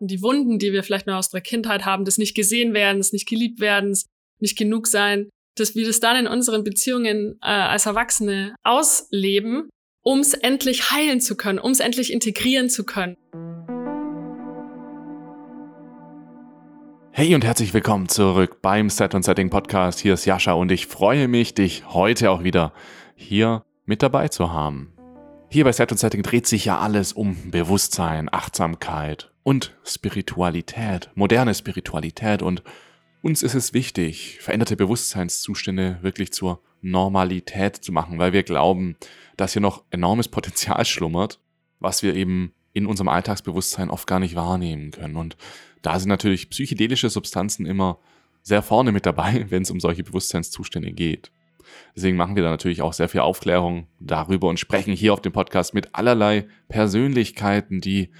die Wunden, die wir vielleicht noch aus der Kindheit haben, des nicht gesehen werdens, nicht geliebt werdens, nicht genug sein, dass wir das dann in unseren Beziehungen äh, als Erwachsene ausleben, um es endlich heilen zu können, um es endlich integrieren zu können. Hey und herzlich willkommen zurück beim Set und Setting Podcast. Hier ist Jascha und ich freue mich, dich heute auch wieder hier mit dabei zu haben. Hier bei Set und Setting dreht sich ja alles um Bewusstsein, Achtsamkeit und Spiritualität, moderne Spiritualität und uns ist es wichtig, veränderte Bewusstseinszustände wirklich zur Normalität zu machen, weil wir glauben, dass hier noch enormes Potenzial schlummert, was wir eben in unserem Alltagsbewusstsein oft gar nicht wahrnehmen können. Und da sind natürlich psychedelische Substanzen immer sehr vorne mit dabei, wenn es um solche Bewusstseinszustände geht. Deswegen machen wir da natürlich auch sehr viel Aufklärung darüber und sprechen hier auf dem Podcast mit allerlei Persönlichkeiten, die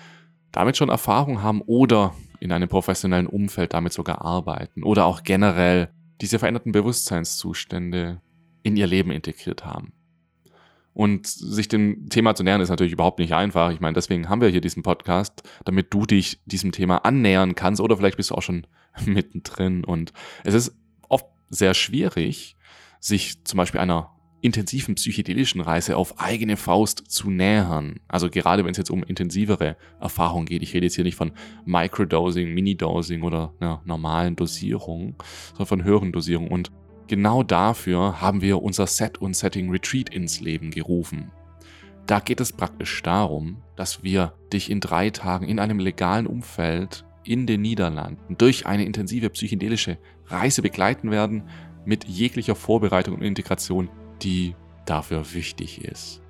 damit schon Erfahrung haben oder in einem professionellen Umfeld damit sogar arbeiten oder auch generell diese veränderten Bewusstseinszustände in ihr Leben integriert haben. Und sich dem Thema zu nähern ist natürlich überhaupt nicht einfach. Ich meine, deswegen haben wir hier diesen Podcast, damit du dich diesem Thema annähern kannst oder vielleicht bist du auch schon mittendrin. Und es ist oft sehr schwierig, sich zum Beispiel einer intensiven psychedelischen Reise auf eigene Faust zu nähern. Also gerade wenn es jetzt um intensivere Erfahrungen geht. Ich rede jetzt hier nicht von Microdosing, Minidosing oder einer normalen Dosierung, sondern von höheren Dosierungen. Und genau dafür haben wir unser Set und Setting Retreat ins Leben gerufen. Da geht es praktisch darum, dass wir dich in drei Tagen in einem legalen Umfeld in den Niederlanden durch eine intensive psychedelische Reise begleiten werden, mit jeglicher Vorbereitung und Integration die dafür wichtig ist.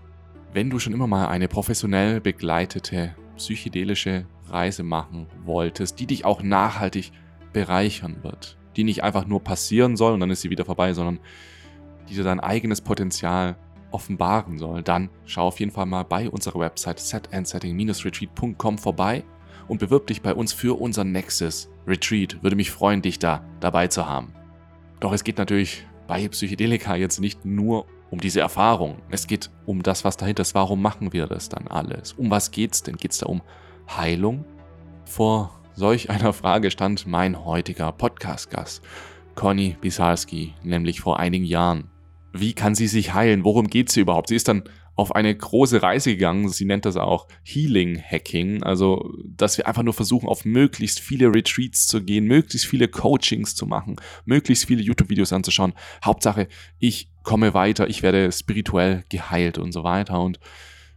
Wenn du schon immer mal eine professionell begleitete psychedelische Reise machen wolltest, die dich auch nachhaltig bereichern wird, die nicht einfach nur passieren soll und dann ist sie wieder vorbei, sondern die dir dein eigenes Potenzial offenbaren soll, dann schau auf jeden Fall mal bei unserer Website setandsetting-retreat.com vorbei und bewirb dich bei uns für unser Nexus Retreat. Würde mich freuen, dich da dabei zu haben. Doch es geht natürlich bei Psychedelika jetzt nicht nur um diese Erfahrung. Es geht um das, was dahinter ist. Warum machen wir das dann alles? Um was geht's denn? Geht's da um Heilung? Vor solch einer Frage stand mein heutiger Podcast-Gast, Conny Bisalski, nämlich vor einigen Jahren. Wie kann sie sich heilen? Worum geht sie überhaupt? Sie ist dann auf eine große Reise gegangen. Sie nennt das auch Healing Hacking. Also, dass wir einfach nur versuchen, auf möglichst viele Retreats zu gehen, möglichst viele Coachings zu machen, möglichst viele YouTube-Videos anzuschauen. Hauptsache, ich komme weiter, ich werde spirituell geheilt und so weiter. Und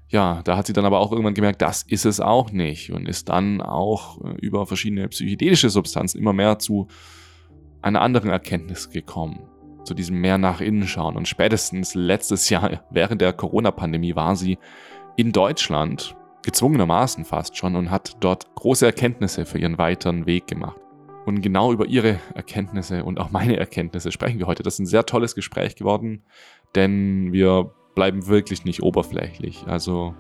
ja, da hat sie dann aber auch irgendwann gemerkt, das ist es auch nicht und ist dann auch äh, über verschiedene psychedelische Substanzen immer mehr zu einer anderen Erkenntnis gekommen zu diesem mehr nach innen schauen. Und spätestens letztes Jahr, während der Corona-Pandemie, war sie in Deutschland, gezwungenermaßen fast schon, und hat dort große Erkenntnisse für ihren weiteren Weg gemacht. Und genau über ihre Erkenntnisse und auch meine Erkenntnisse sprechen wir heute. Das ist ein sehr tolles Gespräch geworden, denn wir bleiben wirklich nicht oberflächlich. Also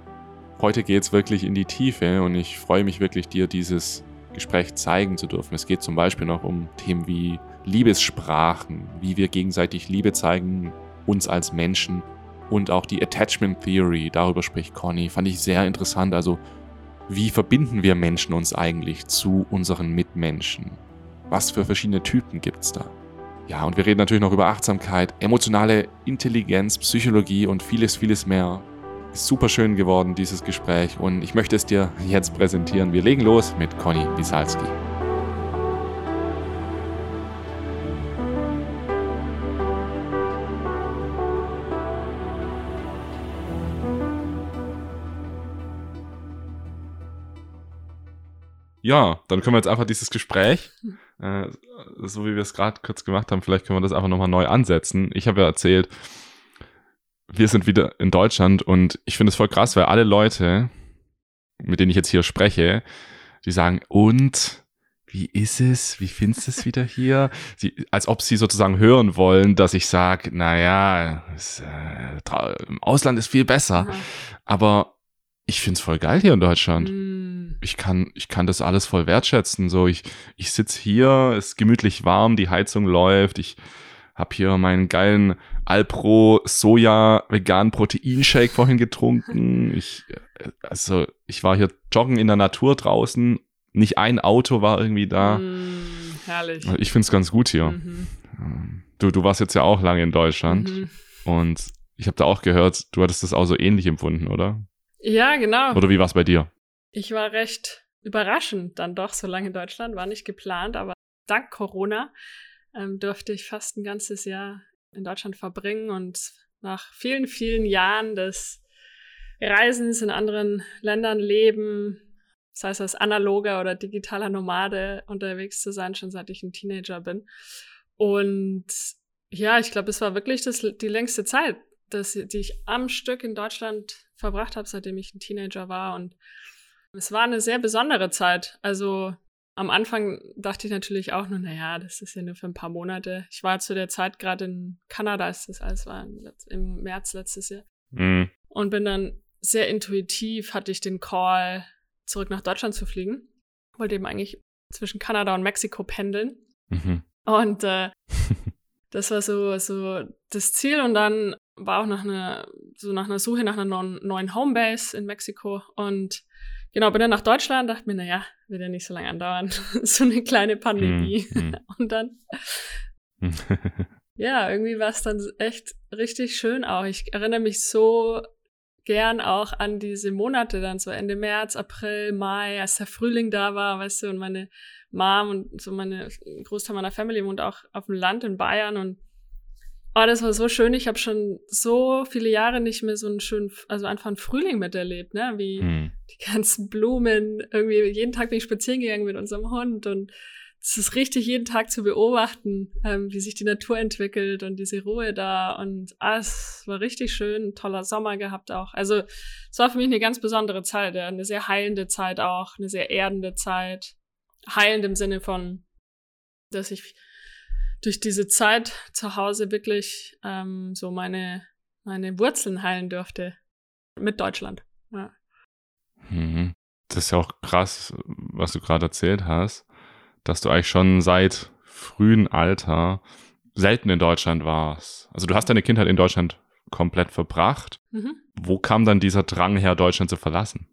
heute geht es wirklich in die Tiefe und ich freue mich wirklich, dir dieses Gespräch zeigen zu dürfen. Es geht zum Beispiel noch um Themen wie Liebessprachen, wie wir gegenseitig Liebe zeigen, uns als Menschen und auch die Attachment Theory, darüber spricht Conny, fand ich sehr interessant. Also, wie verbinden wir Menschen uns eigentlich zu unseren Mitmenschen? Was für verschiedene Typen gibt es da? Ja, und wir reden natürlich noch über Achtsamkeit, emotionale Intelligenz, Psychologie und vieles, vieles mehr. Ist super schön geworden, dieses Gespräch, und ich möchte es dir jetzt präsentieren. Wir legen los mit Conny Wisalski. Ja, dann können wir jetzt einfach dieses Gespräch, äh, so wie wir es gerade kurz gemacht haben, vielleicht können wir das einfach nochmal neu ansetzen. Ich habe ja erzählt, wir sind wieder in Deutschland und ich finde es voll krass, weil alle Leute, mit denen ich jetzt hier spreche, die sagen, und wie ist es? Wie findest du es wieder hier? Sie, als ob sie sozusagen hören wollen, dass ich sage, naja, es, äh, im Ausland ist viel besser. Ja. Aber ich finde es voll geil hier in Deutschland. Mm. Ich kann, ich kann das alles voll wertschätzen. So, ich, ich sitze hier, es ist gemütlich warm, die Heizung läuft, ich habe hier meinen geilen Alpro Soja vegan Proteinshake vorhin getrunken. Ich, also, ich war hier joggen in der Natur draußen Nicht ein Auto war irgendwie da. Mm, herrlich. Ich finde es ganz gut hier. Mhm. Ähm, Du, du warst jetzt ja auch lange in Deutschland Mhm. und ich habe da auch gehört, du hattest das auch so ähnlich empfunden, oder? Ja, genau. Oder wie war es bei dir? Ich war recht überraschend dann doch so lange in Deutschland, war nicht geplant, aber dank Corona ähm, durfte ich fast ein ganzes Jahr in Deutschland verbringen und nach vielen, vielen Jahren des Reisens in anderen Ländern leben, sei es als analoger oder digitaler Nomade unterwegs zu sein, schon seit ich ein Teenager bin. Und ja, ich glaube, es war wirklich das, die längste Zeit, dass, die ich am Stück in Deutschland verbracht habe, seitdem ich ein Teenager war. Und es war eine sehr besondere Zeit. Also am Anfang dachte ich natürlich auch nur, naja, das ist ja nur für ein paar Monate. Ich war zu der Zeit gerade in Kanada, als das alles war, im März letztes Jahr. Mhm. Und bin dann sehr intuitiv, hatte ich den Call, zurück nach Deutschland zu fliegen. Wollte eben eigentlich zwischen Kanada und Mexiko pendeln. Mhm. Und äh, das war so, so das Ziel. Und dann war auch nach einer, so nach einer Suche nach einer neuen, Homebase in Mexiko. Und genau, bin dann nach Deutschland, dachte mir, naja, wird ja nicht so lange andauern. so eine kleine Pandemie. Mhm. Und dann, ja, irgendwie war es dann echt richtig schön auch. Ich erinnere mich so gern auch an diese Monate dann, so Ende März, April, Mai, als der Frühling da war, weißt du, und meine Mom und so meine Großteil meiner Family wohnt auch auf dem Land in Bayern und oh, das war so schön. Ich habe schon so viele Jahre nicht mehr so einen schönen, also einfach einen Frühling miterlebt, ne? Wie Mhm. die ganzen Blumen. Irgendwie jeden Tag bin ich spazieren gegangen mit unserem Hund und es ist richtig, jeden Tag zu beobachten, ähm, wie sich die Natur entwickelt und diese Ruhe da. Und ah, es war richtig schön, ein toller Sommer gehabt auch. Also es war für mich eine ganz besondere Zeit, ja. eine sehr heilende Zeit auch, eine sehr erdende Zeit. Heilend im Sinne von, dass ich durch diese Zeit zu Hause wirklich ähm, so meine, meine Wurzeln heilen durfte mit Deutschland. Ja. Mhm. Das ist ja auch krass, was du gerade erzählt hast, dass du eigentlich schon seit frühen Alter selten in Deutschland warst. Also du hast deine Kindheit in Deutschland komplett verbracht. Mhm. Wo kam dann dieser Drang her, Deutschland zu verlassen?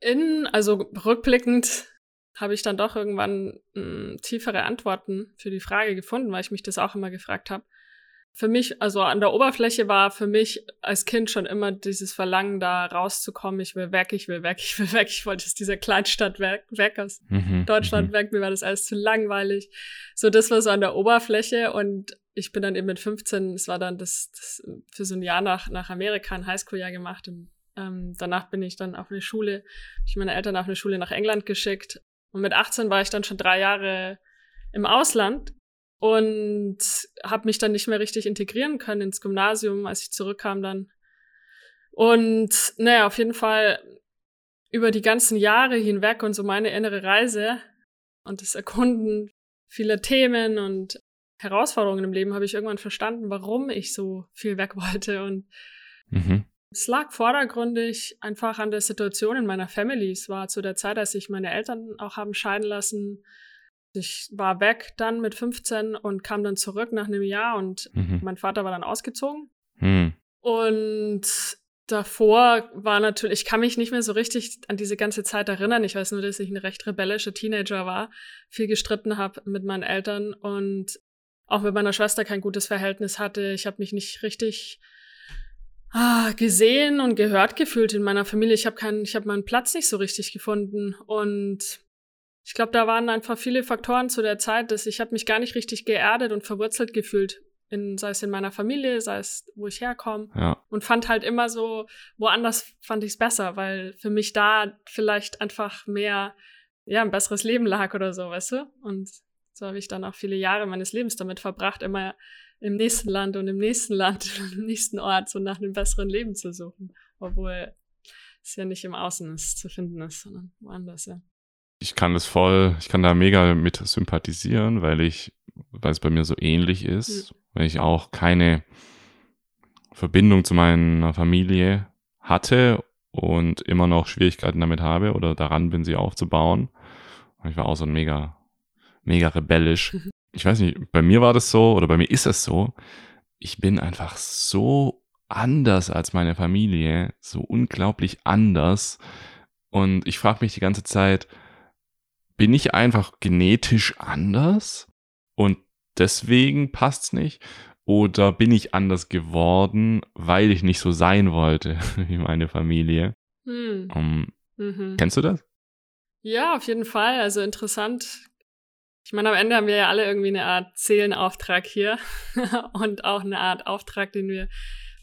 In, also rückblickend habe ich dann doch irgendwann mh, tiefere Antworten für die Frage gefunden, weil ich mich das auch immer gefragt habe. Für mich, also an der Oberfläche war für mich als Kind schon immer dieses Verlangen, da rauszukommen. Ich will weg, ich will weg, ich will weg. Ich wollte aus dieser Kleinstadt weg, weg aus Mhm. Deutschland Mhm. weg. Mir war das alles zu langweilig. So, das war so an der Oberfläche und ich bin dann eben mit 15, es war dann das, das für so ein Jahr nach, nach Amerika ein Highschool-Jahr gemacht und ähm, danach bin ich dann auf eine Schule, ich meine Eltern auf eine Schule nach England geschickt und mit 18 war ich dann schon drei Jahre im Ausland und habe mich dann nicht mehr richtig integrieren können ins Gymnasium, als ich zurückkam dann. Und naja, auf jeden Fall über die ganzen Jahre hinweg und so meine innere Reise und das Erkunden vieler Themen und Herausforderungen im Leben habe ich irgendwann verstanden, warum ich so viel weg wollte. Und Mhm. Es lag vordergründig einfach an der Situation in meiner Family. Es war zu der Zeit, als sich meine Eltern auch haben scheiden lassen. Ich war weg dann mit 15 und kam dann zurück nach einem Jahr und Mhm. mein Vater war dann ausgezogen. Mhm. Und davor war natürlich, ich kann mich nicht mehr so richtig an diese ganze Zeit erinnern. Ich weiß nur, dass ich ein recht rebellischer Teenager war, viel gestritten habe mit meinen Eltern und auch mit meiner Schwester kein gutes Verhältnis hatte. Ich habe mich nicht richtig ah, gesehen und gehört gefühlt in meiner Familie. Ich habe keinen, ich habe meinen Platz nicht so richtig gefunden und ich glaube, da waren einfach viele Faktoren zu der Zeit, dass ich habe mich gar nicht richtig geerdet und verwurzelt gefühlt, in, sei es in meiner Familie, sei es wo ich herkomme Ja. und fand halt immer so, woanders fand ich es besser, weil für mich da vielleicht einfach mehr, ja, ein besseres Leben lag oder so, weißt du? Und so habe ich dann auch viele Jahre meines Lebens damit verbracht, immer im nächsten Land und im nächsten Land, im nächsten Ort so nach einem besseren Leben zu suchen. Obwohl es ja nicht im Außen ist, zu finden ist, sondern woanders, ja. Ich kann das voll, ich kann da mega mit sympathisieren, weil ich, weil es bei mir so ähnlich ist, weil ich auch keine Verbindung zu meiner Familie hatte und immer noch Schwierigkeiten damit habe oder daran bin, sie aufzubauen. Und ich war auch so ein mega, mega rebellisch. Ich weiß nicht, bei mir war das so oder bei mir ist es so. Ich bin einfach so anders als meine Familie, so unglaublich anders. Und ich frage mich die ganze Zeit, bin ich einfach genetisch anders und deswegen passt's nicht? Oder bin ich anders geworden, weil ich nicht so sein wollte wie meine Familie? Hm. Um, mhm. Kennst du das? Ja, auf jeden Fall. Also interessant. Ich meine, am Ende haben wir ja alle irgendwie eine Art Seelenauftrag hier und auch eine Art Auftrag, den wir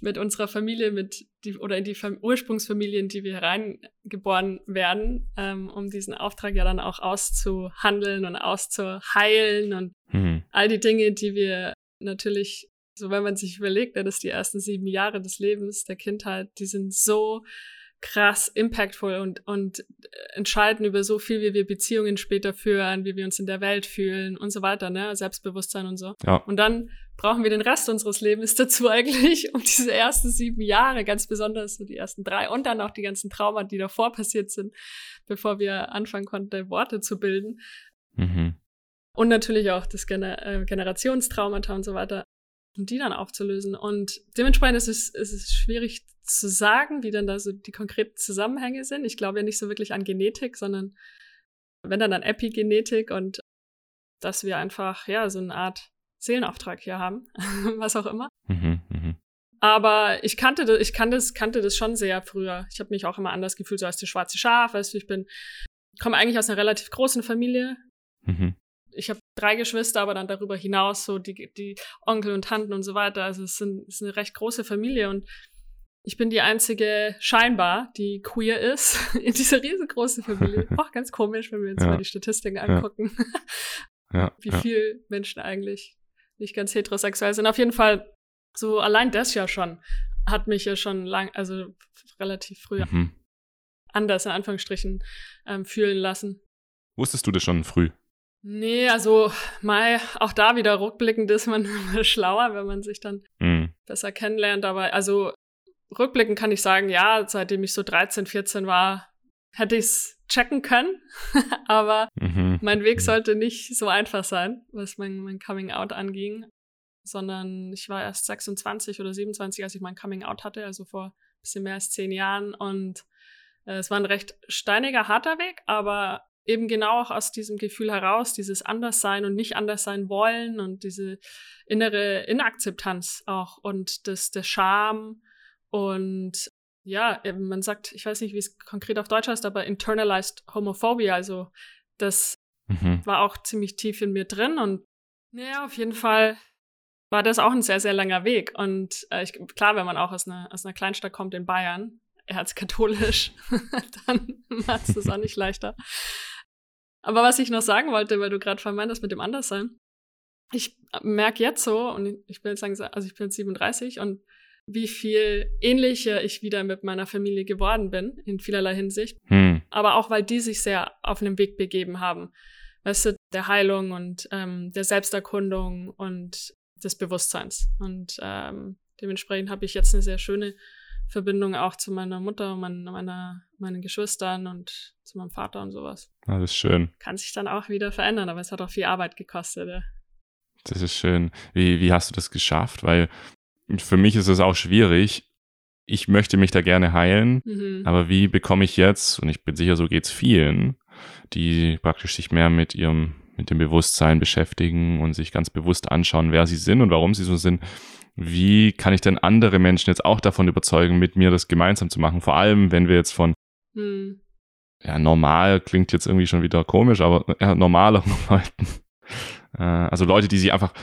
mit unserer Familie, mit die oder in die Ursprungsfamilien, die wir hereingeboren werden, ähm, um diesen Auftrag ja dann auch auszuhandeln und auszuheilen und mhm. all die Dinge, die wir natürlich, so wenn man sich überlegt, ja, dass die ersten sieben Jahre des Lebens der Kindheit, die sind so krass impactful und, und entscheiden über so viel, wie wir Beziehungen später führen, wie wir uns in der Welt fühlen und so weiter, ne? Selbstbewusstsein und so. Ja. Und dann brauchen wir den Rest unseres Lebens dazu eigentlich, um diese ersten sieben Jahre, ganz besonders so die ersten drei und dann auch die ganzen Trauma, die davor passiert sind, bevor wir anfangen konnten, Worte zu bilden. Mhm. Und natürlich auch das Gener äh, Generationstraumata und so weiter, um die dann aufzulösen. Und dementsprechend ist es, ist es schwierig zu sagen, wie dann da so die konkreten Zusammenhänge sind. Ich glaube ja nicht so wirklich an Genetik, sondern wenn dann an Epigenetik und dass wir einfach, ja, so eine Art Seelenauftrag hier haben, was auch immer. Mhm, mh. Aber ich kannte das, ich kannte das, kannte das schon sehr früher. Ich habe mich auch immer anders gefühlt, so als die schwarze Schaf, weißt du, ich bin, komme eigentlich aus einer relativ großen Familie. Mhm. Ich habe drei Geschwister, aber dann darüber hinaus so die, die Onkel und Tanten und so weiter. Also es, sind, es ist eine recht große Familie und ich bin die einzige scheinbar, die queer ist in dieser riesengroßen Familie. Auch ganz komisch, wenn wir uns ja. mal die Statistiken angucken. Ja. ja. Wie viel Menschen eigentlich nicht ganz heterosexuell sind. Auf jeden Fall, so allein das ja schon hat mich ja schon lang, also relativ früh mhm. anders in Anführungsstrichen ähm, fühlen lassen. Wusstest du das schon früh? Nee, also mal auch da wieder rückblickend ist man schlauer, wenn man sich dann mhm. besser kennenlernt. Aber also rückblickend kann ich sagen, ja, seitdem ich so 13, 14 war, hätte ich es checken können. Aber mhm. mein Weg mhm. sollte nicht so einfach sein, was mein, mein Coming Out anging. Sondern ich war erst 26 oder 27, als ich mein Coming Out hatte, also vor ein bisschen mehr als zehn Jahren. Und äh, es war ein recht steiniger, harter Weg, aber eben genau auch aus diesem Gefühl heraus, dieses Anderssein und nicht anders sein wollen und diese innere Inakzeptanz auch und das, der Scham und ja, man sagt, ich weiß nicht, wie es konkret auf Deutsch heißt, aber internalized Homophobia, also das mhm. war auch ziemlich tief in mir drin und naja, auf jeden Fall war das auch ein sehr, sehr langer Weg. Und äh, ich, klar, wenn man auch aus einer, aus einer Kleinstadt kommt in Bayern, erzkatholisch, dann macht es das auch nicht leichter. Aber was ich noch sagen wollte, weil du gerade vermeintest mit dem Anderssein, ich merke jetzt so, und ich will jetzt sagen, also ich bin jetzt 37 und wie viel ähnlicher ich wieder mit meiner Familie geworden bin, in vielerlei Hinsicht. Hm. Aber auch, weil die sich sehr auf einen Weg begeben haben. Weißt du, der Heilung und ähm, der Selbsterkundung und des Bewusstseins. Und ähm, dementsprechend habe ich jetzt eine sehr schöne Verbindung auch zu meiner Mutter, meiner, meiner, meinen Geschwistern und zu meinem Vater und sowas. Ah, das ist schön. Kann sich dann auch wieder verändern, aber es hat auch viel Arbeit gekostet. Ja. Das ist schön. Wie, wie hast du das geschafft? Weil für mich ist es auch schwierig. Ich möchte mich da gerne heilen, mhm. aber wie bekomme ich jetzt, und ich bin sicher, so geht es vielen, die praktisch sich mehr mit ihrem, mit dem Bewusstsein beschäftigen und sich ganz bewusst anschauen, wer sie sind und warum sie so sind. Wie kann ich denn andere Menschen jetzt auch davon überzeugen, mit mir das gemeinsam zu machen? Vor allem, wenn wir jetzt von mhm. ja, normal klingt jetzt irgendwie schon wieder komisch, aber ja, normaler Leuten. Äh, also Leute, die sich einfach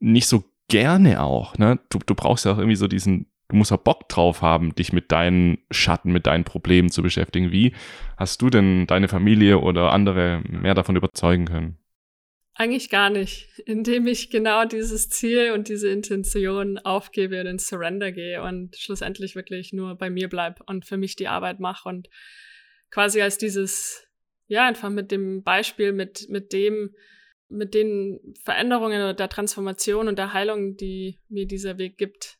nicht so gerne auch. Ne? Du, du brauchst ja auch irgendwie so diesen, du musst ja Bock drauf haben, dich mit deinen Schatten, mit deinen Problemen zu beschäftigen. Wie hast du denn deine Familie oder andere mehr davon überzeugen können? Eigentlich gar nicht, indem ich genau dieses Ziel und diese Intention aufgebe und ins Surrender gehe und schlussendlich wirklich nur bei mir bleib und für mich die Arbeit mache und quasi als dieses, ja, einfach mit dem Beispiel, mit, mit dem, mit den Veränderungen oder der Transformation und der Heilung, die mir dieser Weg gibt,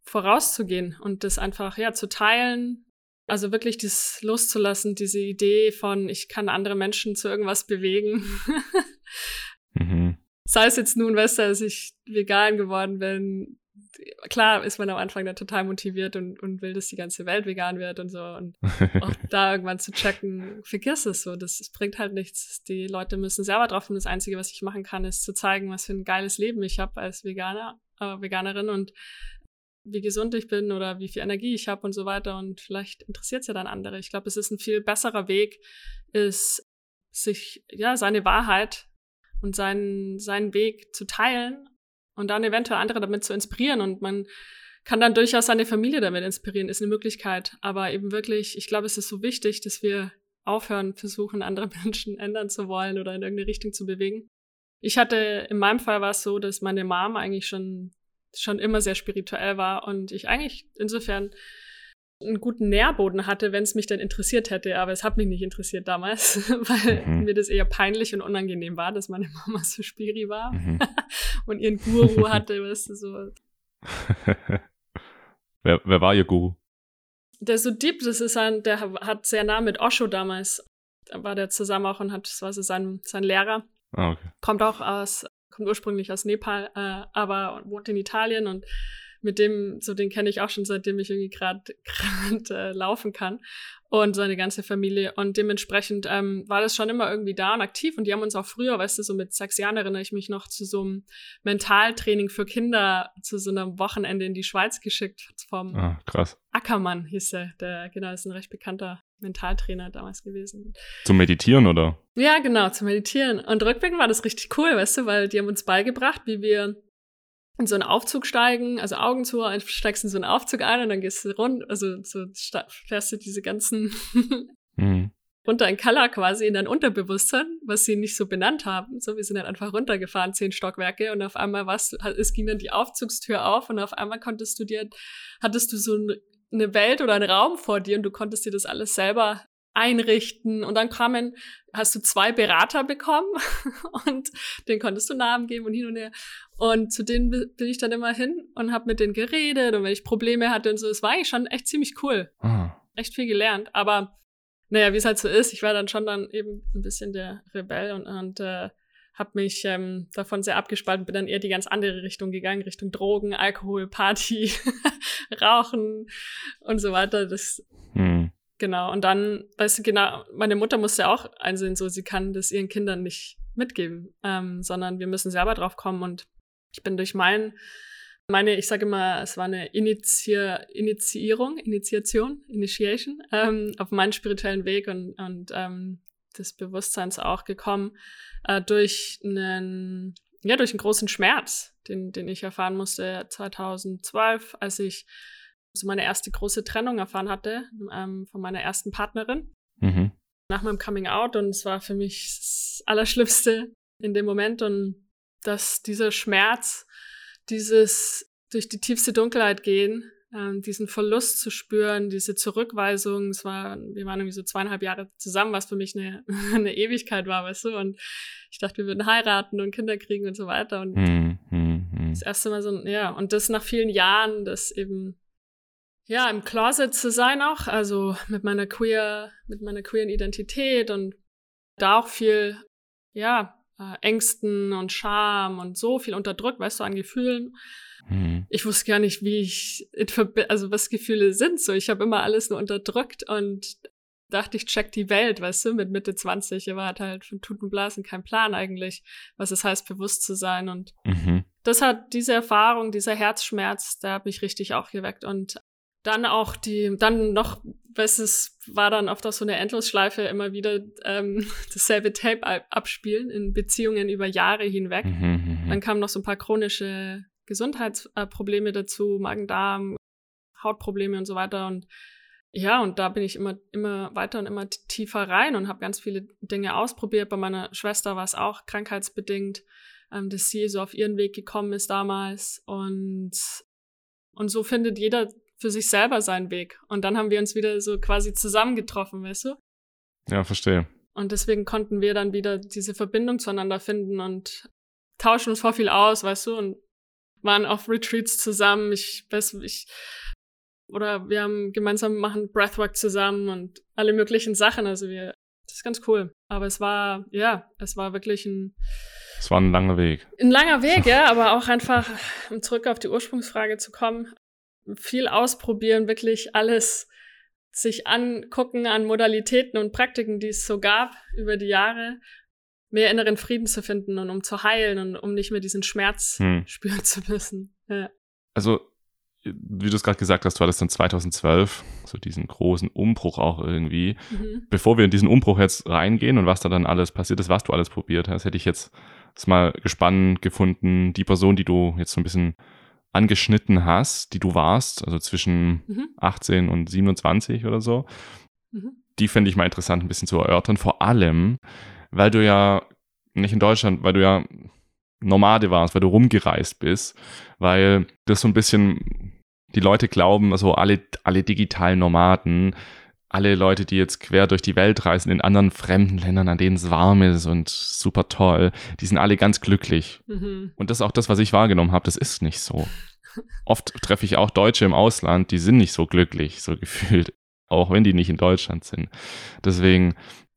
vorauszugehen und das einfach, ja, zu teilen. Also wirklich das loszulassen, diese Idee von, ich kann andere Menschen zu irgendwas bewegen. mhm. Sei es jetzt nun, weißt du, als ich vegan geworden bin, klar ist man am Anfang dann total motiviert und, und will, dass die ganze Welt vegan wird und so. Und auch da irgendwann zu checken, vergiss es so. Das, das bringt halt nichts. Die Leute müssen selber drauf und das Einzige, was ich machen kann, ist zu zeigen, was für ein geiles Leben ich habe als Veganer, äh, Veganerin und wie gesund ich bin oder wie viel Energie ich habe und so weiter. Und vielleicht interessiert es ja dann andere. Ich glaube, es ist ein viel besserer Weg, ist sich, ja, seine Wahrheit und seinen, seinen Weg zu teilen und dann eventuell andere damit zu inspirieren. Und man kann dann durchaus seine Familie damit inspirieren, ist eine Möglichkeit. Aber eben wirklich, ich glaube, es ist so wichtig, dass wir aufhören, versuchen, andere Menschen ändern zu wollen oder in irgendeine Richtung zu bewegen. Ich hatte, in meinem Fall war es so, dass meine Mom eigentlich schon, schon immer sehr spirituell war und ich eigentlich insofern einen guten Nährboden hatte, wenn es mich dann interessiert hätte. Aber es hat mich nicht interessiert damals, weil mhm. mir das eher peinlich und unangenehm war, dass meine Mama so spiri war mhm. und ihren Guru hatte, weißt du, so. wer, wer war ihr Guru? Der Sudip, das ist ein, der hat sehr nah mit Osho damals, da war der zusammen auch und hat, das war so sein, sein Lehrer. Ah, okay. Kommt auch aus, kommt ursprünglich aus Nepal, äh, aber wohnt in Italien und mit dem, so den kenne ich auch schon seitdem ich irgendwie gerade äh, laufen kann und seine ganze Familie. Und dementsprechend ähm, war das schon immer irgendwie da und aktiv. Und die haben uns auch früher, weißt du, so mit sechs Jahren erinnere ich mich noch zu so einem Mentaltraining für Kinder zu so einem Wochenende in die Schweiz geschickt vom ah, krass. Ackermann hieß er. Der, genau, ist ein recht bekannter Mentaltrainer damals gewesen. Zum Meditieren, oder? Ja, genau, zum Meditieren. Und rückblickend war das richtig cool, weißt du, weil die haben uns beigebracht, wie wir in so einen Aufzug steigen, also Augen zu, steigst in so einen Aufzug ein und dann gehst du rund, also so fährst du diese ganzen mhm. runter in Keller quasi in dein Unterbewusstsein, was sie nicht so benannt haben. So, wir sind dann einfach runtergefahren, zehn Stockwerke und auf einmal warst du, es ging dann die Aufzugstür auf und auf einmal konntest du dir, hattest du so eine Welt oder einen Raum vor dir und du konntest dir das alles selber einrichten. Und dann kamen, hast du zwei Berater bekommen und den konntest du Namen geben und hin und her. Und zu denen bin ich dann immer hin und habe mit denen geredet und wenn ich Probleme hatte und so. Es war eigentlich schon echt ziemlich cool. Mhm. Echt viel gelernt. Aber naja, wie es halt so ist, ich war dann schon dann eben ein bisschen der Rebell und, und äh, habe mich ähm, davon sehr abgespalten, bin dann eher die ganz andere Richtung gegangen, Richtung Drogen, Alkohol, Party, Rauchen und so weiter. Das hm. Genau, und dann, weißt du, genau, meine Mutter musste auch einsehen, so sie kann das ihren Kindern nicht mitgeben, ähm, sondern wir müssen selber drauf kommen. Und ich bin durch mein, meine, ich sage immer, es war eine Initier, Initiierung, Initiation, Initiation ähm, auf meinen spirituellen Weg und, und ähm, des Bewusstseins auch gekommen äh, durch einen, ja, durch einen großen Schmerz, den, den ich erfahren musste 2012, als ich so meine erste große Trennung erfahren hatte ähm, von meiner ersten Partnerin. Mhm. Nach meinem Coming Out und es war für mich das Allerschlimmste in dem Moment und dass dieser Schmerz, dieses durch die tiefste Dunkelheit gehen, ähm, diesen Verlust zu spüren, diese Zurückweisung, es war, wir waren irgendwie so zweieinhalb Jahre zusammen, was für mich eine, eine Ewigkeit war, weißt du, und ich dachte, wir würden heiraten und Kinder kriegen und so weiter und mhm. das erste Mal so, ja, und das nach vielen Jahren, das eben ja, im Closet zu sein auch, also mit meiner queer, mit meiner queeren Identität und da auch viel, ja, äh, Ängsten und Scham und so viel unterdrückt, weißt du, an Gefühlen. Mhm. Ich wusste gar nicht, wie ich, also was Gefühle sind. So, ich habe immer alles nur unterdrückt und dachte, ich check die Welt, weißt du, mit Mitte 20. Aber hat halt von Tut und Blasen keinen Plan eigentlich, was es heißt, bewusst zu sein. Und mhm. das hat diese Erfahrung, dieser Herzschmerz, der hat mich richtig auch geweckt. Und dann auch die, dann noch, was es war dann oft auch so eine Endlosschleife, immer wieder ähm, dasselbe Tape abspielen in Beziehungen über Jahre hinweg. Mhm, mhm, mhm, dann kamen noch so ein paar chronische Gesundheitsprobleme dazu, Magen-Darm, Hautprobleme und so weiter. Und ja, und da bin ich immer, immer weiter und immer tiefer rein und habe ganz viele Dinge ausprobiert. Bei meiner Schwester war es auch krankheitsbedingt, ähm, dass sie so auf ihren Weg gekommen ist damals. Und, und so findet jeder für sich selber seinen Weg. Und dann haben wir uns wieder so quasi zusammengetroffen, weißt du? Ja, verstehe. Und deswegen konnten wir dann wieder diese Verbindung zueinander finden und tauschen uns vor viel aus, weißt du, und waren auf Retreats zusammen. Ich weiß, ich, oder wir haben gemeinsam machen Breathwork zusammen und alle möglichen Sachen. Also wir, das ist ganz cool. Aber es war, ja, es war wirklich ein, Es war ein langer Weg. Ein langer Weg, ja, aber auch einfach, um zurück auf die Ursprungsfrage zu kommen, viel ausprobieren, wirklich alles sich angucken an Modalitäten und Praktiken, die es so gab über die Jahre, mehr inneren Frieden zu finden und um zu heilen und um nicht mehr diesen Schmerz hm. spüren zu müssen. Ja. Also, wie du es gerade gesagt hast, war das dann 2012, so diesen großen Umbruch auch irgendwie. Mhm. Bevor wir in diesen Umbruch jetzt reingehen und was da dann alles passiert ist, was du alles probiert hast, hätte ich jetzt mal gespannt gefunden, die Person, die du jetzt so ein bisschen angeschnitten hast, die du warst, also zwischen mhm. 18 und 27 oder so, mhm. die fände ich mal interessant, ein bisschen zu erörtern. Vor allem, weil du ja nicht in Deutschland, weil du ja Nomade warst, weil du rumgereist bist, weil das so ein bisschen die Leute glauben, also alle, alle digitalen Nomaden, alle Leute, die jetzt quer durch die Welt reisen, in anderen fremden Ländern, an denen es warm ist und super toll, die sind alle ganz glücklich. Mhm. Und das ist auch das, was ich wahrgenommen habe, das ist nicht so. Oft treffe ich auch Deutsche im Ausland, die sind nicht so glücklich, so gefühlt, auch wenn die nicht in Deutschland sind. Deswegen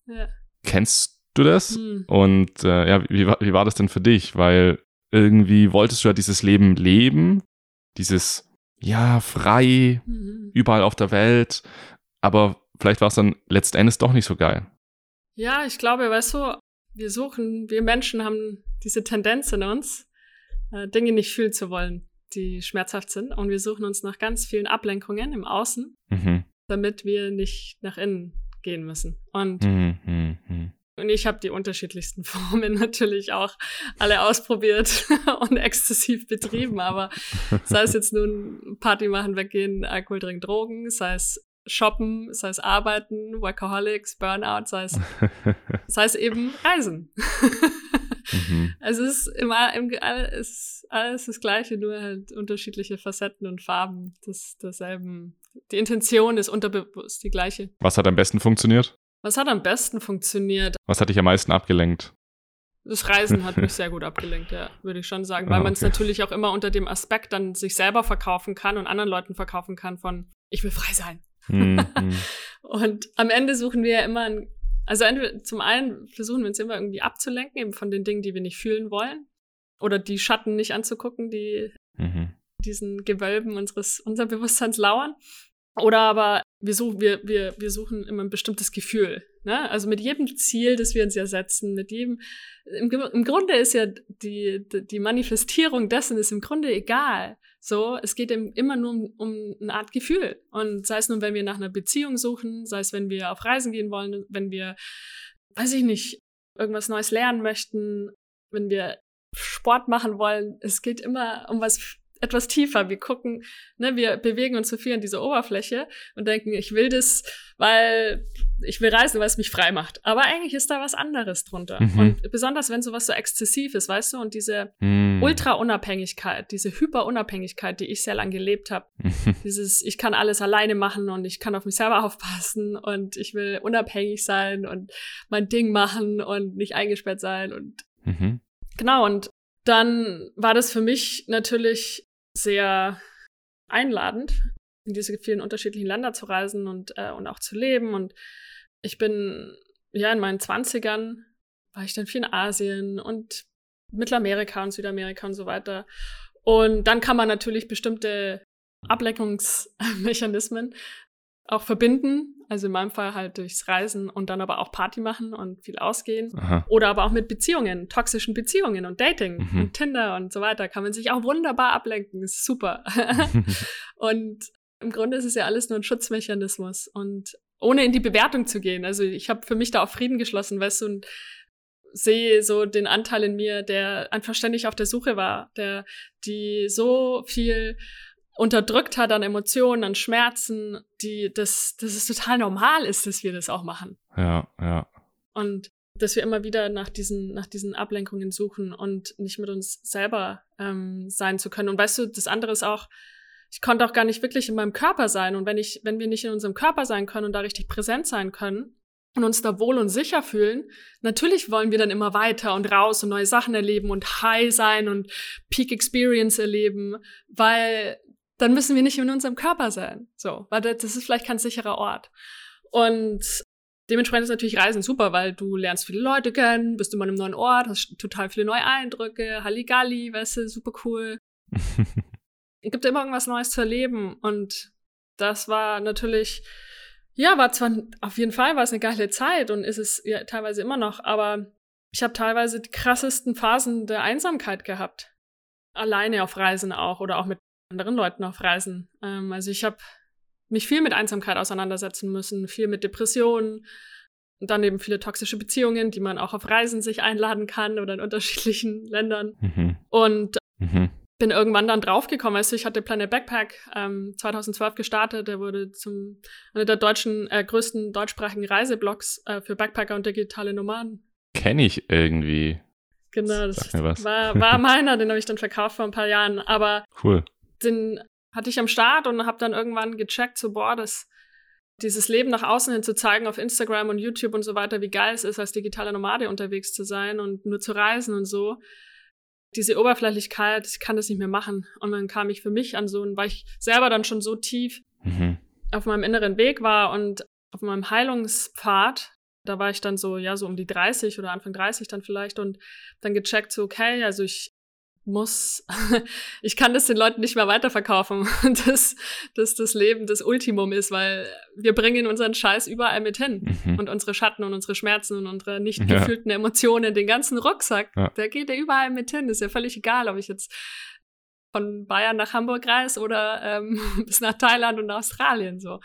ja. kennst du das? Mhm. Und äh, ja, wie, wie war das denn für dich? Weil irgendwie wolltest du ja dieses Leben leben, dieses ja, frei, mhm. überall auf der Welt, aber vielleicht war es dann letztendlich doch nicht so geil. Ja, ich glaube, weißt du, wir suchen, wir Menschen haben diese Tendenz in uns, äh, Dinge nicht fühlen zu wollen, die schmerzhaft sind. Und wir suchen uns nach ganz vielen Ablenkungen im Außen, mhm. damit wir nicht nach innen gehen müssen. Und mhm, mh, mh. Und ich habe die unterschiedlichsten Formen natürlich auch alle ausprobiert und exzessiv betrieben. Aber sei es jetzt nun Party machen, weggehen, Alkohol trinken, Drogen, sei es shoppen, sei es arbeiten, Workaholics, Burnout, sei es, sei es eben Reisen. mhm. Also es ist immer im, es ist alles das Gleiche, nur halt unterschiedliche Facetten und Farben des, derselben. Die Intention ist unterbewusst die gleiche. Was hat am besten funktioniert? Was hat am besten funktioniert? Was hat dich am meisten abgelenkt? Das Reisen hat mich sehr gut abgelenkt, ja, würde ich schon sagen, weil ah, okay. man es natürlich auch immer unter dem Aspekt dann sich selber verkaufen kann und anderen Leuten verkaufen kann von ich will frei sein. Mhm. und am Ende suchen wir ja immer ein, also entweder, zum einen versuchen wir uns immer irgendwie abzulenken, eben von den Dingen, die wir nicht fühlen wollen oder die Schatten nicht anzugucken, die mhm. diesen Gewölben unseres unser Bewusstseins lauern. Oder aber wir suchen, wir, wir, wir suchen immer ein bestimmtes Gefühl. Ne? Also mit jedem Ziel, das wir uns ja setzen, mit jedem, im, im Grunde ist ja die, die Manifestierung dessen ist im Grunde egal. So, es geht immer nur um, um eine Art Gefühl. Und sei es nun, wenn wir nach einer Beziehung suchen, sei es, wenn wir auf Reisen gehen wollen, wenn wir, weiß ich nicht, irgendwas Neues lernen möchten, wenn wir Sport machen wollen. Es geht immer um was etwas tiefer. Wir gucken, ne, wir bewegen uns so viel an dieser Oberfläche und denken, ich will das, weil ich will reisen, weil es mich frei macht. Aber eigentlich ist da was anderes drunter. Mhm. Und besonders wenn sowas so exzessiv ist, weißt du, und diese mhm. Ultra-Unabhängigkeit, diese Hyper-Unabhängigkeit, die ich sehr lange gelebt habe, mhm. dieses, ich kann alles alleine machen und ich kann auf mich selber aufpassen und ich will unabhängig sein und mein Ding machen und nicht eingesperrt sein und mhm. genau, und dann war das für mich natürlich sehr einladend, in diese vielen unterschiedlichen Länder zu reisen und, äh, und auch zu leben. Und ich bin, ja, in meinen Zwanzigern war ich dann viel in Asien und Mittelamerika und Südamerika und so weiter. Und dann kann man natürlich bestimmte Ablenkungsmechanismen auch verbinden. Also in meinem Fall halt durchs Reisen und dann aber auch Party machen und viel ausgehen. Aha. Oder aber auch mit Beziehungen, toxischen Beziehungen und Dating mhm. und Tinder und so weiter kann man sich auch wunderbar ablenken. Ist super. und im Grunde ist es ja alles nur ein Schutzmechanismus und ohne in die Bewertung zu gehen. Also ich habe für mich da auch Frieden geschlossen, weißt du, und sehe so den Anteil in mir, der einfach ständig auf der Suche war, der die so viel unterdrückt hat an Emotionen, an Schmerzen, die, dass, dass es total normal ist, dass wir das auch machen. Ja, ja. Und dass wir immer wieder nach diesen, nach diesen Ablenkungen suchen und nicht mit uns selber ähm, sein zu können. Und weißt du, das andere ist auch, ich konnte auch gar nicht wirklich in meinem Körper sein. Und wenn ich, wenn wir nicht in unserem Körper sein können und da richtig präsent sein können und uns da wohl und sicher fühlen, natürlich wollen wir dann immer weiter und raus und neue Sachen erleben und high sein und Peak Experience erleben, weil dann müssen wir nicht in unserem Körper sein. So, weil das ist vielleicht kein sicherer Ort. Und dementsprechend ist natürlich Reisen super, weil du lernst viele Leute kennen, bist immer in einem neuen Ort, hast total viele neue Eindrücke, Halligalli, weißt du, super cool. es gibt immer irgendwas Neues zu erleben und das war natürlich, ja, war zwar auf jeden Fall war es eine geile Zeit und ist es ja teilweise immer noch, aber ich habe teilweise die krassesten Phasen der Einsamkeit gehabt. Alleine auf Reisen auch oder auch mit anderen Leuten auf Reisen. Ähm, also ich habe mich viel mit Einsamkeit auseinandersetzen müssen, viel mit Depressionen und dann eben viele toxische Beziehungen, die man auch auf Reisen sich einladen kann oder in unterschiedlichen Ländern. Mhm. Und mhm. bin irgendwann dann draufgekommen. Also ich hatte Planet Backpack ähm, 2012 gestartet. Der wurde zum einer der deutschen äh, größten deutschsprachigen Reiseblogs äh, für Backpacker und digitale Nomaden. Kenne ich irgendwie. Genau, das war, war meiner, den habe ich dann verkauft vor ein paar Jahren. Aber cool. Den hatte ich am Start und habe dann irgendwann gecheckt, so, boah, das, dieses Leben nach außen hin zu zeigen auf Instagram und YouTube und so weiter, wie geil es ist, als digitaler Nomade unterwegs zu sein und nur zu reisen und so. Diese Oberflächlichkeit, ich kann das nicht mehr machen. Und dann kam ich für mich an so, weil ich selber dann schon so tief mhm. auf meinem inneren Weg war und auf meinem Heilungspfad, da war ich dann so, ja, so um die 30 oder Anfang 30 dann vielleicht und dann gecheckt, so, okay, also ich muss, ich kann das den Leuten nicht mehr weiterverkaufen, dass, dass das Leben das Ultimum ist, weil wir bringen unseren Scheiß überall mit hin. Mhm. Und unsere Schatten und unsere Schmerzen und unsere nicht gefühlten ja. Emotionen, den ganzen Rucksack, ja. der geht ja überall mit hin. Ist ja völlig egal, ob ich jetzt von Bayern nach Hamburg reise oder ähm, bis nach Thailand und Australien so.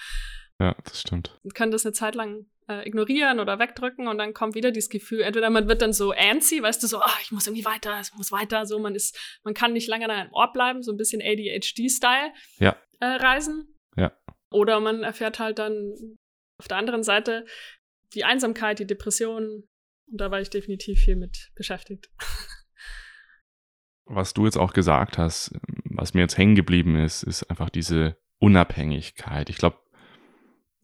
Ja, das stimmt. Und kann das eine Zeit lang äh, ignorieren oder wegdrücken und dann kommt wieder dieses Gefühl, entweder man wird dann so antsy, weißt du, so, oh, ich muss irgendwie weiter, ich muss weiter, so, man ist, man kann nicht lange an einem Ort bleiben, so ein bisschen ADHD-Style ja. äh, reisen. Ja. Oder man erfährt halt dann auf der anderen Seite die Einsamkeit, die Depression. Und da war ich definitiv viel mit beschäftigt. Was du jetzt auch gesagt hast, was mir jetzt hängen geblieben ist, ist einfach diese Unabhängigkeit. Ich glaube,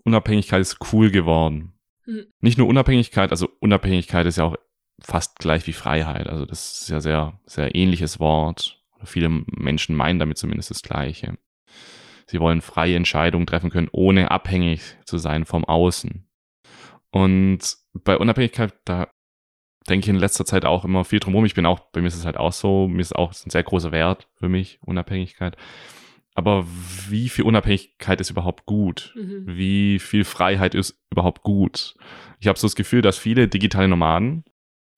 Unabhängigkeit ist cool geworden. Mhm. Nicht nur Unabhängigkeit, also Unabhängigkeit ist ja auch fast gleich wie Freiheit. Also das ist ja sehr, sehr ähnliches Wort. Viele Menschen meinen damit zumindest das Gleiche. Sie wollen freie Entscheidungen treffen können, ohne abhängig zu sein vom Außen. Und bei Unabhängigkeit, da denke ich in letzter Zeit auch immer viel drum herum. Ich bin auch, bei mir ist es halt auch so, mir ist auch ein sehr großer Wert für mich, Unabhängigkeit. Aber wie viel Unabhängigkeit ist überhaupt gut? Mhm. Wie viel Freiheit ist überhaupt gut? Ich habe so das Gefühl, dass viele digitale Nomaden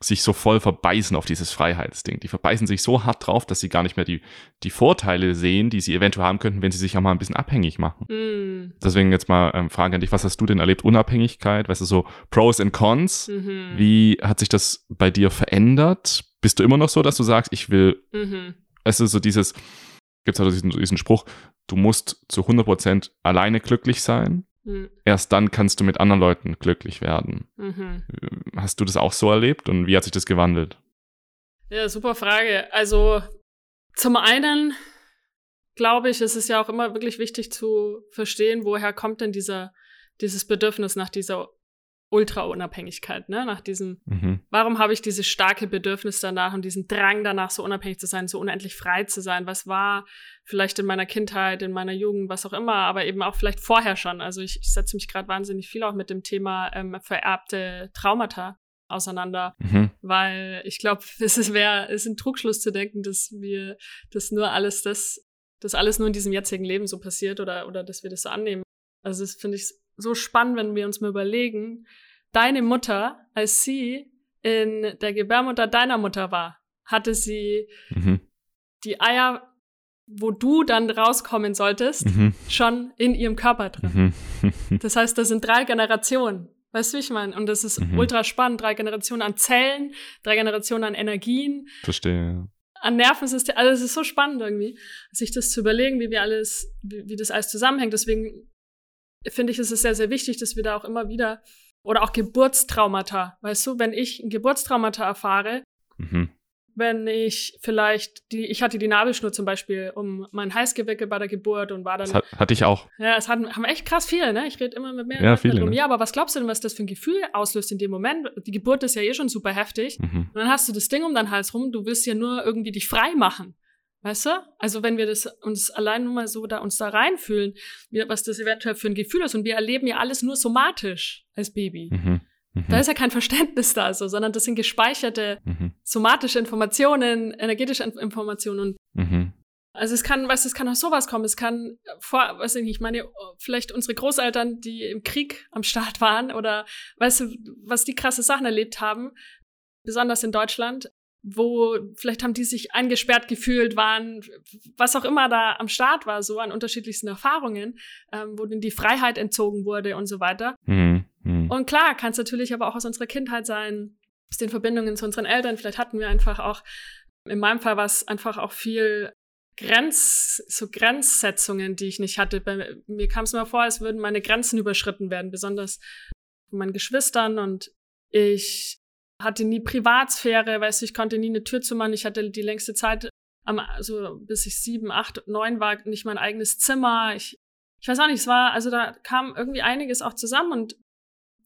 sich so voll verbeißen auf dieses Freiheitsding. Die verbeißen sich so hart drauf, dass sie gar nicht mehr die, die Vorteile sehen, die sie eventuell haben könnten, wenn sie sich auch mal ein bisschen abhängig machen. Mhm. Deswegen jetzt mal ähm, Frage an dich, was hast du denn erlebt? Unabhängigkeit, weißt du, so Pros and Cons. Mhm. Wie hat sich das bei dir verändert? Bist du immer noch so, dass du sagst, ich will, mhm. es ist so dieses, gibt es also diesen, diesen Spruch, du musst zu 100% alleine glücklich sein. Mhm. Erst dann kannst du mit anderen Leuten glücklich werden. Mhm. Hast du das auch so erlebt und wie hat sich das gewandelt? Ja, super Frage. Also zum einen glaube ich, ist es ja auch immer wirklich wichtig zu verstehen, woher kommt denn dieser, dieses Bedürfnis nach dieser Ultra-Unabhängigkeit, ne? Nach diesem, mhm. warum habe ich dieses starke Bedürfnis danach und diesen Drang danach, so unabhängig zu sein, so unendlich frei zu sein? Was war vielleicht in meiner Kindheit, in meiner Jugend, was auch immer, aber eben auch vielleicht vorher schon. Also ich, ich setze mich gerade wahnsinnig viel auch mit dem Thema ähm, vererbte Traumata auseinander, mhm. weil ich glaube, es ist, wär, es ist ein Trugschluss zu denken, dass wir, dass nur alles das, dass alles nur in diesem jetzigen Leben so passiert oder, oder dass wir das so annehmen. Also das finde ich so spannend, wenn wir uns mal überlegen, deine Mutter, als sie in der Gebärmutter deiner Mutter war, hatte sie mhm. die Eier, wo du dann rauskommen solltest, mhm. schon in ihrem Körper drin. Mhm. das heißt, das sind drei Generationen. Weißt du, wie ich meine? Und das ist mhm. ultra spannend. Drei Generationen an Zellen, drei Generationen an Energien. Verstehe. An Nervensystemen. Also, es ist so spannend irgendwie, sich das zu überlegen, wie wir alles, wie, wie das alles zusammenhängt. Deswegen finde ich, ist es sehr, sehr wichtig, dass wir da auch immer wieder oder auch Geburtstraumata. Weißt du, wenn ich ein Geburtstraumata erfahre, mhm. wenn ich vielleicht die, ich hatte die Nabelschnur zum Beispiel um mein Hals gewickelt bei der Geburt und war dann. Das hat, hatte ich auch. Ja, es hatten, haben echt krass viele, ne? Ich rede immer mit mehr. Ja, viele. Ne? Ja, aber was glaubst du denn, was das für ein Gefühl auslöst in dem Moment? Die Geburt ist ja eh schon super heftig. Mhm. Und dann hast du das Ding um deinen Hals rum, du willst ja nur irgendwie dich frei machen. Weißt du? Also wenn wir das uns allein nur mal so da uns da reinfühlen, was das eventuell für ein Gefühl ist und wir erleben ja alles nur somatisch als Baby. Mhm. Mhm. Da ist ja kein Verständnis da so, sondern das sind gespeicherte mhm. somatische Informationen, energetische Informationen und mhm. also es kann, was es kann auch sowas kommen. Es kann vor, weiß ich nicht, ich meine, vielleicht unsere Großeltern, die im Krieg am Start waren oder weißt du, was die krasse Sachen erlebt haben, besonders in Deutschland, wo vielleicht haben die sich eingesperrt gefühlt, waren, was auch immer da am Start war, so an unterschiedlichsten Erfahrungen, ähm, wo denen die Freiheit entzogen wurde und so weiter. Mhm. Mhm. Und klar, kann es natürlich aber auch aus unserer Kindheit sein, aus den Verbindungen zu unseren Eltern. Vielleicht hatten wir einfach auch, in meinem Fall war es einfach auch viel Grenz, so Grenzsetzungen, die ich nicht hatte. Bei mir kam es mir vor, als würden meine Grenzen überschritten werden, besonders von meinen Geschwistern und ich hatte nie Privatsphäre, weißt du, ich konnte nie eine Tür zumachen. Ich hatte die längste Zeit, am, also bis ich sieben, acht, neun war, nicht mein eigenes Zimmer. Ich, ich weiß auch nicht, es war, also da kam irgendwie einiges auch zusammen und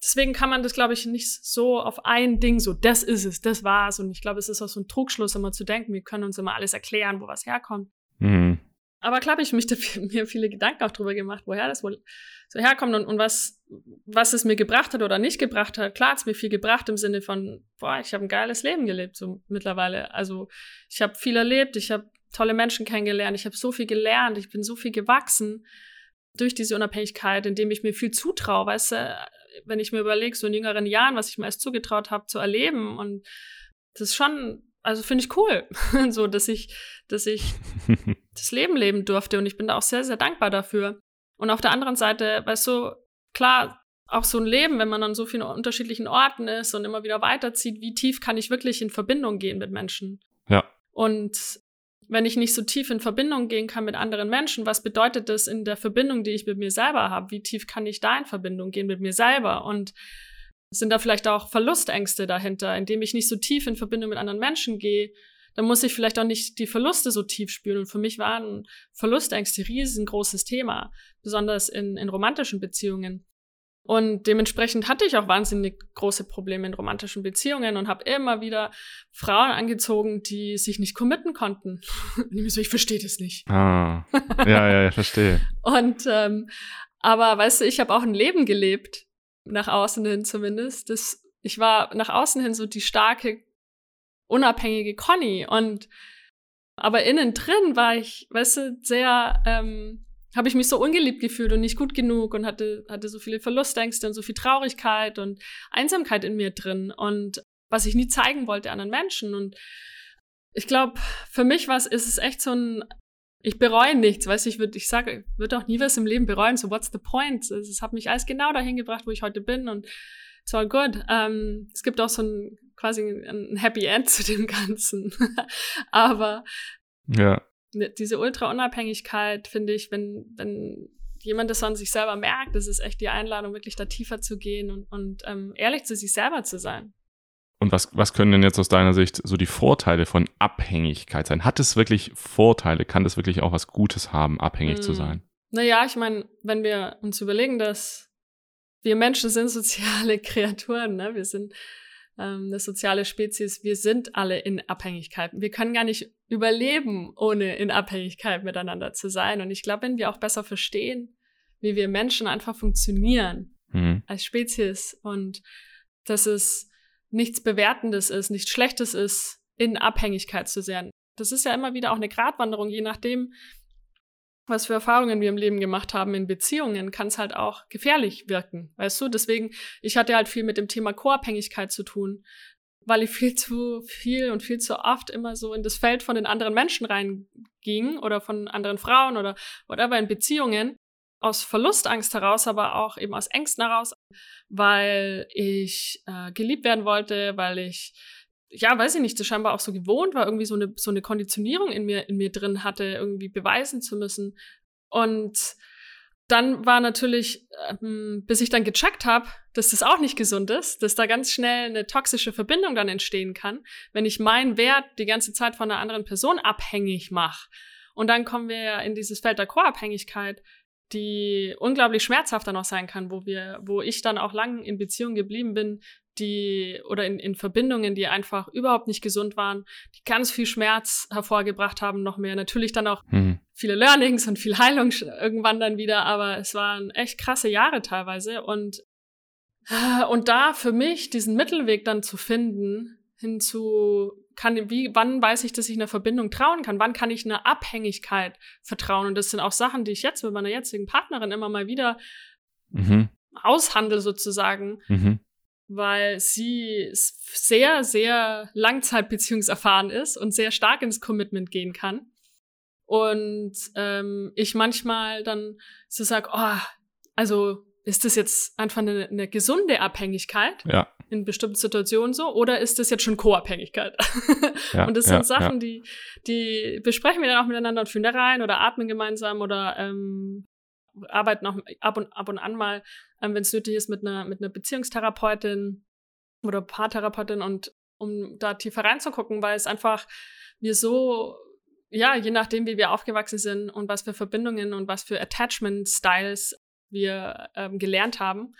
deswegen kann man das, glaube ich, nicht so auf ein Ding so, das ist es, das war's. Und ich glaube, es ist auch so ein Trugschluss, immer zu denken, wir können uns immer alles erklären, wo was herkommt. Mhm. Aber klar habe ich mich da, mir viele Gedanken auch drüber gemacht, woher das wohl so herkommt und, und was, was es mir gebracht hat oder nicht gebracht hat. Klar hat es mir viel gebracht im Sinne von, boah, ich habe ein geiles Leben gelebt, so mittlerweile. Also ich habe viel erlebt, ich habe tolle Menschen kennengelernt, ich habe so viel gelernt, ich bin so viel gewachsen durch diese Unabhängigkeit, indem ich mir viel zutraue, weißt du, wenn ich mir überlege, so in jüngeren Jahren, was ich mir erst zugetraut habe zu erleben und das ist schon also finde ich cool, so dass ich, dass ich das Leben leben durfte und ich bin da auch sehr, sehr dankbar dafür. Und auf der anderen Seite, weißt du, klar, auch so ein Leben, wenn man an so vielen unterschiedlichen Orten ist und immer wieder weiterzieht, wie tief kann ich wirklich in Verbindung gehen mit Menschen? Ja. Und wenn ich nicht so tief in Verbindung gehen kann mit anderen Menschen, was bedeutet das in der Verbindung, die ich mit mir selber habe? Wie tief kann ich da in Verbindung gehen mit mir selber? Und sind da vielleicht auch Verlustängste dahinter, indem ich nicht so tief in Verbindung mit anderen Menschen gehe? Dann muss ich vielleicht auch nicht die Verluste so tief spüren. Und für mich waren Verlustängste riesengroßes Thema, besonders in, in romantischen Beziehungen. Und dementsprechend hatte ich auch wahnsinnig große Probleme in romantischen Beziehungen und habe immer wieder Frauen angezogen, die sich nicht committen konnten. Ich so, ich verstehe das nicht. Ah, ja, ja, ich verstehe. und ähm, aber weißt du, ich habe auch ein Leben gelebt, nach außen hin zumindest. Das, ich war nach außen hin so die starke, unabhängige Conny und aber innen drin war ich, weißt du, sehr, ähm, habe ich mich so ungeliebt gefühlt und nicht gut genug und hatte, hatte so viele Verlustängste und so viel Traurigkeit und Einsamkeit in mir drin und was ich nie zeigen wollte anderen Menschen. Und ich glaube, für mich war es, ist es echt so ein ich bereue nichts, weißt du, ich würde, ich sage, würde auch nie was im Leben bereuen, so what's the point? Es, es hat mich alles genau dahin gebracht, wo ich heute bin und it's all good. Ähm, es gibt auch so ein, quasi ein Happy End zu dem Ganzen. Aber ja. Ne, diese Ultra-Unabhängigkeit, finde ich, wenn, wenn jemand das an sich selber merkt, das ist echt die Einladung, wirklich da tiefer zu gehen und, und ähm, ehrlich zu sich selber zu sein. Und was, was können denn jetzt aus deiner Sicht so die Vorteile von Abhängigkeit sein? Hat es wirklich Vorteile? Kann das wirklich auch was Gutes haben, abhängig mm. zu sein? Naja, ich meine, wenn wir uns überlegen, dass wir Menschen sind soziale Kreaturen, ne? wir sind ähm, eine soziale Spezies, wir sind alle in Abhängigkeit. Wir können gar nicht überleben, ohne in Abhängigkeit miteinander zu sein. Und ich glaube, wenn wir auch besser verstehen, wie wir Menschen einfach funktionieren mhm. als Spezies und dass es nichts Bewertendes ist, nichts Schlechtes ist, in Abhängigkeit zu sein. Das ist ja immer wieder auch eine Gratwanderung, je nachdem, was für Erfahrungen wir im Leben gemacht haben in Beziehungen, kann es halt auch gefährlich wirken, weißt du? Deswegen, ich hatte halt viel mit dem Thema Co-Abhängigkeit zu tun, weil ich viel zu viel und viel zu oft immer so in das Feld von den anderen Menschen reinging oder von anderen Frauen oder whatever in Beziehungen aus Verlustangst heraus, aber auch eben aus Ängsten heraus, weil ich äh, geliebt werden wollte, weil ich ja, weiß ich nicht, das scheinbar auch so gewohnt war, irgendwie so eine, so eine Konditionierung in mir, in mir drin hatte, irgendwie beweisen zu müssen. Und dann war natürlich, ähm, bis ich dann gecheckt habe, dass das auch nicht gesund ist, dass da ganz schnell eine toxische Verbindung dann entstehen kann, wenn ich meinen Wert die ganze Zeit von einer anderen Person abhängig mache. Und dann kommen wir ja in dieses Feld der Co-Abhängigkeit, die unglaublich schmerzhaft dann auch sein kann, wo wir, wo ich dann auch lang in Beziehung geblieben bin, die oder in, in Verbindungen, die einfach überhaupt nicht gesund waren, die ganz viel Schmerz hervorgebracht haben, noch mehr. Natürlich dann auch mhm. viele Learnings und viel Heilung irgendwann dann wieder, aber es waren echt krasse Jahre teilweise und und da für mich diesen Mittelweg dann zu finden, hinzu, kann, wie, wann weiß ich, dass ich einer Verbindung trauen kann? Wann kann ich einer Abhängigkeit vertrauen? Und das sind auch Sachen, die ich jetzt mit meiner jetzigen Partnerin immer mal wieder mhm. aushandle sozusagen. Mhm. Weil sie sehr, sehr langzeitbeziehungserfahren ist und sehr stark ins Commitment gehen kann. Und ähm, ich manchmal dann so sag, oh, also ist das jetzt einfach eine, eine gesunde Abhängigkeit ja. In bestimmten Situationen so oder ist das jetzt schon Co-Abhängigkeit? Ja, und das sind ja, Sachen, ja. die, die besprechen wir dann auch miteinander und führen da rein oder atmen gemeinsam oder ähm, arbeiten auch ab und, ab und an mal, ähm, wenn es nötig ist, mit einer, mit einer Beziehungstherapeutin oder Paartherapeutin und um da tiefer reinzugucken, weil es einfach wir so ja, je nachdem, wie wir aufgewachsen sind und was für Verbindungen und was für Attachment-Styles wir ähm, gelernt haben,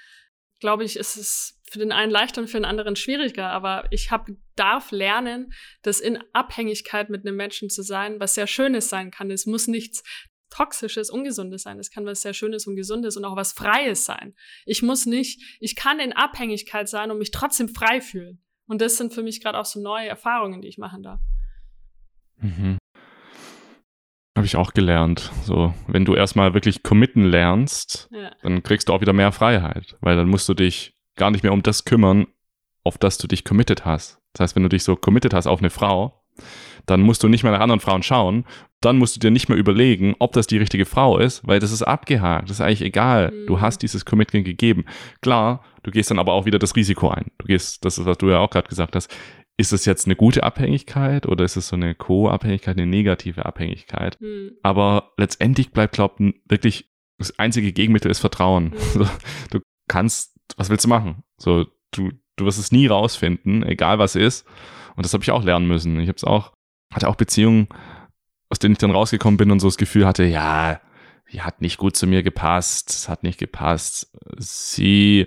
glaube ich, ist es für den einen leichter und für den anderen schwieriger. Aber ich hab, darf lernen, dass in Abhängigkeit mit einem Menschen zu sein, was sehr Schönes sein kann. Es muss nichts Toxisches, Ungesundes sein. Es kann was sehr Schönes und Gesundes und auch was Freies sein. Ich muss nicht, ich kann in Abhängigkeit sein und mich trotzdem frei fühlen. Und das sind für mich gerade auch so neue Erfahrungen, die ich machen darf. Mhm. Habe ich auch gelernt. So, wenn du erstmal wirklich committen lernst, ja. dann kriegst du auch wieder mehr Freiheit, weil dann musst du dich gar nicht mehr um das kümmern, auf das du dich committed hast. Das heißt, wenn du dich so committed hast auf eine Frau, dann musst du nicht mehr nach anderen Frauen schauen. Dann musst du dir nicht mehr überlegen, ob das die richtige Frau ist, weil das ist abgehakt. Das ist eigentlich egal. Mhm. Du hast dieses Commitment gegeben. Klar, du gehst dann aber auch wieder das Risiko ein. Du gehst, das ist, was du ja auch gerade gesagt hast, ist es jetzt eine gute Abhängigkeit oder ist es so eine Co-Abhängigkeit, eine negative Abhängigkeit? Mhm. Aber letztendlich bleibt, glaube ich, wirklich das einzige Gegenmittel ist Vertrauen. Mhm. du kannst, was willst du machen? So, du, du wirst es nie rausfinden, egal was ist. Und das habe ich auch lernen müssen. Ich habe es auch, hatte auch Beziehungen, aus denen ich dann rausgekommen bin und so das Gefühl hatte, ja, die hat nicht gut zu mir gepasst, es hat nicht gepasst. Sie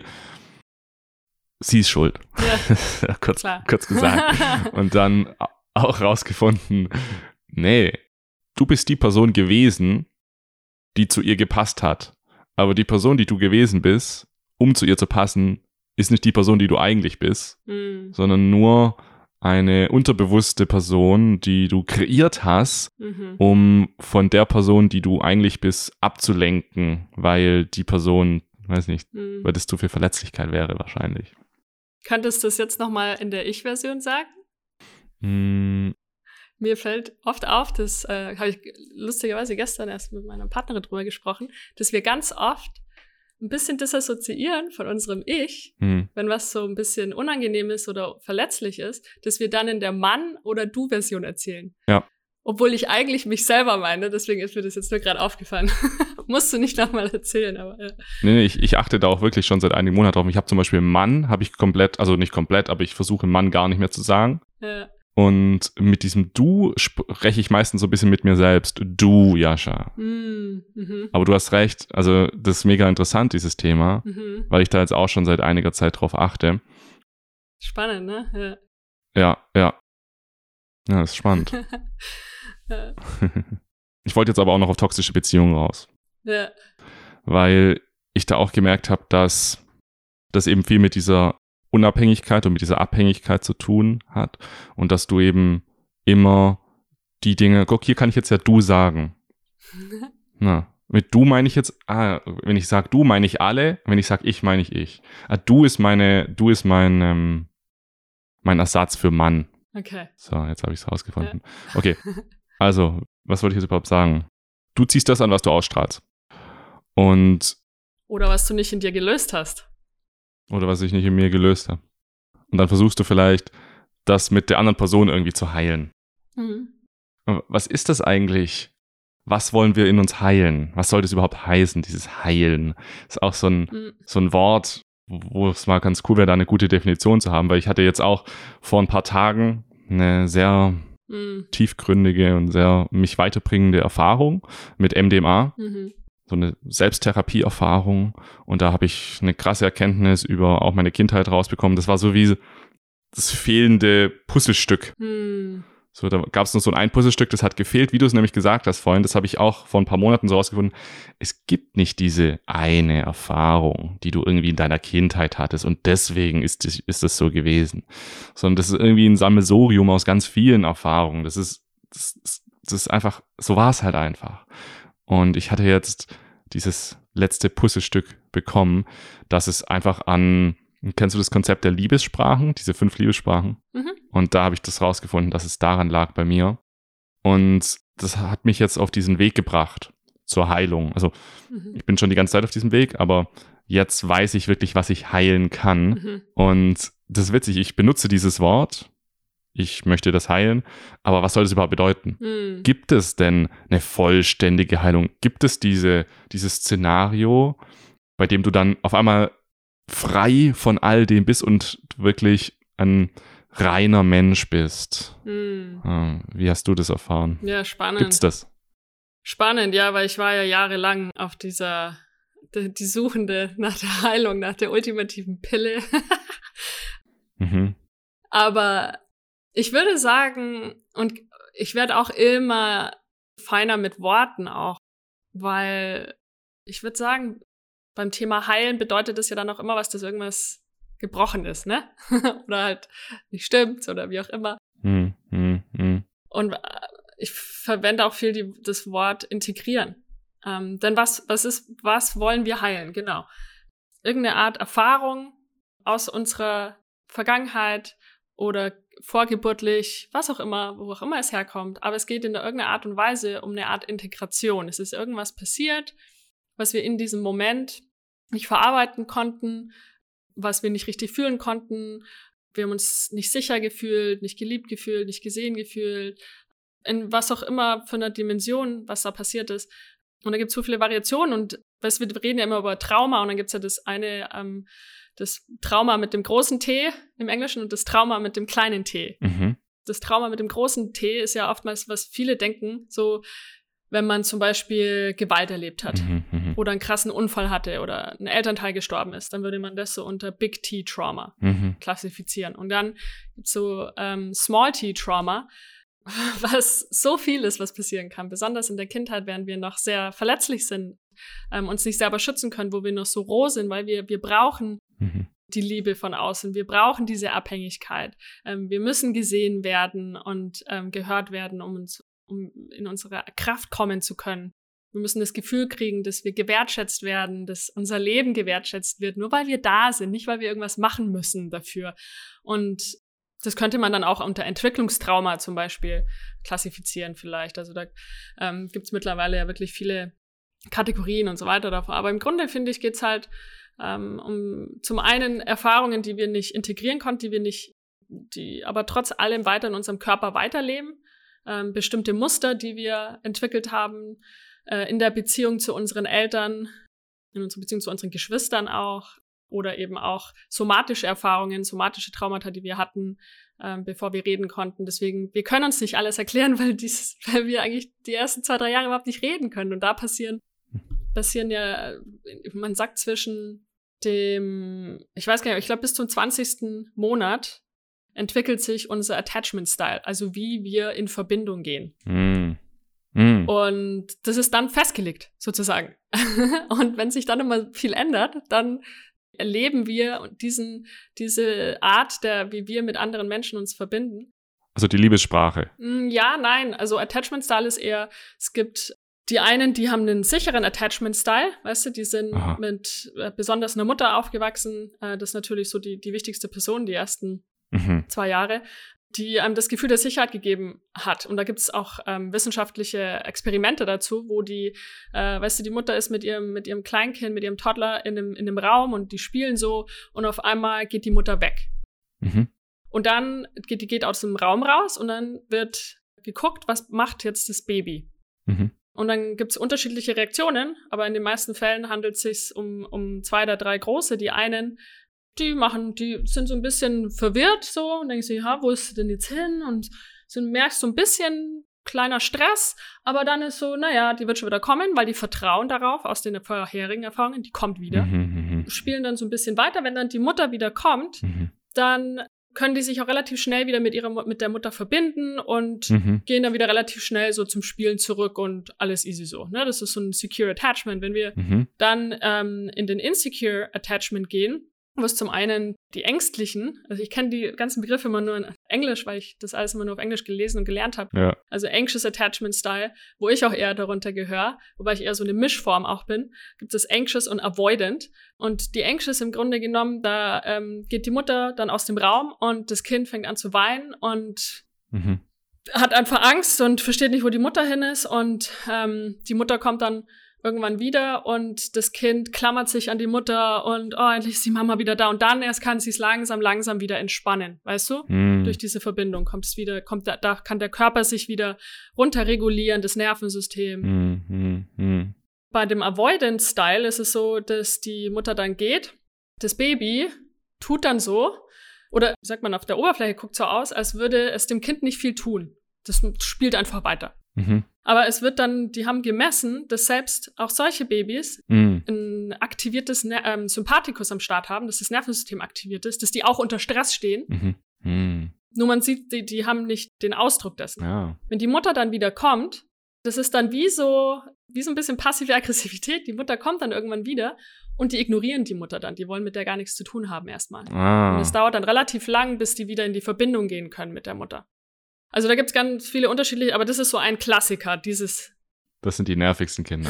sie ist schuld. Ja. kurz, kurz gesagt. Und dann auch rausgefunden, nee, du bist die Person gewesen, die zu ihr gepasst hat. Aber die Person, die du gewesen bist, um zu ihr zu passen, ist nicht die Person, die du eigentlich bist, mhm. sondern nur eine unterbewusste Person, die du kreiert hast, mhm. um von der Person, die du eigentlich bist, abzulenken, weil die Person, weiß nicht, mhm. weil das zu viel Verletzlichkeit wäre wahrscheinlich. Könntest du es jetzt nochmal in der Ich-Version sagen? Mm. Mir fällt oft auf, das äh, habe ich lustigerweise gestern erst mit meiner Partnerin drüber gesprochen, dass wir ganz oft ein bisschen disassoziieren von unserem Ich, mhm. wenn was so ein bisschen unangenehm ist oder verletzlich ist, dass wir dann in der Mann- oder Du-Version erzählen. Ja. Obwohl ich eigentlich mich selber meine, deswegen ist mir das jetzt nur gerade aufgefallen. Musst du nicht nochmal erzählen, aber ja. Nee, nee, ich, ich achte da auch wirklich schon seit einigen Monaten drauf. Ich habe zum Beispiel Mann, habe ich komplett, also nicht komplett, aber ich versuche Mann gar nicht mehr zu sagen. Ja. Und mit diesem Du spreche ich meistens so ein bisschen mit mir selbst. Du, Jascha. Mm, mhm. Aber du hast recht, also das ist mega interessant, dieses Thema, mhm. weil ich da jetzt auch schon seit einiger Zeit drauf achte. Spannend, ne? Ja, ja. Ja, ja das ist spannend. ich wollte jetzt aber auch noch auf toxische Beziehungen raus. Ja. Weil ich da auch gemerkt habe, dass das eben viel mit dieser Unabhängigkeit und mit dieser Abhängigkeit zu tun hat und dass du eben immer die Dinge, guck, hier kann ich jetzt ja du sagen. Na, mit du meine ich jetzt, ah, wenn ich sage du, meine ich alle, wenn ich sage ich, meine ich ich. Ah, du ist meine, du ist mein, ähm, mein Ersatz für Mann. Okay. So, jetzt habe ich es rausgefunden. Ja. Okay, also, was wollte ich jetzt überhaupt sagen? Du ziehst das an, was du ausstrahlst. Und. Oder was du nicht in dir gelöst hast. Oder was ich nicht in mir gelöst habe. Und dann versuchst du vielleicht, das mit der anderen Person irgendwie zu heilen. Mhm. Was ist das eigentlich? Was wollen wir in uns heilen? Was soll das überhaupt heißen, dieses Heilen? Das ist auch so ein, mhm. so ein Wort, wo es mal ganz cool wäre, da eine gute Definition zu haben, weil ich hatte jetzt auch vor ein paar Tagen eine sehr mhm. tiefgründige und sehr mich weiterbringende Erfahrung mit MDMA. Mhm. So eine Selbsttherapieerfahrung und da habe ich eine krasse Erkenntnis über auch meine Kindheit rausbekommen. Das war so wie das fehlende Puzzlestück. Hm. So, da gab es noch so ein Puzzlestück, das hat gefehlt, wie du es nämlich gesagt hast vorhin, das habe ich auch vor ein paar Monaten so rausgefunden. Es gibt nicht diese eine Erfahrung, die du irgendwie in deiner Kindheit hattest und deswegen ist es ist das so gewesen. Sondern das ist irgendwie ein Sammelsorium aus ganz vielen Erfahrungen. Das ist, das, das ist einfach, so war es halt einfach. Und ich hatte jetzt dieses letzte Puzzlestück bekommen, dass es einfach an Kennst du das Konzept der Liebessprachen, diese fünf Liebessprachen? Mhm. Und da habe ich das rausgefunden, dass es daran lag bei mir. Und das hat mich jetzt auf diesen Weg gebracht zur Heilung. Also mhm. ich bin schon die ganze Zeit auf diesem Weg, aber jetzt weiß ich wirklich, was ich heilen kann. Mhm. Und das ist witzig, ich benutze dieses Wort. Ich möchte das heilen, aber was soll das überhaupt bedeuten? Mhm. Gibt es denn eine vollständige Heilung? Gibt es diese, dieses Szenario, bei dem du dann auf einmal frei von all dem bist und wirklich ein reiner Mensch bist. Hm. Wie hast du das erfahren? Ja, spannend. Gibt's das? Spannend, ja, weil ich war ja jahrelang auf dieser, die, die Suchende nach der Heilung, nach der ultimativen Pille. mhm. Aber ich würde sagen, und ich werde auch immer feiner mit Worten auch, weil ich würde sagen, beim Thema Heilen bedeutet es ja dann auch immer was, dass irgendwas gebrochen ist, ne? oder halt nicht stimmt oder wie auch immer. Hm, hm, hm. Und äh, ich verwende auch viel die, das Wort integrieren. Ähm, denn was, was ist, was wollen wir heilen? Genau. Irgendeine Art Erfahrung aus unserer Vergangenheit oder vorgeburtlich, was auch immer, wo auch immer es herkommt. Aber es geht in irgendeiner Art und Weise um eine Art Integration. Es ist irgendwas passiert, was wir in diesem Moment nicht verarbeiten konnten, was wir nicht richtig fühlen konnten. Wir haben uns nicht sicher gefühlt, nicht geliebt gefühlt, nicht gesehen gefühlt, in was auch immer für eine Dimension, was da passiert ist. Und da gibt es so viele Variationen und weißt, wir reden ja immer über Trauma und dann gibt es ja das eine, ähm, das Trauma mit dem großen T im Englischen und das Trauma mit dem kleinen T. Mhm. Das Trauma mit dem großen T ist ja oftmals, was viele denken, so wenn man zum Beispiel Gewalt erlebt hat mhm, mhm, oder einen krassen Unfall hatte oder ein Elternteil gestorben ist, dann würde man das so unter Big T Trauma mhm. klassifizieren. Und dann gibt's so ähm, Small T Trauma, was so viel ist, was passieren kann, besonders in der Kindheit, während wir noch sehr verletzlich sind, ähm, uns nicht selber schützen können, wo wir noch so roh sind, weil wir, wir brauchen mhm. die Liebe von außen, wir brauchen diese Abhängigkeit. Ähm, wir müssen gesehen werden und ähm, gehört werden, um uns um in unsere Kraft kommen zu können. Wir müssen das Gefühl kriegen, dass wir gewertschätzt werden, dass unser Leben gewertschätzt wird, nur weil wir da sind, nicht weil wir irgendwas machen müssen dafür. Und das könnte man dann auch unter Entwicklungstrauma zum Beispiel klassifizieren vielleicht. Also da ähm, gibt es mittlerweile ja wirklich viele Kategorien und so weiter davon. Aber im Grunde finde ich, geht es halt ähm, um zum einen Erfahrungen, die wir nicht integrieren konnten, die wir nicht, die aber trotz allem weiter in unserem Körper weiterleben ähm, bestimmte Muster, die wir entwickelt haben äh, in der Beziehung zu unseren Eltern, in unserer Beziehung zu unseren Geschwistern auch oder eben auch somatische Erfahrungen, somatische Traumata, die wir hatten, äh, bevor wir reden konnten. Deswegen, wir können uns nicht alles erklären, weil, dies, weil wir eigentlich die ersten zwei, drei Jahre überhaupt nicht reden können. Und da passieren, passieren ja, man sagt zwischen dem, ich weiß gar nicht, ich glaube bis zum 20. Monat entwickelt sich unser Attachment Style, also wie wir in Verbindung gehen. Mm. Mm. Und das ist dann festgelegt, sozusagen. und wenn sich dann immer viel ändert, dann erleben wir diesen, diese Art, der, wie wir mit anderen Menschen uns verbinden. Also die Liebessprache. Mm, ja, nein. Also Attachment Style ist eher, es gibt die einen, die haben einen sicheren Attachment-Style, weißt du, die sind Aha. mit äh, besonders einer Mutter aufgewachsen. Äh, das ist natürlich so die, die wichtigste Person, die ersten mhm. zwei Jahre, die einem das Gefühl der Sicherheit gegeben hat. Und da gibt es auch ähm, wissenschaftliche Experimente dazu, wo die, äh, weißt du, die Mutter ist mit ihrem, mit ihrem Kleinkind, mit ihrem Toddler in einem, in einem Raum und die spielen so und auf einmal geht die Mutter weg. Mhm. Und dann geht die geht aus dem Raum raus und dann wird geguckt, was macht jetzt das Baby. Mhm. Und dann gibt es unterschiedliche Reaktionen, aber in den meisten Fällen handelt es sich um, um zwei oder drei große. Die einen die machen, die sind so ein bisschen verwirrt so und denken sich, ja, wo ist sie denn jetzt hin? Und so merkst so ein bisschen, kleiner Stress, aber dann ist so, naja, die wird schon wieder kommen, weil die vertrauen darauf aus den vorherigen Erfahrungen, die kommt wieder. Mhm, Spielen dann so ein bisschen weiter. Wenn dann die Mutter wieder kommt, mhm, dann können die sich auch relativ schnell wieder mit ihrer mit der Mutter verbinden und mhm, gehen dann wieder relativ schnell so zum Spielen zurück und alles easy so. Ne? Das ist so ein Secure Attachment. Wenn wir mhm, dann ähm, in den Insecure Attachment gehen, was zum einen die Ängstlichen, also ich kenne die ganzen Begriffe immer nur in Englisch, weil ich das alles immer nur auf Englisch gelesen und gelernt habe. ja, Also Anxious Attachment Style, wo ich auch eher darunter gehöre, wobei ich eher so eine Mischform auch bin, gibt es Anxious und Avoidant. Und die Anxious im Grunde genommen, da ähm, geht die Mutter dann aus dem Raum und das Kind fängt an zu weinen und mhm, hat einfach Angst und versteht nicht, wo die Mutter hin ist. Und ähm, die Mutter kommt dann irgendwann wieder und das Kind klammert sich an die Mutter und oh, endlich ist die Mama wieder da. Und dann erst kann sie es langsam, langsam wieder entspannen, weißt du? mhm, Durch diese Verbindung kommt es wieder, kommt da, da kann der Körper sich wieder runterregulieren, das Nervensystem. mhm, mhm, Bei dem Avoidance-Style ist es so, dass die Mutter dann geht, das Baby tut dann so, oder sagt man, auf der Oberfläche guckt so aus, als würde es dem Kind nicht viel tun. Das spielt einfach weiter. mhm, Aber es wird dann, die haben gemessen, dass selbst auch solche Babys mhm, ein aktiviertes Ner ähm, Sympathikus am Start haben, dass das Nervensystem aktiviert ist, dass die auch unter Stress stehen. mhm, mhm, Nur man sieht, die, die haben nicht den Ausdruck dessen. ja, Wenn die Mutter dann wieder kommt, das ist dann wie so, wie so ein bisschen passive Aggressivität. Die Mutter kommt dann irgendwann wieder und die ignorieren die Mutter dann. Die wollen mit der gar nichts zu tun haben erstmal. Und ah, es dauert dann relativ lang, bis die wieder in die Verbindung gehen können mit der Mutter. Also da gibt's ganz viele unterschiedliche, aber das ist so ein Klassiker, dieses. das sind die nervigsten Kinder.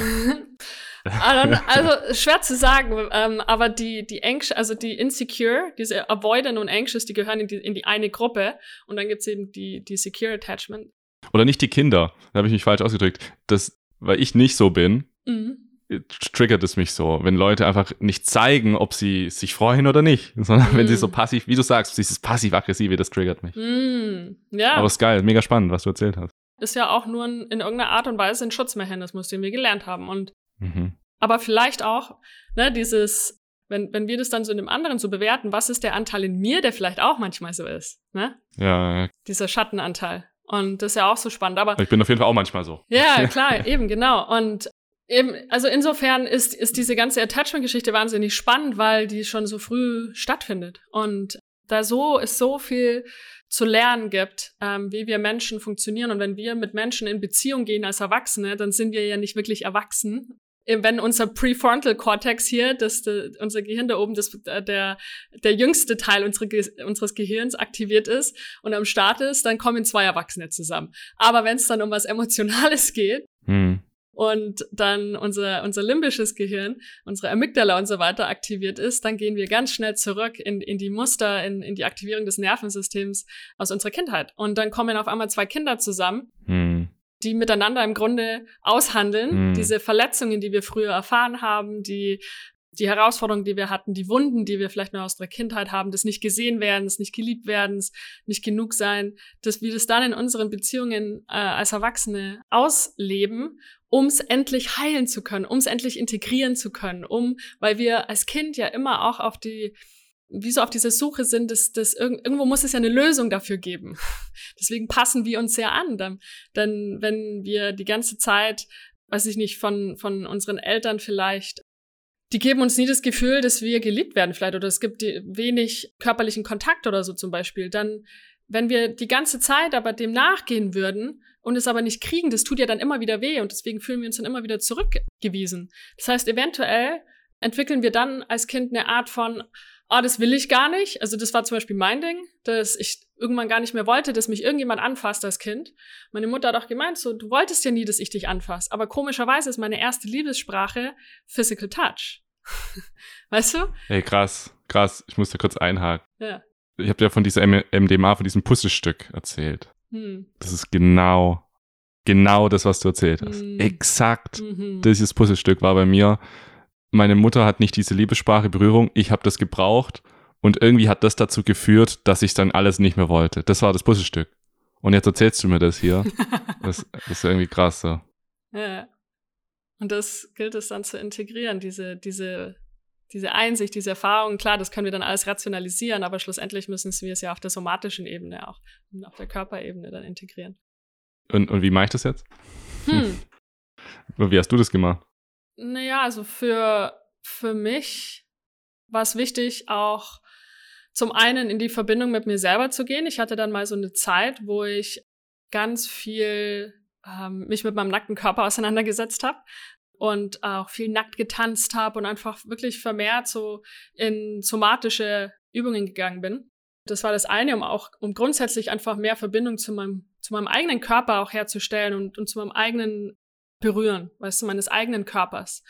also, also schwer zu sagen, ähm, aber die, die anxious, also die insecure, diese avoidant und anxious, die gehören in die, in die eine Gruppe. Und dann gibt's eben die, die secure attachment. Oder nicht die Kinder, da habe ich mich falsch ausgedrückt. Das, weil ich nicht so bin, Mhm. Triggert es mich so, wenn Leute einfach nicht zeigen, ob sie sich freuen oder nicht, sondern wenn sie so Mm. passiv, wie du sagst, dieses passiv-aggressive, das triggert mich. Mm, ja. Aber ist geil, mega spannend, was du erzählt hast. ist ja auch nur ein, in irgendeiner Art und Weise ein Schutzmechanismus, den wir gelernt haben. Und Mhm. aber vielleicht auch, ne, dieses, wenn, wenn wir das dann so in dem anderen so bewerten, was ist der Anteil in mir, der vielleicht auch manchmal so ist, ne? Ja, Dieser Schattenanteil. Und das ist ja auch so spannend. Aber ich bin auf jeden Fall auch manchmal so. ja, klar, eben, genau. Und eben, also insofern ist, ist diese ganze Attachment-Geschichte wahnsinnig spannend, weil die schon so früh stattfindet. Und da so es so viel zu lernen gibt, ähm, wie wir Menschen funktionieren. Und wenn wir mit Menschen in Beziehung gehen als Erwachsene, dann sind wir ja nicht wirklich erwachsen. Eben Wenn unser Prefrontal Cortex hier, das, das unser Gehirn da oben, das, äh, der, der jüngste Teil unsere, unseres Gehirns aktiviert ist und am Start ist, dann kommen zwei Erwachsene zusammen. Aber wenn es dann um was Emotionales geht, Hm. Und dann unser, unser limbisches Gehirn, unsere Amygdala und so weiter aktiviert ist, dann gehen wir ganz schnell zurück in, in die Muster, in, in die Aktivierung des Nervensystems aus unserer Kindheit. Und dann kommen auf einmal zwei Kinder zusammen, Hm. die miteinander im Grunde aushandeln, Mhm. diese Verletzungen, die wir früher erfahren haben, die die Herausforderungen, die wir hatten, die Wunden, die wir vielleicht noch aus der Kindheit haben, das nicht gesehen werden, das nicht geliebt werden, das nicht genug sein, dass wir das dann in unseren Beziehungen äh, als Erwachsene ausleben, um es endlich heilen zu können, um es endlich integrieren zu können, um, weil wir als Kind ja immer auch auf die wie so auf dieser Suche sind, dass, dass irg irgendwo muss es ja eine Lösung dafür geben. Deswegen passen wir uns sehr an. Dann, denn wenn wir die ganze Zeit, weiß ich nicht, von, von unseren Eltern vielleicht die geben uns nie das Gefühl, dass wir geliebt werden vielleicht oder es gibt wenig körperlichen Kontakt oder so zum Beispiel. Dann, wenn wir die ganze Zeit aber dem nachgehen würden und es aber nicht kriegen, das tut ja dann immer wieder weh und deswegen fühlen wir uns dann immer wieder zurückgewiesen. Das heißt, eventuell entwickeln wir dann als Kind eine Art von, ah, das will ich gar nicht. Also das war zum Beispiel mein Ding, dass ich irgendwann gar nicht mehr wollte, dass mich irgendjemand anfasst als Kind. Meine Mutter hat auch gemeint, so, du wolltest ja nie, dass ich dich anfasse. Aber komischerweise ist meine erste Liebessprache Physical Touch. weißt du? Ey, krass, krass. Ich muss da kurz einhaken. Ja. Ich habe dir von dieser MDMA, von diesem Puzzlestück erzählt. Hm. Das ist genau, genau das, was du erzählt hast. Mm. Exakt. Mhm. Dieses Puzzlestück war bei mir. Meine Mutter hat nicht diese Liebessprache Berührung. Ich habe das gebraucht. Und irgendwie hat das dazu geführt, dass ich dann alles nicht mehr wollte. Das war das Puzzlestück. Und jetzt erzählst du mir das hier. Das, das ist irgendwie krass so. ja. Und das gilt es dann zu integrieren, diese, diese, diese Einsicht, diese Erfahrung. Klar, das können wir dann alles rationalisieren, aber schlussendlich müssen wir es ja auf der somatischen Ebene auch, auf der Körperebene dann integrieren. Und, und wie mache ich das jetzt? Hm. Wie hast du das gemacht? Naja, also für, für mich war es wichtig, auch zum einen in die Verbindung mit mir selber zu gehen. Ich hatte dann mal so eine Zeit, wo ich ganz viel ähm, mich mit meinem nackten Körper auseinandergesetzt habe und auch viel nackt getanzt habe und einfach wirklich vermehrt so in somatische Übungen gegangen bin. Das war das eine, um auch, um grundsätzlich einfach mehr Verbindung zu meinem, zu meinem eigenen Körper auch herzustellen und, und zu meinem eigenen Berühren, weißt du, meines eigenen Körpers.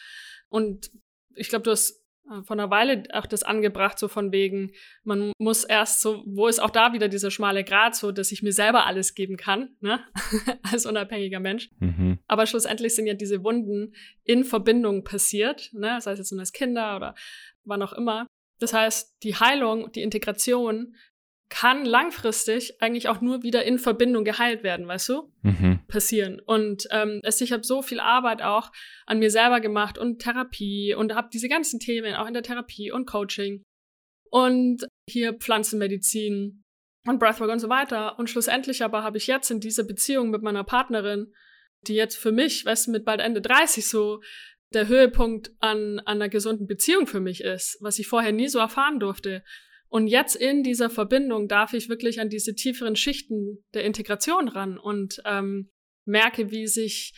Und ich glaube, du hast vor einer Weile auch das angebracht, so von wegen, man muss erst so, wo ist auch da wieder dieser schmale Grat, so dass ich mir selber alles geben kann, ne? als unabhängiger Mensch. Mhm. Aber schlussendlich sind ja diese Wunden in Verbindung passiert, ne? sei es jetzt nun als Kinder oder wann auch immer. Das heißt, die Heilung, die Integration kann langfristig eigentlich auch nur wieder in Verbindung geheilt werden, weißt du? Mhm. Passieren. Und ähm, es, ich habe so viel Arbeit auch an mir selber gemacht und Therapie und habe diese ganzen Themen auch in der Therapie und Coaching und hier Pflanzenmedizin und Breathwork und so weiter. Und schlussendlich aber habe ich jetzt in dieser Beziehung mit meiner Partnerin, die jetzt für mich, weißt du, mit bald Ende 30 so der Höhepunkt an, an einer gesunden Beziehung für mich ist, was ich vorher nie so erfahren durfte. Und jetzt in dieser Verbindung darf ich wirklich an diese tieferen Schichten der Integration ran und ähm, merke, wie sich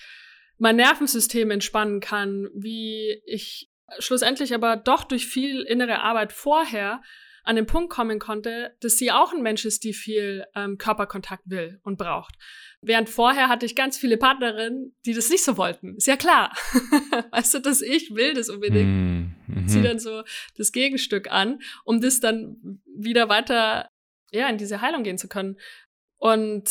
mein Nervensystem entspannen kann, wie ich schlussendlich aber doch durch viel innere Arbeit vorher an den Punkt kommen konnte, dass sie auch ein Mensch ist, die viel ähm, Körperkontakt will und braucht. Während vorher hatte ich ganz viele Partnerinnen, die das nicht so wollten. Ist ja klar. weißt du, dass ich will das unbedingt. Mm, mhm. Zieh dann so das Gegenstück an, um das dann wieder weiter, ja, in diese Heilung gehen zu können. Und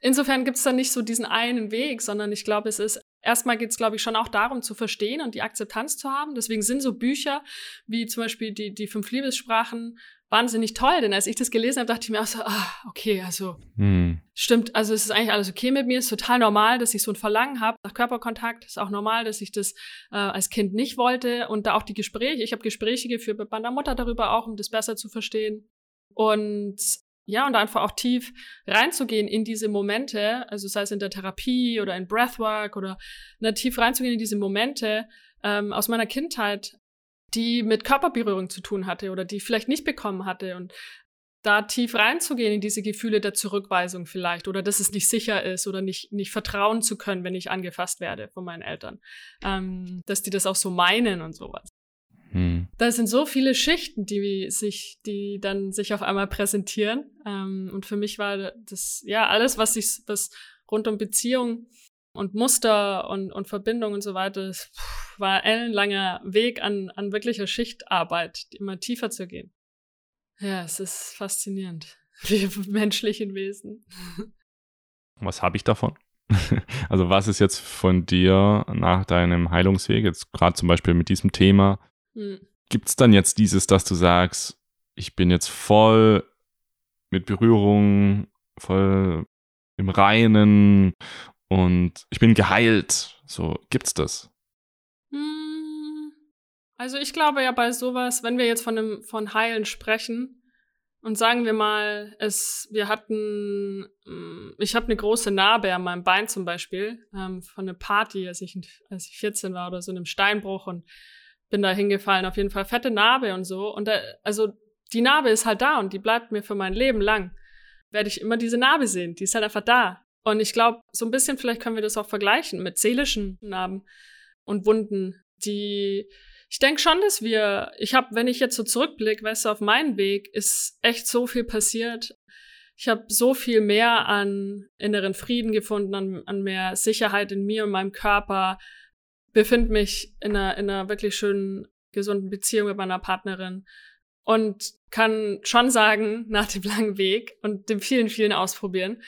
insofern gibt es dann nicht so diesen einen Weg, sondern ich glaube, es ist erstmal geht es, glaube ich, schon auch darum zu verstehen und die Akzeptanz zu haben. Deswegen sind so Bücher wie zum Beispiel die, die fünf Liebessprachen wahnsinnig toll, denn als ich das gelesen habe, dachte ich mir auch so, ah, okay, also hm. stimmt, also es ist eigentlich alles okay mit mir, ist total normal, dass ich so ein Verlangen habe nach Körperkontakt, ist auch normal, dass ich das äh, als Kind nicht wollte. Und da auch die Gespräche, ich habe Gespräche geführt mit meiner Mutter darüber auch, um das besser zu verstehen. Und ja, und einfach auch tief reinzugehen in diese Momente, also sei es in der Therapie oder in Breathwork oder ne, tief reinzugehen in diese Momente ähm, aus meiner Kindheit, die mit Körperberührung zu tun hatte oder die ich vielleicht nicht bekommen hatte und da tief reinzugehen in diese Gefühle der Zurückweisung vielleicht oder dass es nicht sicher ist oder nicht, nicht vertrauen zu können, wenn ich angefasst werde von meinen Eltern, ähm, dass die das auch so meinen und sowas. Hm. Da sind so viele Schichten, die sich, die dann sich auf einmal präsentieren. Ähm, und für mich war das, ja, alles, was sich, was rund um Beziehung und Muster und, und Verbindung und so weiter, das war ein ellenlanger Weg an, an wirklicher Schichtarbeit, immer tiefer zu gehen. Ja, es ist faszinierend. Wir menschlichen Wesen. Was habe ich davon? Also was ist jetzt von dir nach deinem Heilungsweg, jetzt gerade zum Beispiel mit diesem Thema, hm. Gibt es dann jetzt dieses, dass du sagst, ich bin jetzt voll mit Berührung, voll im Reinen und ich bin geheilt? So, gibt's das? Hm. Also ich glaube ja bei sowas, wenn wir jetzt von einem von Heilen sprechen und sagen wir mal, es, wir hatten, hm, ich habe eine große Narbe an meinem Bein zum Beispiel ähm, von einer Party, als ich, als ich 14 war oder so einem Steinbruch und bin da hingefallen, auf jeden Fall fette Narbe und so. Und da, also die Narbe ist halt da und die bleibt mir für mein Leben lang. Werde ich immer diese Narbe sehen, die ist halt einfach da. Und ich glaube, so ein bisschen vielleicht können wir das auch vergleichen mit seelischen Narben und Wunden, die ich denke schon, dass wir, ich habe, wenn ich jetzt so zurückblicke, weißt du, auf meinen Weg ist echt so viel passiert. Ich habe so viel mehr an inneren Frieden gefunden, an, an mehr Sicherheit in mir und meinem Körper, befinde mich in einer, in einer wirklich schönen, gesunden Beziehung mit meiner Partnerin und kann schon sagen, nach dem langen Weg und dem vielen, vielen Ausprobieren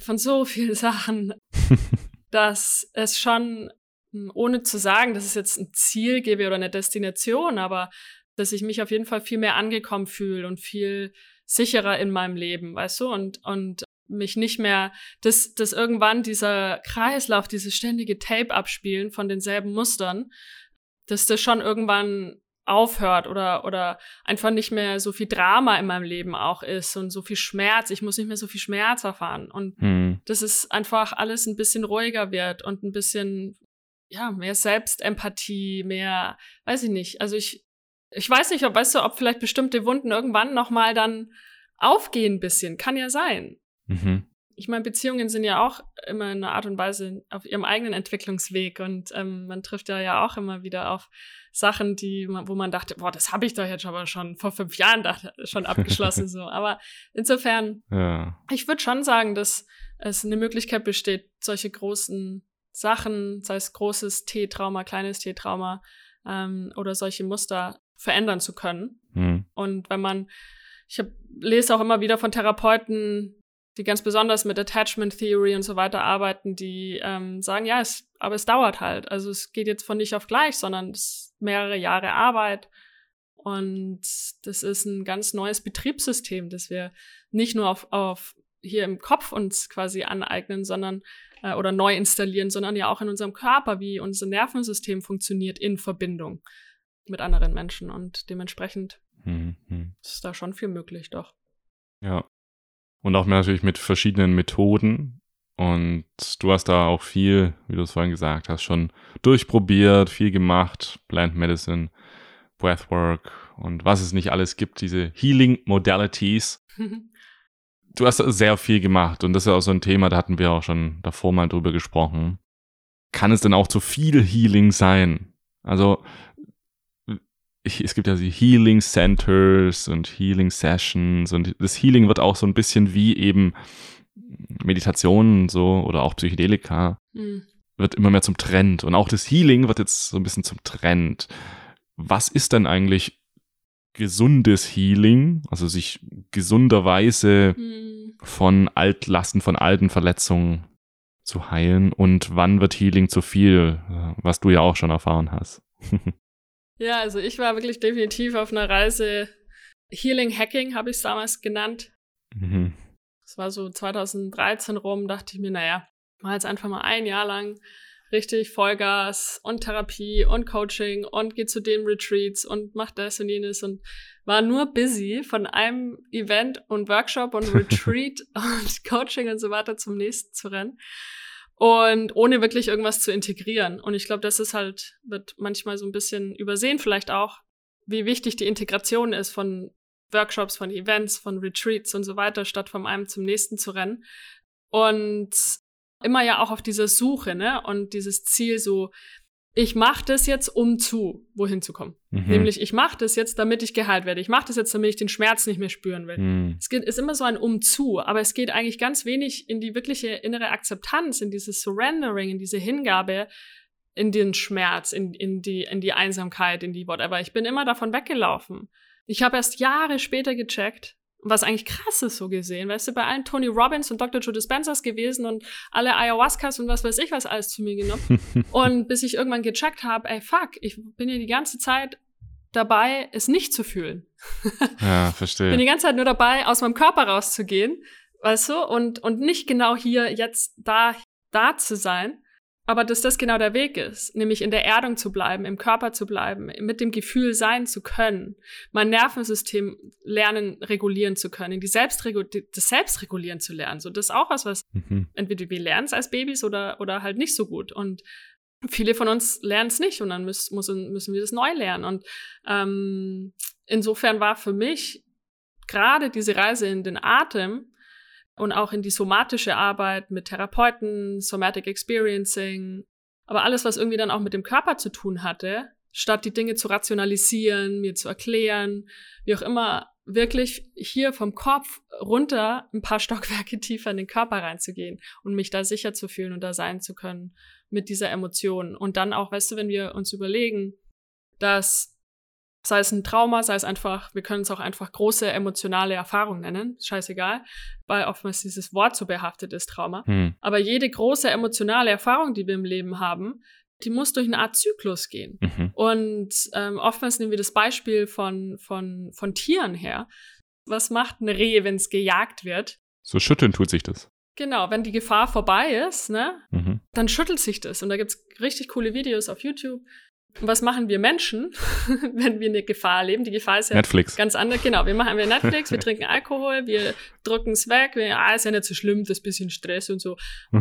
von so vielen Sachen, dass es schon, hm, ohne zu sagen, dass es jetzt ein Ziel gebe oder eine Destination, aber dass ich mich auf jeden Fall viel mehr angekommen fühle und viel sicherer in meinem Leben, weißt du, und, und mich nicht mehr, dass, dass irgendwann dieser Kreislauf, dieses ständige Tape abspielen von denselben Mustern, dass das schon irgendwann aufhört oder, oder einfach nicht mehr so viel Drama in meinem Leben auch ist und so viel Schmerz. Ich muss nicht mehr so viel Schmerz erfahren. Und mhm. dass es einfach alles ein bisschen ruhiger wird und ein bisschen, ja, mehr Selbstempathie, mehr, weiß ich nicht. Also ich, ich weiß nicht, ob, weißt du, ob vielleicht bestimmte Wunden irgendwann nochmal dann aufgehen ein bisschen. Kann ja sein. Mhm ich meine, Beziehungen sind ja auch immer in einer Art und Weise auf ihrem eigenen Entwicklungsweg und ähm, man trifft ja ja auch immer wieder auf Sachen, die wo man dachte, boah, das habe ich doch jetzt aber schon vor fünf Jahren dachte, schon abgeschlossen so. Aber insofern, ja. ich würde schon sagen, dass es eine Möglichkeit besteht, solche großen Sachen, sei es großes T-Trauma, kleines T-Trauma ähm, oder solche Muster verändern zu können. Mhm. Und wenn man, ich hab, lese auch immer wieder von Therapeuten, die ganz besonders mit Attachment Theory und so weiter arbeiten, die ähm, sagen, ja, es, aber es dauert halt. Also es geht jetzt von nicht auf gleich, sondern es ist mehrere Jahre Arbeit. Und das ist ein ganz neues Betriebssystem, das wir nicht nur auf, auf hier im Kopf uns quasi aneignen, sondern äh, oder neu installieren, sondern ja auch in unserem Körper, wie unser Nervensystem funktioniert in Verbindung mit anderen Menschen. Und dementsprechend mhm. ist da schon viel möglich, doch. Ja, und auch natürlich mit verschiedenen Methoden. Und du hast da auch viel, wie du es vorhin gesagt hast, schon durchprobiert, viel gemacht, Plant Medicine, Breathwork und was es nicht alles gibt, diese Healing Modalities. du hast sehr viel gemacht und das ist ja auch so ein Thema, da hatten wir auch schon davor mal drüber gesprochen. Kann es denn auch zu viel Healing sein? Also es gibt ja die Healing Centers und Healing Sessions und das Healing wird auch so ein bisschen wie eben Meditationen so oder auch Psychedelika mhm. wird immer mehr zum Trend und auch das Healing wird jetzt so ein bisschen zum Trend. Was ist denn eigentlich gesundes Healing, also sich gesunderweise mhm. von Altlasten, von alten Verletzungen zu heilen und wann wird Healing zu viel, was du ja auch schon erfahren hast. Ja, also ich war wirklich definitiv auf einer Reise. Healing Hacking habe ich es damals genannt. Mhm. Das war so 2013 rum, dachte ich mir, naja, mal jetzt einfach mal ein Jahr lang richtig Vollgas und Therapie und Coaching und geh zu den Retreats und mach das und jenes und war nur busy von einem Event und Workshop und Retreat und Coaching und so weiter zum nächsten zu rennen und ohne wirklich irgendwas zu integrieren. Und ich glaube, das ist halt, wird manchmal so ein bisschen übersehen, vielleicht auch, wie wichtig die Integration ist von Workshops, von Events, von Retreats und so weiter, statt von einem zum nächsten zu rennen. Und immer ja auch auf dieser Suche, ne? Und dieses Ziel so, ich mache das jetzt, um zu wohin zu kommen. Mhm. Nämlich, ich mache das jetzt, damit ich geheilt werde. Ich mache das jetzt, damit ich den Schmerz nicht mehr spüren will. Mhm. Es geht, ist immer so ein Umzu, aber es geht eigentlich ganz wenig in die wirkliche innere Akzeptanz, in dieses Surrendering, in diese Hingabe, in den Schmerz, in, in, die, in die Einsamkeit, in die whatever. Ich bin immer davon weggelaufen. Ich habe erst Jahre später gecheckt, was eigentlich krass ist so gesehen, weißt du, bei allen Tony Robbins und Dr. Joe Dispensers gewesen und alle Ayahuascas und was weiß ich was alles zu mir genommen. und bis ich irgendwann gecheckt habe, ey fuck, ich bin ja die ganze Zeit dabei, es nicht zu fühlen. ja, verstehe. Bin die ganze Zeit nur dabei, aus meinem Körper rauszugehen, weißt du, und, und nicht genau hier jetzt da, da zu sein. Aber dass das genau der Weg ist, nämlich in der Erdung zu bleiben, im Körper zu bleiben, mit dem Gefühl sein zu können, mein Nervensystem lernen, regulieren zu können, die Selbstregu das Selbstregulieren zu lernen. So, das ist auch was, was mhm. entweder wir lernen es als Babys oder, oder halt nicht so gut. Und viele von uns lernen es nicht und dann muss, müssen wir das neu lernen. Und ähm, insofern war für mich gerade diese Reise in den Atem und auch in die somatische Arbeit mit Therapeuten, Somatic Experiencing, aber alles, was irgendwie dann auch mit dem Körper zu tun hatte, statt die Dinge zu rationalisieren, mir zu erklären, wie auch immer, wirklich hier vom Kopf runter ein paar Stockwerke tiefer in den Körper reinzugehen und mich da sicher zu fühlen und da sein zu können mit dieser Emotion. Und dann auch, weißt du, wenn wir uns überlegen, dass sei es ein Trauma, sei es einfach, wir können es auch einfach große emotionale Erfahrung nennen, scheißegal, weil oftmals dieses Wort so behaftet ist, Trauma. Hm. Aber jede große emotionale Erfahrung, die wir im Leben haben, die muss durch eine Art Zyklus gehen. Mhm. Und ähm, oftmals nehmen wir das Beispiel von, von, von Tieren her. Was macht eine Rehe, wenn es gejagt wird? So schütteln tut sich das. Genau, wenn die Gefahr vorbei ist, ne, mhm. dann schüttelt sich das. Und da gibt's richtig coole Videos auf YouTube, was machen wir Menschen, wenn wir eine Gefahr erleben? Die Gefahr ist ja Netflix. ganz anders. Genau, wir machen wir Netflix, wir trinken Alkohol, wir drücken es weg, wir, ah, ist ja nicht so schlimm, das bisschen Stress und so.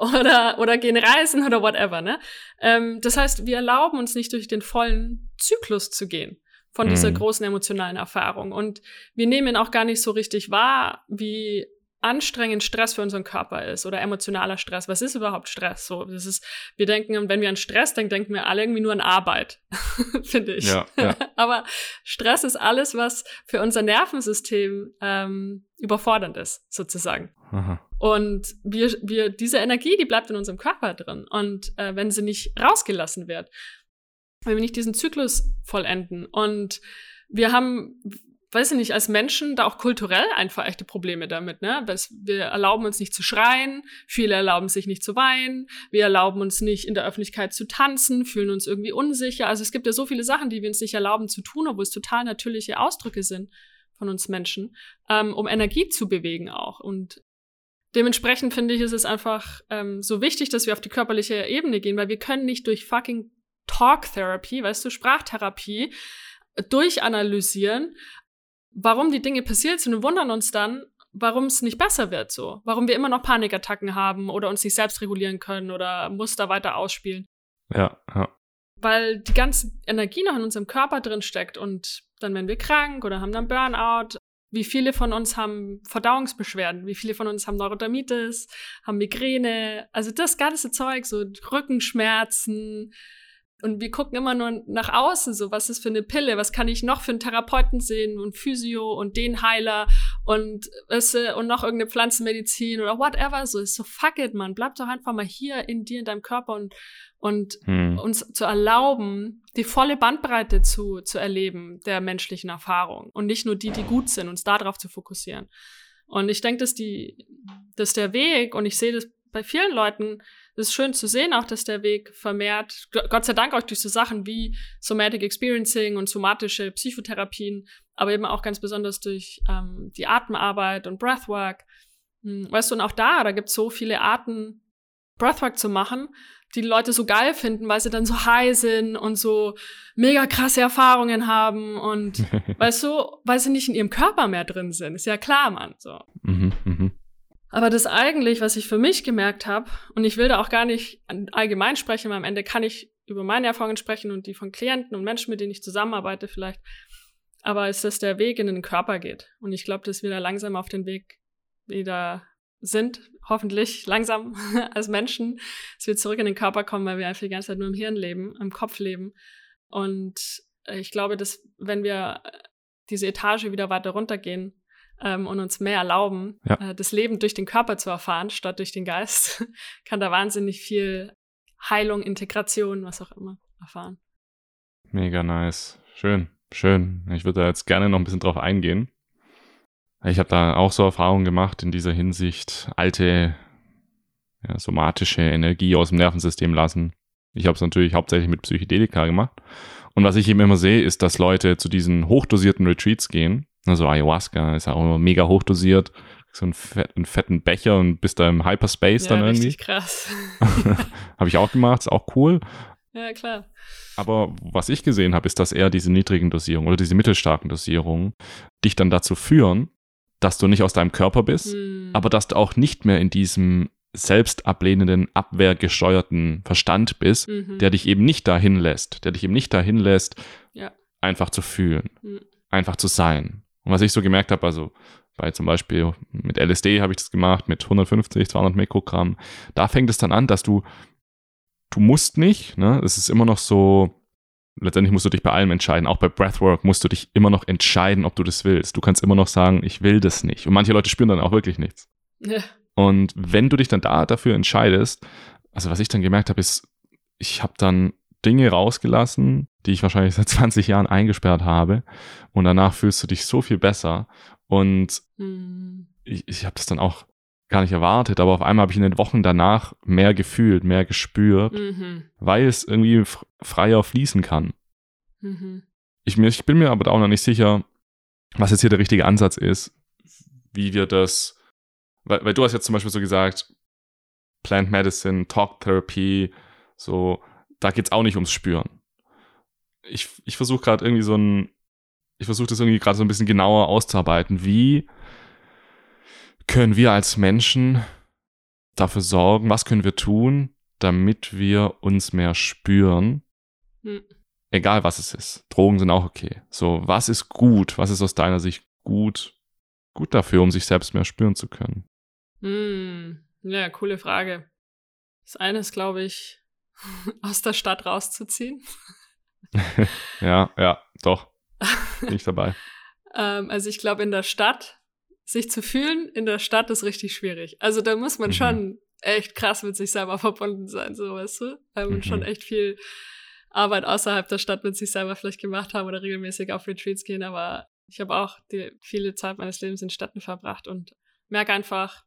oder, oder gehen reisen oder whatever, ne? Ähm, das heißt, wir erlauben uns nicht durch den vollen Zyklus zu gehen von dieser Mhm. großen emotionalen Erfahrung. Und wir nehmen auch gar nicht so richtig wahr, wie anstrengend Stress für unseren Körper ist oder emotionaler Stress. Was ist überhaupt Stress? So, das ist, wir denken, wenn wir an Stress denken, denken wir alle irgendwie nur an Arbeit, finde ich. Ja, ja. Aber Stress ist alles, was für unser Nervensystem ähm, überfordernd ist, sozusagen. Aha. Und wir, wir, diese Energie, die bleibt in unserem Körper drin. Und äh, wenn sie nicht rausgelassen wird, wenn wir nicht diesen Zyklus vollenden und wir haben, weiß ich nicht, als Menschen da auch kulturell einfach echte Probleme damit, ne? Wir erlauben uns nicht zu schreien, viele erlauben sich nicht zu weinen, wir erlauben uns nicht in der Öffentlichkeit zu tanzen, fühlen uns irgendwie unsicher. Also es gibt ja so viele Sachen, die wir uns nicht erlauben zu tun, obwohl es total natürliche Ausdrücke sind von uns Menschen, ähm, um Energie zu bewegen auch. Und dementsprechend finde ich, ist es einfach ähm, so wichtig, dass wir auf die körperliche Ebene gehen, weil wir können nicht durch fucking Talk Therapy, weißt du, Sprachtherapie, durchanalysieren, warum die Dinge passiert sind und wundern uns dann, warum es nicht besser wird so. Warum wir immer noch Panikattacken haben oder uns nicht selbst regulieren können oder Muster weiter ausspielen. Ja, ja. Weil die ganze Energie noch in unserem Körper drin steckt und dann werden wir krank oder haben dann Burnout. Wie viele von uns haben Verdauungsbeschwerden? Wie viele von uns haben Neurodermitis, haben Migräne? Also das ganze Zeug, so Rückenschmerzen, und wir gucken immer nur nach außen, so was ist für eine Pille, was kann ich noch für einen Therapeuten sehen und Physio und den Heiler und du, und noch irgendeine Pflanzenmedizin oder whatever. So ist so fuck it, man, bleib doch einfach mal hier in dir, in deinem Körper und und Hm. uns zu erlauben, die volle Bandbreite zu, zu erleben der menschlichen Erfahrung und nicht nur die, die gut sind, uns darauf zu fokussieren. Und ich denke, dass die, dass der Weg, und ich sehe das bei vielen Leuten, das ist schön zu sehen, auch dass der Weg vermehrt, Gott sei Dank auch durch so Sachen wie Somatic Experiencing und somatische Psychotherapien, aber eben auch ganz besonders durch ähm, die Atemarbeit und Breathwork. Hm, Weißt du, und auch da, da gibt es so viele Arten, Breathwork zu machen, die die Leute so geil finden, weil sie dann so high sind und so mega krasse Erfahrungen haben und weißt du, weil sie nicht in ihrem Körper mehr drin sind. Ist ja klar, Mann. So. Mhm, mhm. Aber das eigentlich, was ich für mich gemerkt habe, und ich will da auch gar nicht allgemein sprechen, weil am Ende kann ich über meine Erfahrungen sprechen und die von Klienten und Menschen, mit denen ich zusammenarbeite vielleicht. Aber ist, dass der Weg in den Körper geht. Und ich glaube, dass wir da langsam auf den Weg wieder sind, hoffentlich langsam als Menschen, dass wir zurück in den Körper kommen, weil wir einfach die ganze Zeit nur im Hirn leben, im Kopf leben. Und äh, ich glaube, dass wenn wir äh, diese Etage wieder weiter runtergehen ähm, und uns mehr erlauben, Ja. äh, das Leben durch den Körper zu erfahren, statt durch den Geist, kann da wahnsinnig viel Heilung, Integration, was auch immer erfahren. Mega nice. Schön, schön. Ich würde da jetzt gerne noch ein bisschen drauf eingehen. Ich habe da auch so Erfahrungen gemacht in dieser Hinsicht, alte ja, somatische Energie aus dem Nervensystem lassen. Ich habe es natürlich hauptsächlich mit Psychedelika gemacht. Und was ich eben immer sehe, ist, dass Leute zu diesen hochdosierten Retreats gehen. Also Ayahuasca ist ja auch immer mega hochdosiert. So einen, fett, einen fetten Becher und bist da im Hyperspace ja, dann irgendwie. richtig krass. habe ich auch gemacht, ist auch cool. ja, klar. Aber was ich gesehen habe, ist, dass eher diese niedrigen Dosierungen oder diese mittelstarken Dosierungen dich dann dazu führen, dass du nicht aus deinem Körper bist, Hm. aber dass du auch nicht mehr in diesem selbstablehnenden, abwehrgesteuerten Verstand bist, Mhm. der dich eben nicht dahin lässt, der dich eben nicht dahin lässt, Ja. einfach zu fühlen, Mhm. einfach zu sein. Und was ich so gemerkt habe, also bei zum Beispiel mit LSD habe ich das gemacht, mit 150, 200 Mikrogramm, da fängt es dann an, dass du, du musst nicht, ne, es ist immer noch so, letztendlich musst du dich bei allem entscheiden, auch bei Breathwork musst du dich immer noch entscheiden, ob du das willst. Du kannst immer noch sagen, ich will das nicht. Und manche Leute spüren dann auch wirklich nichts. Ja. Und wenn du dich dann da dafür entscheidest, also was ich dann gemerkt habe, ist, ich habe dann Dinge rausgelassen, die ich wahrscheinlich seit 20 Jahren eingesperrt habe. Und danach fühlst du dich so viel besser. Und Hm. ich, ich habe das dann auch gar nicht erwartet, aber auf einmal habe ich in den Wochen danach mehr gefühlt, mehr gespürt, Mhm. weil es irgendwie freier fließen kann. Mhm. Ich, mir, ich bin mir aber auch noch nicht sicher, was jetzt hier der richtige Ansatz ist, wie wir das, weil, weil du hast jetzt zum Beispiel so gesagt, Plant Medicine, Talk Therapy, so, da geht es auch nicht ums Spüren. Ich, ich versuche gerade irgendwie so ein, ich versuche das irgendwie gerade so ein bisschen genauer auszuarbeiten. Wie können wir als Menschen dafür sorgen, was können wir tun, damit wir uns mehr spüren? Hm. Egal was es ist. Drogen sind auch okay. So, was ist gut? Was ist aus deiner Sicht gut? Gut dafür, um sich selbst mehr spüren zu können. Hm. Ja, coole Frage. Das eine ist, glaube ich, aus der Stadt rauszuziehen. ja, ja, doch. Bin ich dabei. ähm, also ich glaube, in der Stadt, sich zu fühlen, in der Stadt ist richtig schwierig. Also da muss man mhm. schon echt krass mit sich selber verbunden sein, so weißt du. Weil man mhm. schon echt viel Arbeit außerhalb der Stadt mit sich selber vielleicht gemacht haben oder regelmäßig auf Retreats gehen. Aber ich habe auch die, viele Zeit meines Lebens in Städten verbracht und merke einfach,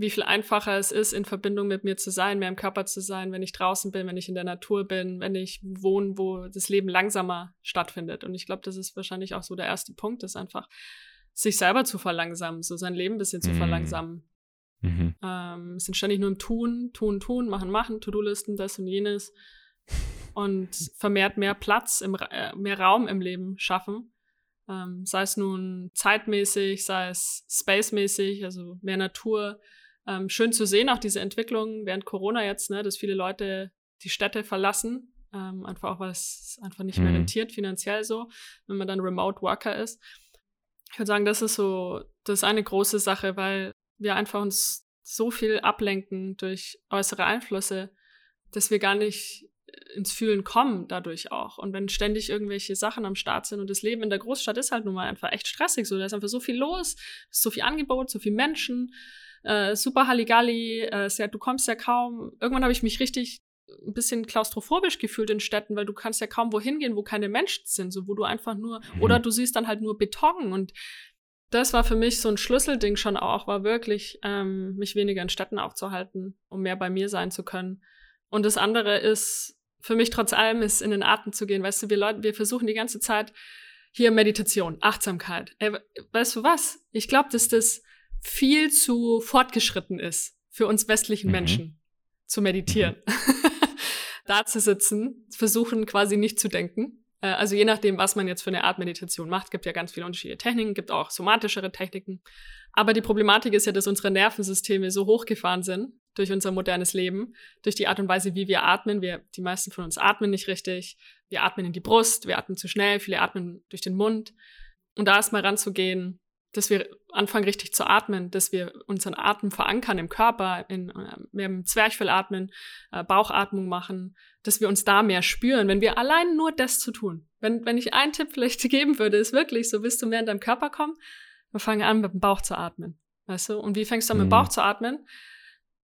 wie viel einfacher es ist, in Verbindung mit mir zu sein, mehr im Körper zu sein, wenn ich draußen bin, wenn ich in der Natur bin, wenn ich wohne, wo das Leben langsamer stattfindet. Und ich glaube, das ist wahrscheinlich auch so der erste Punkt, ist einfach, sich selber zu verlangsamen, so sein Leben ein bisschen zu mhm. verlangsamen. Mhm. Ähm, sind ständig nur im Tun, Tun, Tun, Machen, Machen, To-Do-Listen, das und jenes. Und vermehrt mehr Platz, im, äh, mehr Raum im Leben schaffen. Ähm, sei es nun zeitmäßig, sei es spacemäßig, also mehr Natur, ähm, schön zu sehen, auch diese Entwicklung während Corona jetzt, ne, dass viele Leute die Städte verlassen, ähm, einfach auch, weil es einfach nicht mhm. mehr rentiert, finanziell so, wenn man dann Remote Worker ist. Ich würde sagen, das ist so, das ist eine große Sache, weil wir einfach uns so viel ablenken durch äußere Einflüsse, dass wir gar nicht ins Fühlen kommen dadurch auch. Und wenn ständig irgendwelche Sachen am Start sind und das Leben in der Großstadt ist halt nun mal einfach echt stressig so, da ist einfach so viel los, so viel Angebot, so viel Menschen, äh, super Halligalli, äh, ja, du kommst ja kaum. Irgendwann habe ich mich richtig ein bisschen klaustrophobisch gefühlt in Städten, weil du kannst ja kaum wohin gehen, wo keine Menschen sind, so wo du einfach nur mhm. oder du siehst dann halt nur Beton und das war für mich so ein Schlüsselding schon auch, war wirklich ähm, mich weniger in Städten aufzuhalten, um mehr bei mir sein zu können. Und das andere ist für mich trotz allem ist in den Atem zu gehen. Weißt du, wir Leute, wir versuchen die ganze Zeit hier Meditation, Achtsamkeit. Ey, weißt du was? Ich glaube, dass das viel zu fortgeschritten ist für uns westlichen mhm. Menschen zu meditieren. Mhm. da zu sitzen, versuchen quasi nicht zu denken. Äh, also je nachdem, was man jetzt für eine Art Meditation macht, gibt ja ganz viele unterschiedliche Techniken, gibt auch somatischere Techniken. Aber die Problematik ist ja, dass unsere Nervensysteme so hochgefahren sind durch unser modernes Leben, durch die Art und Weise, wie wir atmen. Wir, die meisten von uns atmen nicht richtig. Wir atmen in die Brust, wir atmen zu schnell, viele atmen durch den Mund. Und da erstmal ranzugehen, dass wir anfangen richtig zu atmen, dass wir unseren Atem verankern im Körper, in, äh, mehr im Zwerchfell atmen, äh, Bauchatmung machen, dass wir uns da mehr spüren, wenn wir allein nur das zu tun. Wenn, wenn ich einen Tipp vielleicht geben würde, ist wirklich so, willst du mehr in deinem Körper kommen, wir fangen an mit dem Bauch zu atmen. Weißt du? Und wie fängst du an mit dem Bauch mhm. zu atmen?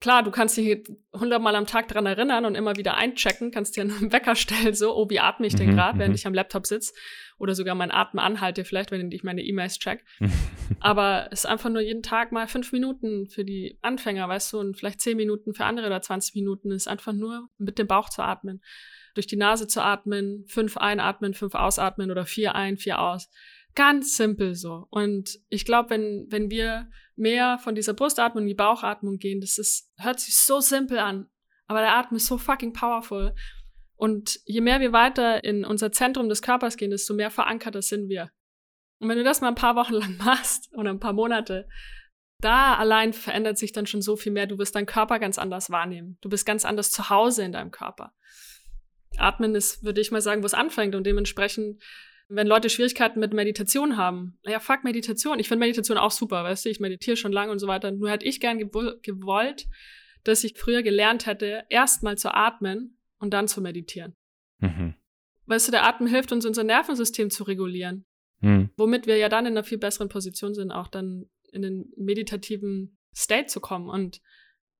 Klar, du kannst dich hundertmal am Tag dran erinnern und immer wieder einchecken, kannst dir einen Wecker stellen, so, oh, wie atme ich denn mhm, gerade, während mhm. ich am Laptop sitze oder sogar mein Atmen anhalte, vielleicht, wenn ich meine E-Mails check. Aber es ist einfach nur jeden Tag mal fünf Minuten für die Anfänger, weißt du, und vielleicht zehn Minuten für andere oder 20 Minuten ist einfach nur mit dem Bauch zu atmen. Durch die Nase zu atmen, fünf einatmen, fünf ausatmen oder vier ein, vier aus. Ganz simpel so. Und ich glaube, wenn, wenn wir mehr von dieser Brustatmung in die Bauchatmung gehen, das ist, hört sich so simpel an. Aber der Atem ist so fucking powerful. Und je mehr wir weiter in unser Zentrum des Körpers gehen, desto mehr verankerter sind wir. Und wenn du das mal ein paar Wochen lang machst oder ein paar Monate, da allein verändert sich dann schon so viel mehr. Du wirst deinen Körper ganz anders wahrnehmen. Du bist ganz anders zu Hause in deinem Körper. Atmen ist, würde ich mal sagen, wo es anfängt. Und dementsprechend wenn Leute Schwierigkeiten mit Meditation haben, ja, fuck Meditation. Ich finde Meditation auch super, weißt du, ich meditiere schon lange und so weiter. Nur hätte ich gern gewollt, dass ich früher gelernt hätte, erstmal zu atmen und dann zu meditieren. Mhm. Weißt du, der Atem hilft uns, unser Nervensystem zu regulieren. Mhm. Womit wir ja dann in einer viel besseren Position sind, auch dann in den meditativen State zu kommen. Und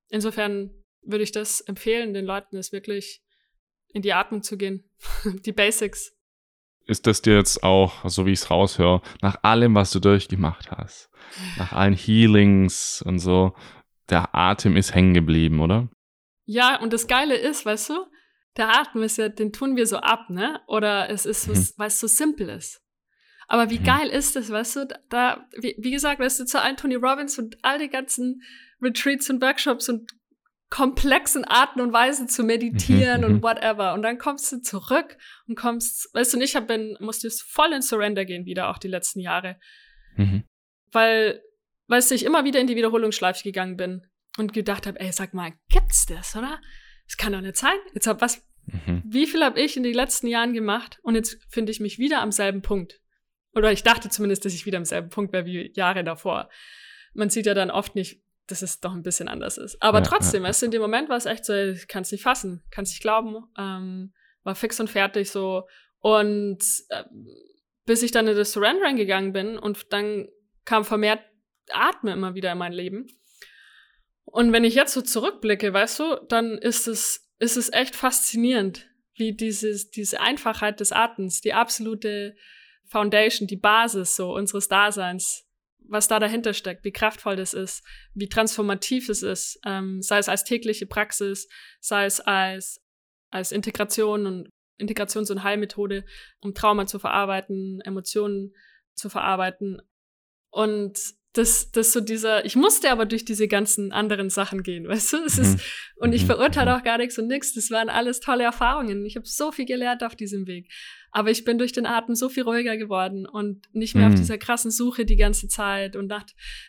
insofern würde ich das empfehlen, den Leuten es wirklich in die Atmung zu gehen. die Basics ist das dir jetzt auch, so wie ich es raushöre, nach allem, was du durchgemacht hast, nach allen Healings und so, der Atem ist hängen geblieben, oder? Ja, und das Geile ist, weißt du, der Atem ist ja, den tun wir so ab, ne? Oder es ist, mhm. weil es so simpel ist. Aber wie mhm. geil ist das, weißt du, da, wie, wie gesagt, weißt du, zu allen Tony Robbins und all die ganzen Retreats und Workshops und komplexen Arten und Weisen zu meditieren Mhm, und mhm. whatever. Und dann kommst du zurück und kommst, weißt du, und ich hab bin, musste jetzt voll in Surrender gehen wieder, auch die letzten Jahre. Mhm. Weil, weißt du, ich immer wieder in die Wiederholungsschleife gegangen bin und gedacht habe, ey, sag mal, gibt's das, oder? Das kann doch nicht sein. Jetzt hab was, Mhm. wie viel habe ich in den letzten Jahren gemacht und jetzt finde ich mich wieder am selben Punkt. Oder ich dachte zumindest, dass ich wieder am selben Punkt wäre wie Jahre davor. Man sieht ja dann oft nicht, dass es doch ein bisschen anders ist. Aber Ja, trotzdem, ja. weißt du, in dem Moment war es echt so, ich kann es nicht fassen, kann es nicht glauben, ähm, war fix und fertig so. Und äh, bis ich dann in das Surrendering gegangen bin und dann kam vermehrt Atme immer wieder in mein Leben. Und wenn ich jetzt so zurückblicke, weißt du, dann ist es, ist es echt faszinierend, wie dieses, diese Einfachheit des Atems, die absolute Foundation, die Basis so unseres Daseins, was da dahinter steckt, wie kraftvoll das ist, wie transformativ es ist, ähm, sei es als tägliche Praxis, sei es als, als Integration und Integrations- und Heilmethode, um Trauma zu verarbeiten, Emotionen zu verarbeiten. Und das, das so dieser, ich musste aber durch diese ganzen anderen Sachen gehen, weißt du? Es ist, und ich Mhm. verurteile Mhm. auch gar nichts und nichts. Das waren alles tolle Erfahrungen. Ich habe so viel gelernt auf diesem Weg. Aber ich bin durch den Atem so viel ruhiger geworden und nicht mehr auf Mhm. dieser krassen Suche die ganze Zeit und nach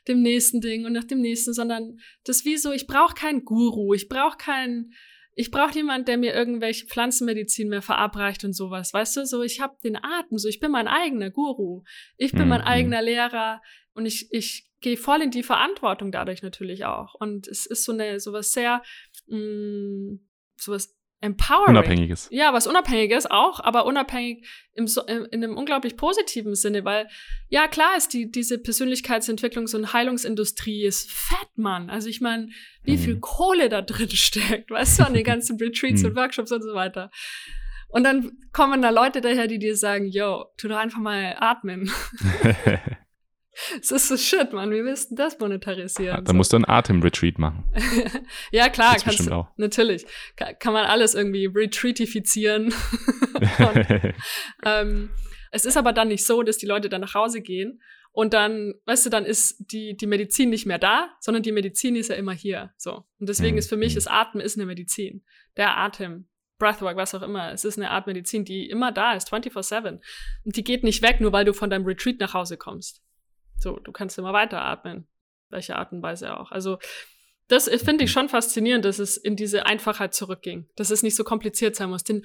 dem nächsten Ding und nach dem nächsten, sondern das wie so, ich brauche keinen Guru, ich brauche keinen, ich brauche niemand, der mir irgendwelche Pflanzenmedizin mehr verabreicht und sowas. Weißt du, so ich habe den Atem, so ich bin mein eigener Guru, ich bin mein Mhm. eigener Lehrer und ich, ich gehe voll in die Verantwortung dadurch natürlich auch. Und es ist so eine sowas sehr mh, sowas empowering. Unabhängiges. Ja, was Unabhängiges auch, aber unabhängig im, so- in in einem unglaublich positiven Sinne, weil ja klar ist die diese Persönlichkeitsentwicklungs- und Heilungsindustrie ist fett, Mann. Also ich meine, wie Mhm. viel Kohle da drin steckt, weißt du, an den ganzen Retreats Mhm. und Workshops und so weiter. Und dann kommen da Leute daher, die dir sagen, yo, tu doch einfach mal atmen. Es ist so shit, Mann. Wie willst du das monetarisieren? da musst du einen Atem-Retreat machen. ja, klar, Gibt's kannst du, auch. natürlich. Kann, kann man alles irgendwie retreatifizieren. Und, ähm, es ist aber dann nicht so, dass die Leute dann nach Hause gehen und dann, weißt du, dann ist die, die Medizin nicht mehr da, sondern die Medizin ist ja immer hier. So. Und deswegen Mhm. ist für mich Mhm. das Atmen ist eine Medizin. Der Atem, Breathwork, was auch immer. Es ist eine Art Medizin, die immer da ist, 24-7. Und die geht nicht weg, nur weil du von deinem Retreat nach Hause kommst. So, du kannst immer weiter atmen. Welche Art und Weise auch. Also, das finde ich schon faszinierend, dass es in diese Einfachheit zurückging. Dass es nicht so kompliziert sein muss. Denn,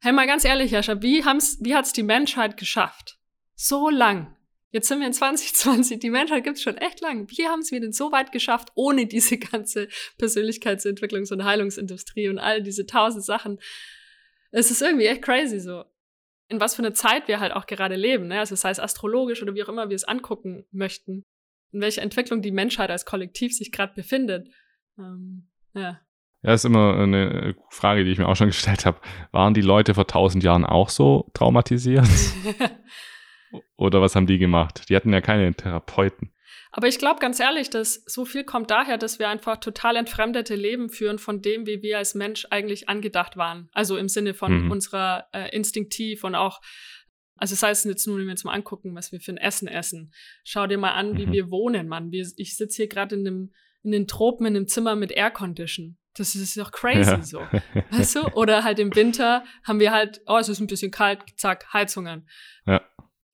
hey, mal ganz ehrlich, Jascha, wie, haben's, wie hat's die Menschheit geschafft? So lang. Jetzt sind wir in 2020, die Menschheit gibt's schon echt lang. Wie haben wir denn so weit geschafft, ohne diese ganze Persönlichkeitsentwicklungs- und Heilungsindustrie und all diese tausend Sachen? Es ist irgendwie echt crazy so. In was für eine Zeit wir halt auch gerade leben, ne? Also sei es astrologisch oder wie auch immer wir es angucken möchten. In welcher Entwicklung die Menschheit als Kollektiv sich gerade befindet. Ähm, ja. Ja, ist immer eine Frage, die ich mir auch schon gestellt habe. Waren die Leute vor tausend Jahren auch so traumatisiert? Oder was haben die gemacht? Die hatten ja keine Therapeuten. Aber ich glaube ganz ehrlich, dass so viel kommt daher, dass wir einfach total entfremdete Leben führen von dem, wie wir als Mensch eigentlich angedacht waren. Also im Sinne von Mhm. unserer äh, instinktiv und auch, also sei es jetzt nur, wenn wir jetzt mal angucken, was wir für ein Essen essen. Schau dir mal an, wie Mhm. wir wohnen, Mann. Wir, ich sitze hier gerade in, einem, in den Tropen in einem Zimmer mit Aircondition. Das ist doch crazy Ja. so. Weißt du? Oder halt im Winter haben wir halt, oh, es ist ein bisschen kalt, zack, Heizungen. Ja.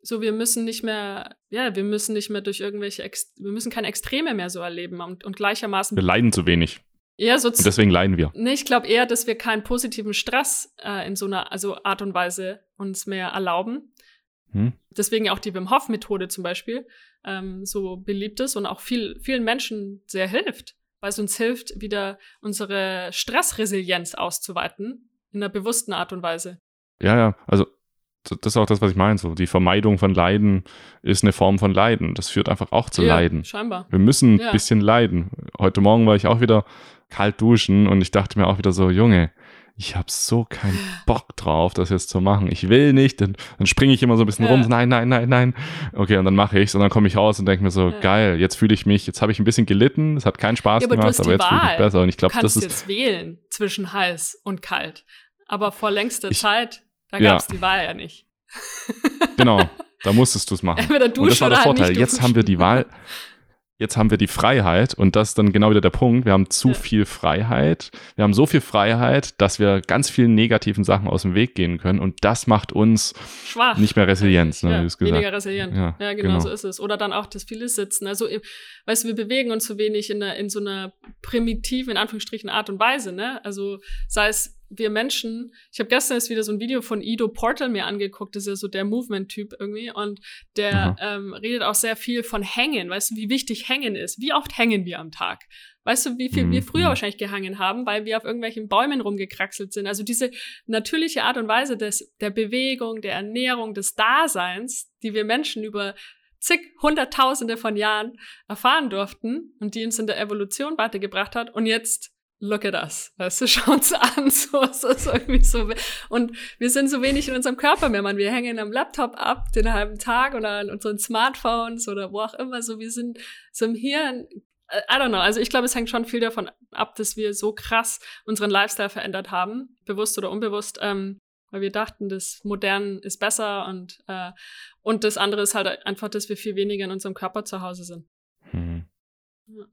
So, wir müssen nicht mehr, ja, wir müssen nicht mehr durch irgendwelche, Ex wir müssen keine Extreme mehr so erleben und, und gleichermaßen Wir leiden zu wenig. eher so Und deswegen leiden wir. Nee, ich glaube eher, dass wir keinen positiven Stress äh, in so einer also Art und Weise uns mehr erlauben. Hm? Deswegen auch die Wim Hof Methode zum Beispiel ähm, so beliebt ist und auch viel, vielen Menschen sehr hilft, weil es uns hilft, wieder unsere Stressresilienz auszuweiten in einer bewussten Art und Weise. Ja, ja, also das ist auch das, was ich meine. So, die Vermeidung von Leiden ist eine Form von Leiden. Das führt einfach auch zu ja, Leiden. Scheinbar. Wir müssen ein Ja. bisschen leiden. Heute Morgen war ich auch wieder kalt duschen und ich dachte mir auch wieder so, Junge, ich habe so keinen Bock drauf, das jetzt zu machen. Ich will nicht. Dann, dann springe ich immer so ein bisschen Ja. rum. Nein, nein, nein, nein. Okay, und dann mache ich's und dann komme ich raus und denke mir so, Ja. geil, jetzt fühle ich mich, jetzt habe ich ein bisschen gelitten, es hat keinen Spaß Ja, aber du gemacht, aber jetzt fühle ich mich besser. Und ich Du glaube, das kannst ist jetzt wählen zwischen heiß und kalt. Aber vor längster Ich- Zeit, da Ja. gab es die Wahl ja nicht. genau, da musstest du es machen. Entweder Und das duschen war oder der halt Vorteil. nicht Jetzt haben wir die duschen. Wahl. jetzt haben wir die Freiheit und das ist dann genau wieder der Punkt. Wir haben zu ja. viel Freiheit. Wir haben so viel Freiheit, dass wir ganz vielen negativen Sachen aus dem Weg gehen können und das macht uns Schwach. nicht mehr Resilienz. Ne, ja, weniger resilient. Ja, ja genau, genau, so ist es. Oder dann auch das viele Sitzen. Also, weißt du, wir bewegen uns zu wenig in, einer, in so einer primitiven, in Anführungsstrichen, Art und Weise. Ne? Also sei es wir Menschen, ich habe gestern jetzt wieder so ein Video von Ido Portal mir angeguckt, das ist ja so der Movement-Typ irgendwie und der ähm, redet auch sehr viel von Hängen, weißt du, wie wichtig Hängen ist. Wie oft hängen wir am Tag? Weißt du, wie viel mhm. wir früher mhm. wahrscheinlich gehangen haben, weil wir auf irgendwelchen Bäumen rumgekraxelt sind. Also diese natürliche Art und Weise des, der Bewegung, der Ernährung, des Daseins, die wir Menschen über zig Hunderttausende von Jahren erfahren durften und die uns in der Evolution weitergebracht hat. Und jetzt look at us. Weißt du, schau uns an. So, so ist irgendwie so. Und wir sind so wenig in unserem Körper mehr, man. Wir hängen am Laptop ab den halben Tag oder an unseren Smartphones oder wo auch immer. So, wir sind so im Hirn. I don't know. Also ich glaube, es hängt schon viel davon ab, dass wir so krass unseren Lifestyle verändert haben, bewusst oder unbewusst, ähm, weil wir dachten, das Modern ist besser und äh, und das andere ist halt einfach, dass wir viel weniger in unserem Körper zu Hause sind. Hm. Ja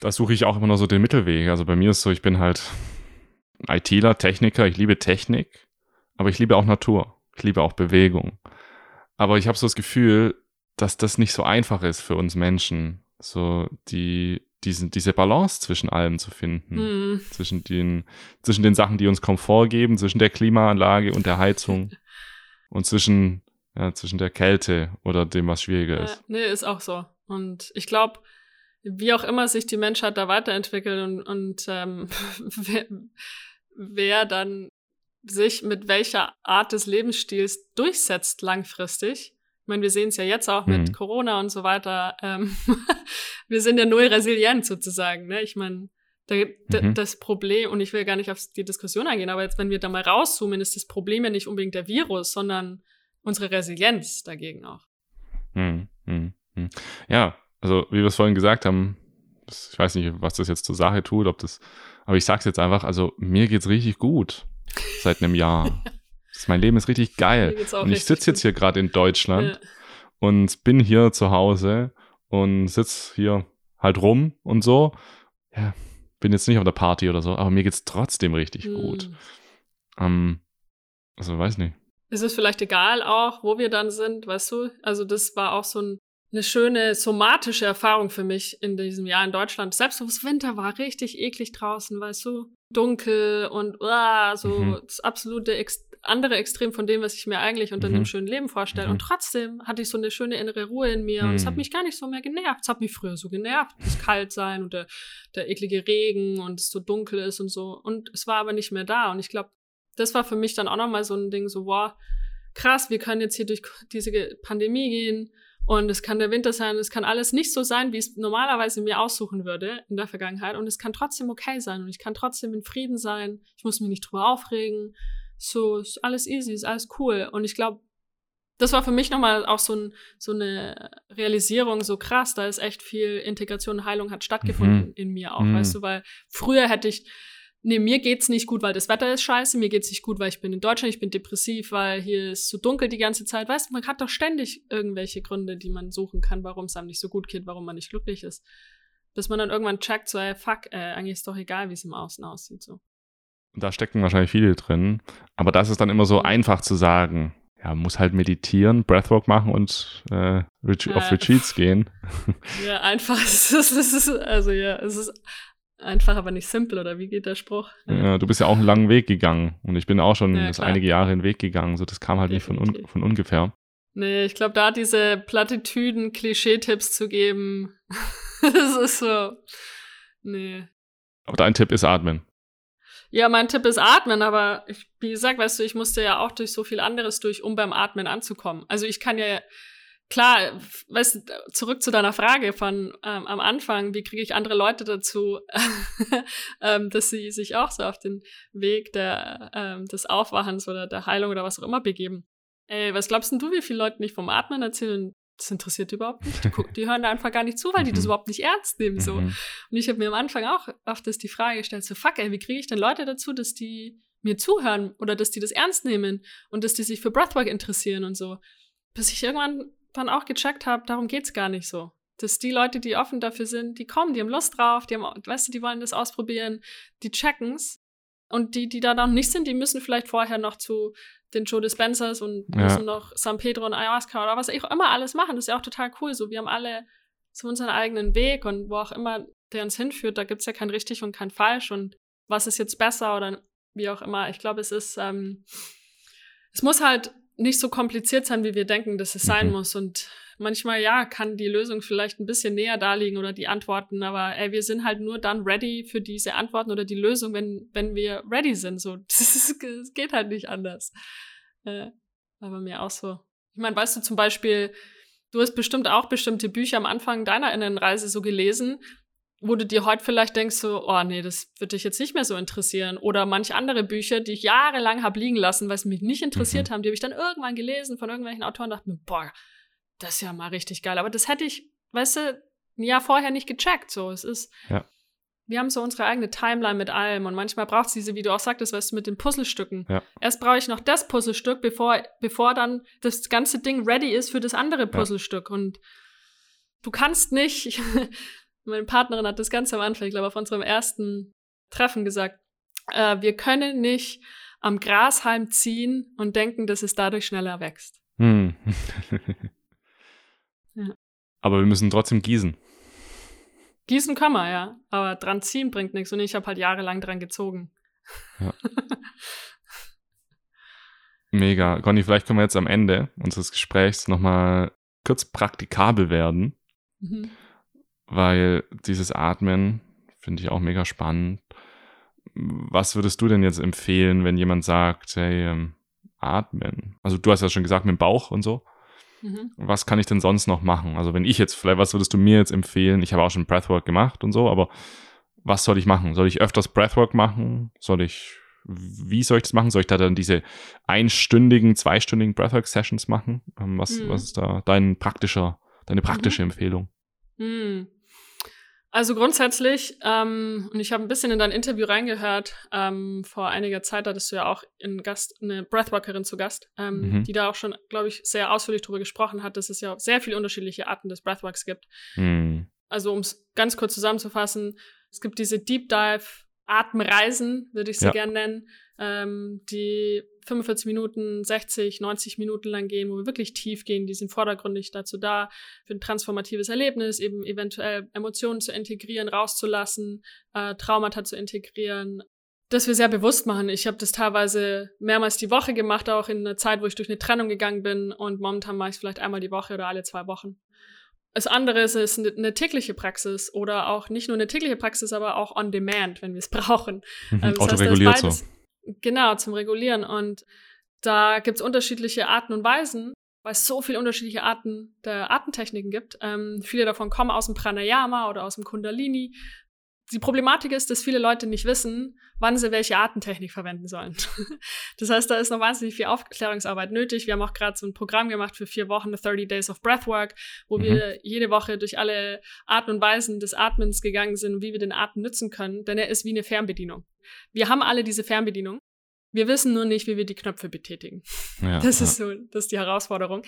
da suche ich auch immer noch so den Mittelweg. Also bei mir ist so, ich bin halt ITler, Techniker, ich liebe Technik, aber ich liebe auch Natur. Ich liebe auch Bewegung. Aber ich habe so das Gefühl, dass das nicht so einfach ist für uns Menschen, so die, diesen, diese Balance zwischen allem zu finden. Mhm. Zwischen, den, zwischen den Sachen, die uns Komfort geben, zwischen der Klimaanlage und der Heizung und zwischen, ja, zwischen der Kälte oder dem, was schwieriger ist. Ja, nee, ist auch so. Und ich glaube, wie auch immer sich die Menschheit da weiterentwickelt und, und ähm, wer, wer dann sich mit welcher Art des Lebensstils durchsetzt langfristig. Ich meine, wir sehen es ja jetzt auch mit mhm. Corona und so weiter. Ähm, wir sind ja null resilient sozusagen. Ne? Ich meine, mhm. das Problem, und ich will gar nicht auf die Diskussion eingehen, aber jetzt, wenn wir da mal rauszoomen, ist das Problem ja nicht unbedingt der Virus, sondern unsere Resilienz dagegen auch. Mhm. mhm. mhm. Ja, also wie wir es vorhin gesagt haben, ich weiß nicht, was das jetzt zur Sache tut, ob das, aber ich sag's jetzt einfach, also mir geht's richtig gut seit einem Jahr. mein Leben ist richtig geil. Und ich sitze jetzt hier gerade in Deutschland ja. und bin hier zu Hause und sitz hier halt rum und so. Ja, bin jetzt nicht auf der Party oder so, aber mir geht's trotzdem richtig hm. gut. Ähm, also weiß nicht. Ist es vielleicht egal auch, wo wir dann sind, weißt du? Also das war auch so ein eine schöne somatische Erfahrung für mich in diesem Jahr in Deutschland. Selbst wo es Winter war, richtig eklig draußen, weißt du, dunkel und uh, so mhm. das absolute Ex andere Extrem von dem, was ich mir eigentlich unter mhm. einem schönen Leben vorstelle. Mhm. Und trotzdem hatte ich so eine schöne innere Ruhe in mir und es hat mhm. mich gar nicht so mehr genervt. Es hat mich früher so genervt, das kalt sein und der, der eklige Regen und es so dunkel ist und so. Und es war aber nicht mehr da. Und ich glaube, das war für mich dann auch nochmal so ein Ding, so, wow, krass, wir können jetzt hier durch diese Pandemie gehen und es kann der Winter sein, es kann alles nicht so sein, wie ich es normalerweise mir aussuchen würde in der Vergangenheit. Und es kann trotzdem okay sein und ich kann trotzdem in Frieden sein. Ich muss mich nicht drüber aufregen. So, ist alles easy, ist alles cool. Und ich glaube, das war für mich nochmal auch so, ein, so eine Realisierung, so krass, da ist echt viel Integration und Heilung hat stattgefunden mhm. in mir auch, mhm. weißt du, weil früher hätte ich nee, mir geht's nicht gut, weil das Wetter ist scheiße, mir geht's nicht gut, weil ich bin in Deutschland, ich bin depressiv, weil hier ist zu dunkel die ganze Zeit. Weißt du, man hat doch ständig irgendwelche Gründe, die man suchen kann, warum es einem nicht so gut geht, warum man nicht glücklich ist. Bis man dann irgendwann checkt, so, ey, fuck, äh, eigentlich ist doch egal, wie es im Außen aussieht, so. Da stecken wahrscheinlich viele drin, aber das ist dann immer so einfach zu sagen. Ja, muss halt meditieren, Breathwork machen und äh, auf Retreats gehen. Ja, einfach. Es ist, es ist, also ja, es ist einfach, aber nicht simpel, oder wie geht der Spruch? Ja, du bist ja auch einen langen Weg gegangen und ich bin auch schon ja, einige Jahre den Weg gegangen, so das kam halt Definitiv. nicht von, un von ungefähr. Nee, ich glaube, da diese Plattitüden, Klischee-Tipps zu geben, das ist so, nee. Aber dein Tipp ist atmen. Ja, mein Tipp ist atmen, aber ich, wie gesagt, weißt du, ich musste ja auch durch so viel anderes durch, um beim Atmen anzukommen. Also ich kann ja klar, weißt du, zurück zu deiner Frage von ähm, am Anfang, wie kriege ich andere Leute dazu, ähm, dass sie sich auch so auf den Weg der, ähm, des Aufwachens oder der Heilung oder was auch immer begeben. Ey, was glaubst denn du, wie viele Leute nicht vom Atmen erzählen? Das interessiert überhaupt nicht. Die, die hören da einfach gar nicht zu, weil die das mhm. überhaupt nicht ernst nehmen. so. Mhm. Und ich habe mir am Anfang auch oft das die Frage gestellt, so fuck, ey, wie kriege ich denn Leute dazu, dass die mir zuhören oder dass die das ernst nehmen und dass die sich für Breathwork interessieren und so. Bis ich irgendwann dann auch gecheckt habe, darum geht's gar nicht so. dass die Leute, die offen dafür sind, die kommen, die haben Lust drauf, die haben, weißt du, die wollen das ausprobieren, die checken's. Und die, die da noch nicht sind, die müssen vielleicht vorher noch zu den Joe Dispensers und ja. müssen noch San Pedro und Ayahuasca oder was auch immer alles machen. Das ist ja auch total cool. So, wir haben alle so unseren eigenen Weg und wo auch immer der uns hinführt, da gibt es ja kein richtig und kein falsch und was ist jetzt besser oder wie auch immer. Ich glaube, es ist, ähm, es muss halt nicht so kompliziert sein, wie wir denken, dass es sein mhm. muss. Und manchmal, ja, kann die Lösung vielleicht ein bisschen näher darliegen oder die Antworten, aber ey, wir sind halt nur dann ready für diese Antworten oder die Lösung, wenn, wenn wir ready sind. So, das, geht halt nicht anders. Äh, aber mir auch so. Ich meine, weißt du zum Beispiel, du hast bestimmt auch bestimmte Bücher am Anfang deiner Innenreise so gelesen, wo du dir heute vielleicht denkst, so, oh nee, das würde dich jetzt nicht mehr so interessieren. Oder manche andere Bücher, die ich jahrelang habe liegen lassen, weil sie mich nicht interessiert mhm. haben, die habe ich dann irgendwann gelesen von irgendwelchen Autoren und dachte mir, boah, das ist ja mal richtig geil. Aber das hätte ich, weißt du, ein Jahr vorher nicht gecheckt. So, es ist, ja. wir haben so unsere eigene Timeline mit allem und manchmal braucht es diese, wie du auch sagtest, weißt du, mit den Puzzlestücken. Ja. Erst brauche ich noch das Puzzlestück, bevor, bevor dann das ganze Ding ready ist für das andere Puzzlestück. Ja. Und du kannst nicht, Meine Partnerin hat das ganz am Anfang, ich glaube, auf unserem ersten Treffen gesagt, äh, wir können nicht am Grashalm ziehen und denken, dass es dadurch schneller wächst. Hm. ja. Aber wir müssen trotzdem gießen. Gießen kann man, ja. Aber dran ziehen bringt nichts. Und ich habe halt jahrelang dran gezogen. Ja. Mega. Conny, vielleicht können wir jetzt am Ende unseres Gesprächs nochmal kurz praktikabel werden. Mhm weil dieses Atmen finde ich auch mega spannend. Was würdest du denn jetzt empfehlen, wenn jemand sagt, hey, ähm, atmen? Also du hast ja schon gesagt mit dem Bauch und so. Mhm. Was kann ich denn sonst noch machen? Also wenn ich jetzt, vielleicht, was würdest du mir jetzt empfehlen? Ich habe auch schon Breathwork gemacht und so, aber was soll ich machen? Soll ich öfters Breathwork machen? Soll ich, wie soll ich das machen? Soll ich da dann diese einstündigen, zweistündigen Breathwork-Sessions machen? Ähm, was, mhm. was ist da dein praktischer, deine praktische mhm. Empfehlung? Mhm. Also grundsätzlich, ähm, und ich habe ein bisschen in dein Interview reingehört, ähm, vor einiger Zeit hattest du ja auch in Gast, eine Breathworkerin zu Gast, ähm, mhm. die da auch schon, glaube ich, sehr ausführlich darüber gesprochen hat, dass es ja sehr viele unterschiedliche Arten des Breathworks gibt. Mhm. Also um es ganz kurz zusammenzufassen, es gibt diese Deep Dive Atemreisen, würde ich sie ja. gerne nennen, ähm, die 45 Minuten, 60, 90 Minuten lang gehen, wo wir wirklich tief gehen. Die sind vordergründig dazu da, für ein transformatives Erlebnis, eben eventuell Emotionen zu integrieren, rauszulassen, äh, Traumata zu integrieren. Das wir sehr bewusst machen. Ich habe das teilweise mehrmals die Woche gemacht, auch in einer Zeit, wo ich durch eine Trennung gegangen bin. Und momentan mache ich es vielleicht einmal die Woche oder alle zwei Wochen. Das andere ist, ist eine tägliche Praxis oder auch nicht nur eine tägliche Praxis, aber auch on demand, wenn wir es brauchen. Mhm, ähm, das autoreguliert heißt, so. Genau, zum Regulieren. Und da gibt es unterschiedliche Arten und Weisen, weil es so viele unterschiedliche Arten der Atemtechniken gibt. Ähm, viele davon kommen aus dem Pranayama oder aus dem Kundalini. Die Problematik ist, dass viele Leute nicht wissen, wann sie welche Atemtechnik verwenden sollen. das heißt, da ist noch wahnsinnig viel Aufklärungsarbeit nötig. Wir haben auch gerade so ein Programm gemacht für vier Wochen, 30 Days of Breathwork, wo mhm. wir jede Woche durch alle Arten und Weisen des Atmens gegangen sind, wie wir den Atem nutzen können, denn er ist wie eine Fernbedienung. Wir haben alle diese Fernbedienung. Wir wissen nur nicht, wie wir die Knöpfe betätigen. Ja, das ist so, das ist die Herausforderung.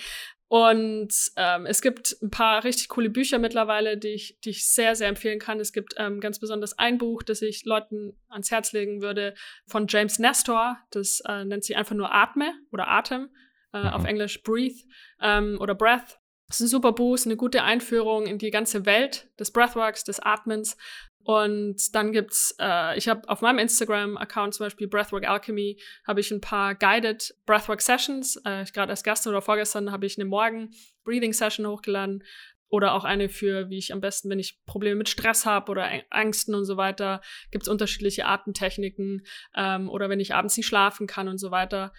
Und ähm, es gibt ein paar richtig coole Bücher mittlerweile, die ich, die ich sehr, sehr empfehlen kann. Es gibt ähm, ganz besonders ein Buch, das ich Leuten ans Herz legen würde, von James Nestor. Das äh, nennt sich einfach nur Atme oder Atem, äh, mhm. auf Englisch Breathe ähm, oder Breath. Das ist ein super Buch, ist eine gute Einführung in die ganze Welt des Breathworks, des Atmens. Und dann gibt's, äh, ich habe auf meinem Instagram-Account zum Beispiel Breathwork Alchemy, habe ich ein paar guided Breathwork Sessions. Äh, Gerade als gestern oder vorgestern habe ich eine Morgen Breathing Session hochgeladen oder auch eine für, wie ich am besten, wenn ich Probleme mit Stress habe oder Ängsten und so weiter, gibt's unterschiedliche Atemtechniken ähm, oder wenn ich abends nicht schlafen kann und so weiter.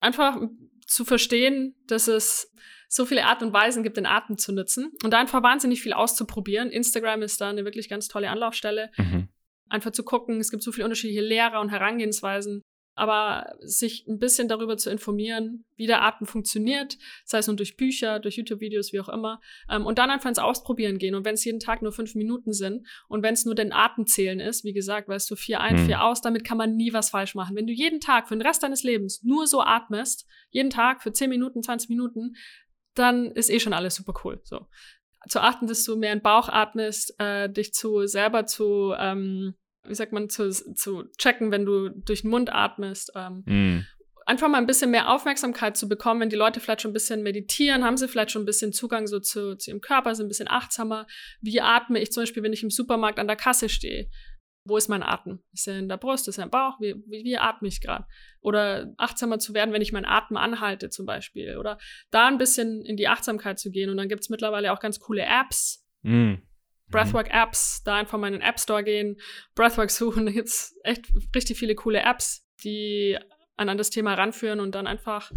Einfach zu verstehen, dass es so viele Art und Weisen gibt, den Atem zu nutzen und da einfach wahnsinnig viel auszuprobieren. Instagram ist da eine wirklich ganz tolle Anlaufstelle. Mhm. Einfach zu gucken, es gibt so viele unterschiedliche Lehrer und Herangehensweisen, aber sich ein bisschen darüber zu informieren, wie der Atem funktioniert, sei es nun durch Bücher, durch YouTube-Videos, wie auch immer, ähm, und dann einfach ins Ausprobieren gehen. Und wenn es jeden Tag nur fünf Minuten sind und wenn es nur den Atemzählen ist, wie gesagt, weißt du, vier ein, mhm. vier aus, damit kann man nie was falsch machen. Wenn du jeden Tag für den Rest deines Lebens nur so atmest, jeden Tag für zehn Minuten, 20 Minuten, dann ist eh schon alles super cool. So. zu achten, dass du mehr in den Bauch atmest, äh, dich zu selber zu, ähm, wie sagt man, zu, zu checken, wenn du durch den Mund atmest. Ähm, Mm. einfach mal ein bisschen mehr Aufmerksamkeit zu bekommen, wenn die Leute vielleicht schon ein bisschen meditieren, haben sie vielleicht schon ein bisschen Zugang so zu, zu ihrem Körper, sind ein bisschen achtsamer. Wie atme ich zum Beispiel, wenn ich im Supermarkt an der Kasse stehe? Wo ist mein Atem? Ist er in der Brust? Ist er im Bauch? Wie, wie, wie atme ich gerade? Oder achtsamer zu werden, wenn ich meinen Atem anhalte zum Beispiel. Oder da ein bisschen in die Achtsamkeit zu gehen. Und dann gibt es mittlerweile auch ganz coole Apps, Mm. Breathwork-Apps, da einfach mal in den App Store gehen, Breathwork suchen, da gibt's echt richtig viele coole Apps, die einen an das Thema ranführen und dann einfach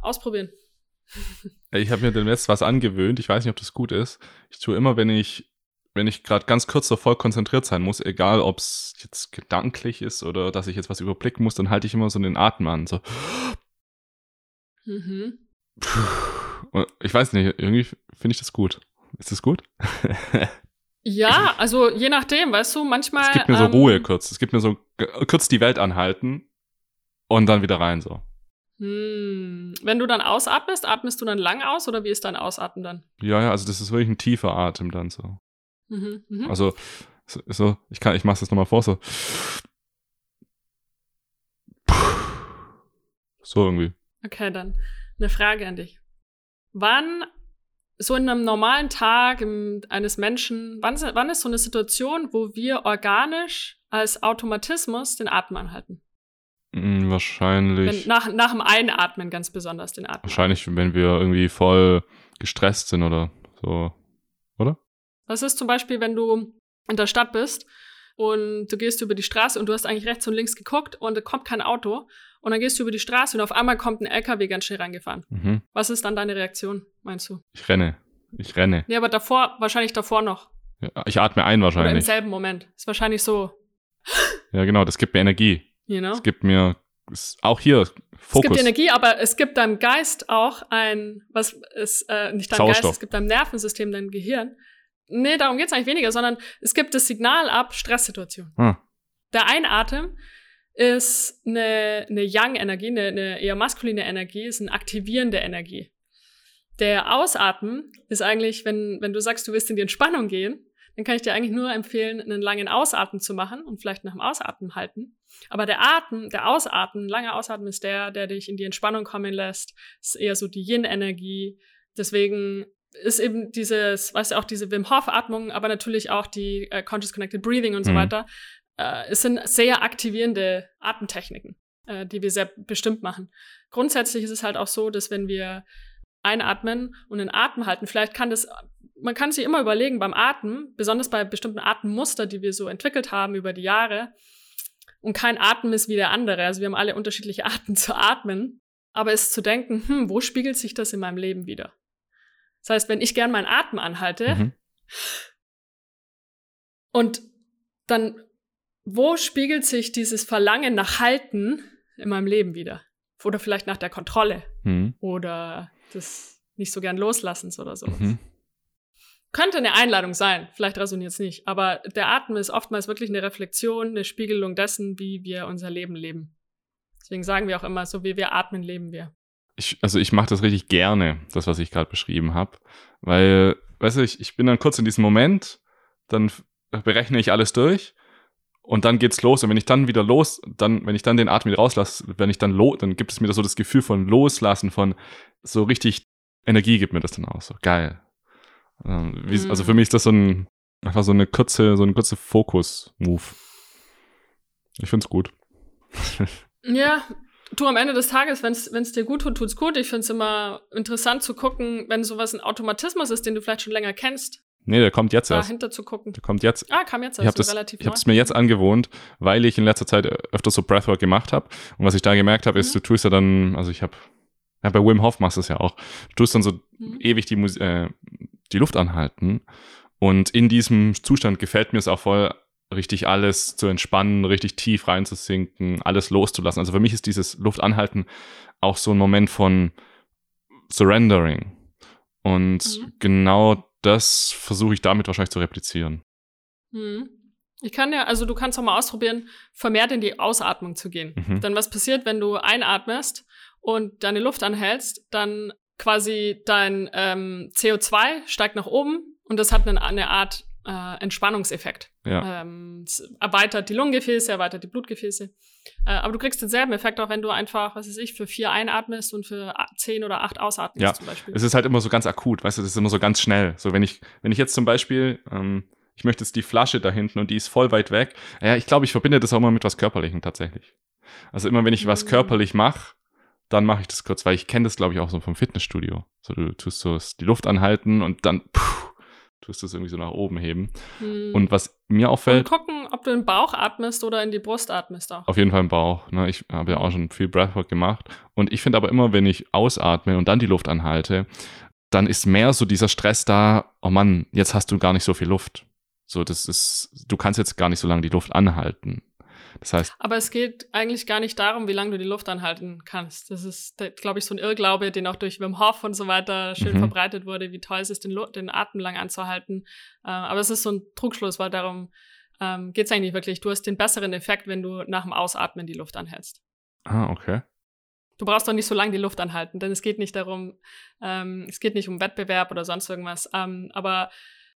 ausprobieren. Ich habe mir demnächst was angewöhnt. Ich weiß nicht, ob das gut ist. Ich tue immer, wenn ich, wenn ich gerade ganz kurz so voll konzentriert sein muss, egal ob es jetzt gedanklich ist oder dass ich jetzt was überblicken muss, dann halte ich immer so den Atem an. So. Mhm. Ich weiß nicht, irgendwie finde ich das gut. Ist das gut? Ja, also je nachdem, weißt du, manchmal. Es gibt mir so ähm, Ruhe kurz. Es gibt mir so kurz die Welt anhalten und dann wieder rein so. Hm. Wenn du dann ausatmest, atmest du dann lang aus oder wie ist dein Ausatmen dann? Ja, ja, also das ist wirklich ein tiefer Atem dann so. Mhm. Mhm. Also so, ich kann, ich mach's das nochmal vor so. So irgendwie. Okay, dann eine Frage an dich. Wann, so in einem normalen Tag im, eines Menschen, wann, ist- wann ist so eine Situation, wo wir organisch als Automatismus den Atem anhalten? Mm, wahrscheinlich. Wenn, nach, nach dem Einatmen ganz besonders den Atem. Wahrscheinlich, wenn wir irgendwie voll gestresst sind oder so. Das ist zum Beispiel, wenn du in der Stadt bist und du gehst über die Straße und du hast eigentlich rechts und links geguckt und da kommt kein Auto und dann gehst du über die Straße und auf einmal kommt ein LKW ganz schnell reingefahren. Mhm. Was ist dann deine Reaktion, meinst du? Ich renne. Ich renne. Nee, aber davor, wahrscheinlich davor noch. Ja, ich atme ein Oder im wahrscheinlich. selben Moment. Ist wahrscheinlich so, Ja, genau, das gibt mir Energie. you know? Es gibt mir auch hier Es Fokus. gibt Energie, aber es gibt deinem Geist auch ein, was ist, äh, nicht Sauerstoff. Geist, es gibt deinem Nervensystem, deinem Gehirn. Nee, darum geht's eigentlich weniger, sondern es gibt das Signal ab, Stresssituation. Hm. Der Einatmen ist eine, eine Yang-Energie, eine, eine eher maskuline Energie, ist eine aktivierende Energie. Der Ausatmen ist eigentlich, wenn, wenn du sagst, du willst in die Entspannung gehen, dann kann ich dir eigentlich nur empfehlen, einen langen Ausatmen zu machen und vielleicht nach dem Ausatmen halten. Aber der Atem, der Ausatmen, langer Ausatmen ist der, der dich in die Entspannung kommen lässt. Ist eher so die Yin-Energie. Deswegen ist eben dieses, weißt du, auch diese Wim Hof-Atmung, aber natürlich auch die äh, Conscious Connected Breathing und so Mhm. weiter. Äh, es sind sehr aktivierende Atemtechniken, äh, die wir sehr bestimmt machen. Grundsätzlich ist es halt auch so, dass wenn wir einatmen und den Atem halten, vielleicht kann das, man kann sich immer überlegen beim Atmen, besonders bei bestimmten Atemmuster, die wir so entwickelt haben über die Jahre, und kein Atem ist wie der andere. Also wir haben alle unterschiedliche Arten zu atmen. Aber es zu denken, hm, wo spiegelt sich das in meinem Leben wieder? Das heißt, wenn ich gern meinen Atem anhalte Mhm. und dann, wo spiegelt sich dieses Verlangen nach Halten in meinem Leben wieder? Oder vielleicht nach der Kontrolle Mhm. oder des nicht so gern Loslassens oder so. Mhm. Könnte eine Einladung sein, vielleicht resoniert es nicht, aber der Atem ist oftmals wirklich eine Reflexion, eine Spiegelung dessen, wie wir unser Leben leben. Deswegen sagen wir auch immer, so wie wir atmen, leben wir. Ich, also ich mache das richtig gerne, das, was ich gerade beschrieben habe. Weil, weißt du, ich, ich bin dann kurz in diesem Moment, dann berechne ich alles durch und dann geht's los. Und wenn ich dann wieder los, dann, wenn ich dann den Atem wieder rauslasse, wenn ich dann lo, dann gibt es mir so das Gefühl von Loslassen, von so richtig Energie gibt mir das dann auch. So geil. Ähm, wie, Mhm. Also für mich ist das so ein, einfach so eine kurze, so ein kurzer Fokus-Move. Ich find's gut. Ja, du am Ende des Tages, wenn es dir gut tut, tut's gut. Ich finde es immer interessant zu gucken, wenn sowas ein Automatismus ist, den du vielleicht schon länger kennst, Nee, der kommt jetzt erst. dahinter zu gucken. Der kommt jetzt Ah, kam jetzt ich habe das, relativ ich habe es mir jetzt angewohnt, weil ich in letzter Zeit öfter so Breathwork gemacht habe. Und was ich da gemerkt habe, ist, Mhm. du tust ja dann, also ich habe, ja, bei Wim Hof machst du es ja auch, du tust dann so Mhm. ewig die, äh, die Luft anhalten. Und in diesem Zustand gefällt mir es auch voll, richtig alles zu entspannen, richtig tief reinzusinken, alles loszulassen. Also für mich ist dieses Luftanhalten auch so ein Moment von Surrendering. Und Mhm. genau das versuche ich damit wahrscheinlich zu replizieren. Mhm. Ich kann ja, also du kannst auch mal ausprobieren, vermehrt in die Ausatmung zu gehen. Mhm. Dann was passiert, wenn du einatmest und deine Luft anhältst, dann quasi dein ähm, CO2 steigt nach oben, und das hat eine, eine Art äh, Entspannungseffekt. Ja. Ähm, es erweitert die Lungengefäße, erweitert die Blutgefäße. Äh, aber du kriegst denselben Effekt auch, wenn du einfach, was weiß ich, für vier einatmest und für zehn oder acht ausatmest Ja, zum Beispiel. Es ist halt immer so ganz akut, weißt du, das ist immer so ganz schnell. So, wenn ich, wenn ich jetzt zum Beispiel, ähm, ich möchte jetzt die Flasche da hinten und die ist voll weit weg. Ja, ich glaube, ich verbinde das auch immer mit was Körperlichem tatsächlich. Also immer, wenn ich was Mhm. körperlich mache, dann mache ich das kurz, weil ich kenne das, glaube ich, auch so vom Fitnessstudio. So, du tust so die Luft anhalten und dann puh, tust du es irgendwie so nach oben heben. Hm. Und was mir und auffällt, gucken, ob du in den Bauch atmest oder in die Brust atmest auch. Auf jeden Fall im Bauch. Ne? Ich habe ja auch schon viel Breathwork gemacht. Und ich finde aber immer, wenn ich ausatme und dann die Luft anhalte, dann ist mehr so dieser Stress da, oh Mann, jetzt hast du gar nicht so viel Luft. So, das ist, du kannst jetzt gar nicht so lange die Luft anhalten. Das heißt, Aber es geht eigentlich gar nicht darum, wie lange du die Luft anhalten kannst. Das ist, glaube ich, so ein Irrglaube, den auch durch Wim Hof und so weiter schön Mhm. verbreitet wurde, wie toll es ist, den, Lu- den Atem lang anzuhalten. Äh, aber es ist so ein Trugschluss, weil darum ähm, geht es eigentlich wirklich. Du hast den besseren Effekt, wenn du nach dem Ausatmen die Luft anhältst. ah, okay. Du brauchst doch nicht so lange die Luft anhalten, denn es geht nicht darum, ähm, es geht nicht um Wettbewerb oder sonst irgendwas. Ähm, aber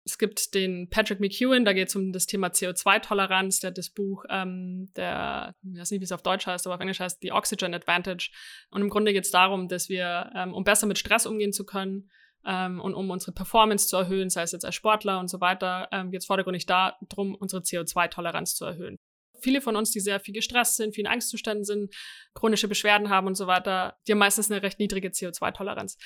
es gibt den Patrick McEwen, da geht es um das Thema CO2-Toleranz, der hat das Buch, ähm, der, ich weiß nicht, wie es auf Deutsch heißt, aber auf Englisch heißt The Oxygen Advantage. Und im Grunde geht es darum, dass wir, ähm, um besser mit Stress umgehen zu können ähm, und um unsere Performance zu erhöhen, sei es jetzt als Sportler und so weiter, ähm, geht es vordergründig darum, unsere CO2-Toleranz zu erhöhen. Viele von uns, die sehr viel gestresst sind, viel in Angstzuständen sind, chronische Beschwerden haben und so weiter, die haben meistens eine recht niedrige CO2-Toleranz.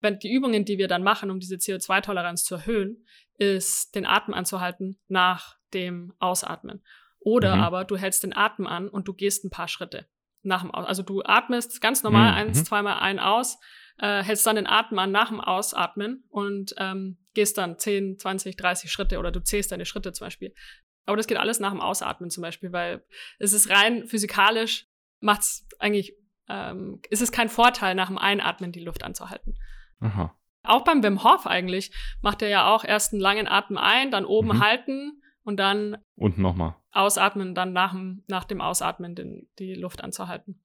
Wenn die Übungen, die wir dann machen, um diese CO2-Toleranz zu erhöhen, ist, den Atem anzuhalten nach dem Ausatmen. Oder Mhm. aber du hältst den Atem an und du gehst ein paar Schritte nach dem Aus. Also du atmest ganz normal Mhm. eins, zweimal ein aus, äh, hältst dann den Atem an nach dem Ausatmen und ähm, gehst dann 10, 20, 30 Schritte oder du zählst deine Schritte zum Beispiel. Aber das geht alles nach dem Ausatmen zum Beispiel, weil es ist rein physikalisch, macht es eigentlich, ähm, ist es kein Vorteil, nach dem Einatmen die Luft anzuhalten. Aha. Auch beim Wim Hof eigentlich macht er ja auch erst einen langen Atem ein, dann oben Mhm. halten und dann Und nochmal. ausatmen, dann nach dem, nach dem Ausatmen den, die Luft anzuhalten.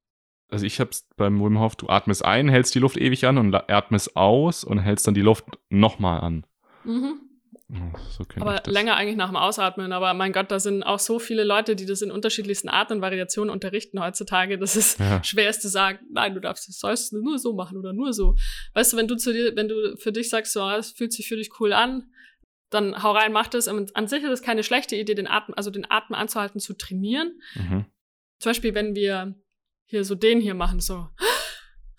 Also ich hab's beim Wim Hof, du atmest ein, hältst die Luft ewig an und atmest aus und hältst dann die Luft nochmal an. Mhm. So Aber das. länger eigentlich nach dem Ausatmen. Aber mein Gott, da sind auch so viele Leute, die das in unterschiedlichsten Arten und Variationen unterrichten heutzutage, dass es Ja. schwer ist zu sagen, nein, du darfst es sollst nur so machen oder nur so. Weißt du, wenn du zu dir, wenn du für dich sagst, so, es fühlt sich für dich cool an, dann hau rein, mach das. Und an sich ist es keine schlechte Idee, den Atem, also den Atem anzuhalten, zu trainieren. Mhm. Zum Beispiel, wenn wir hier so den hier machen, so,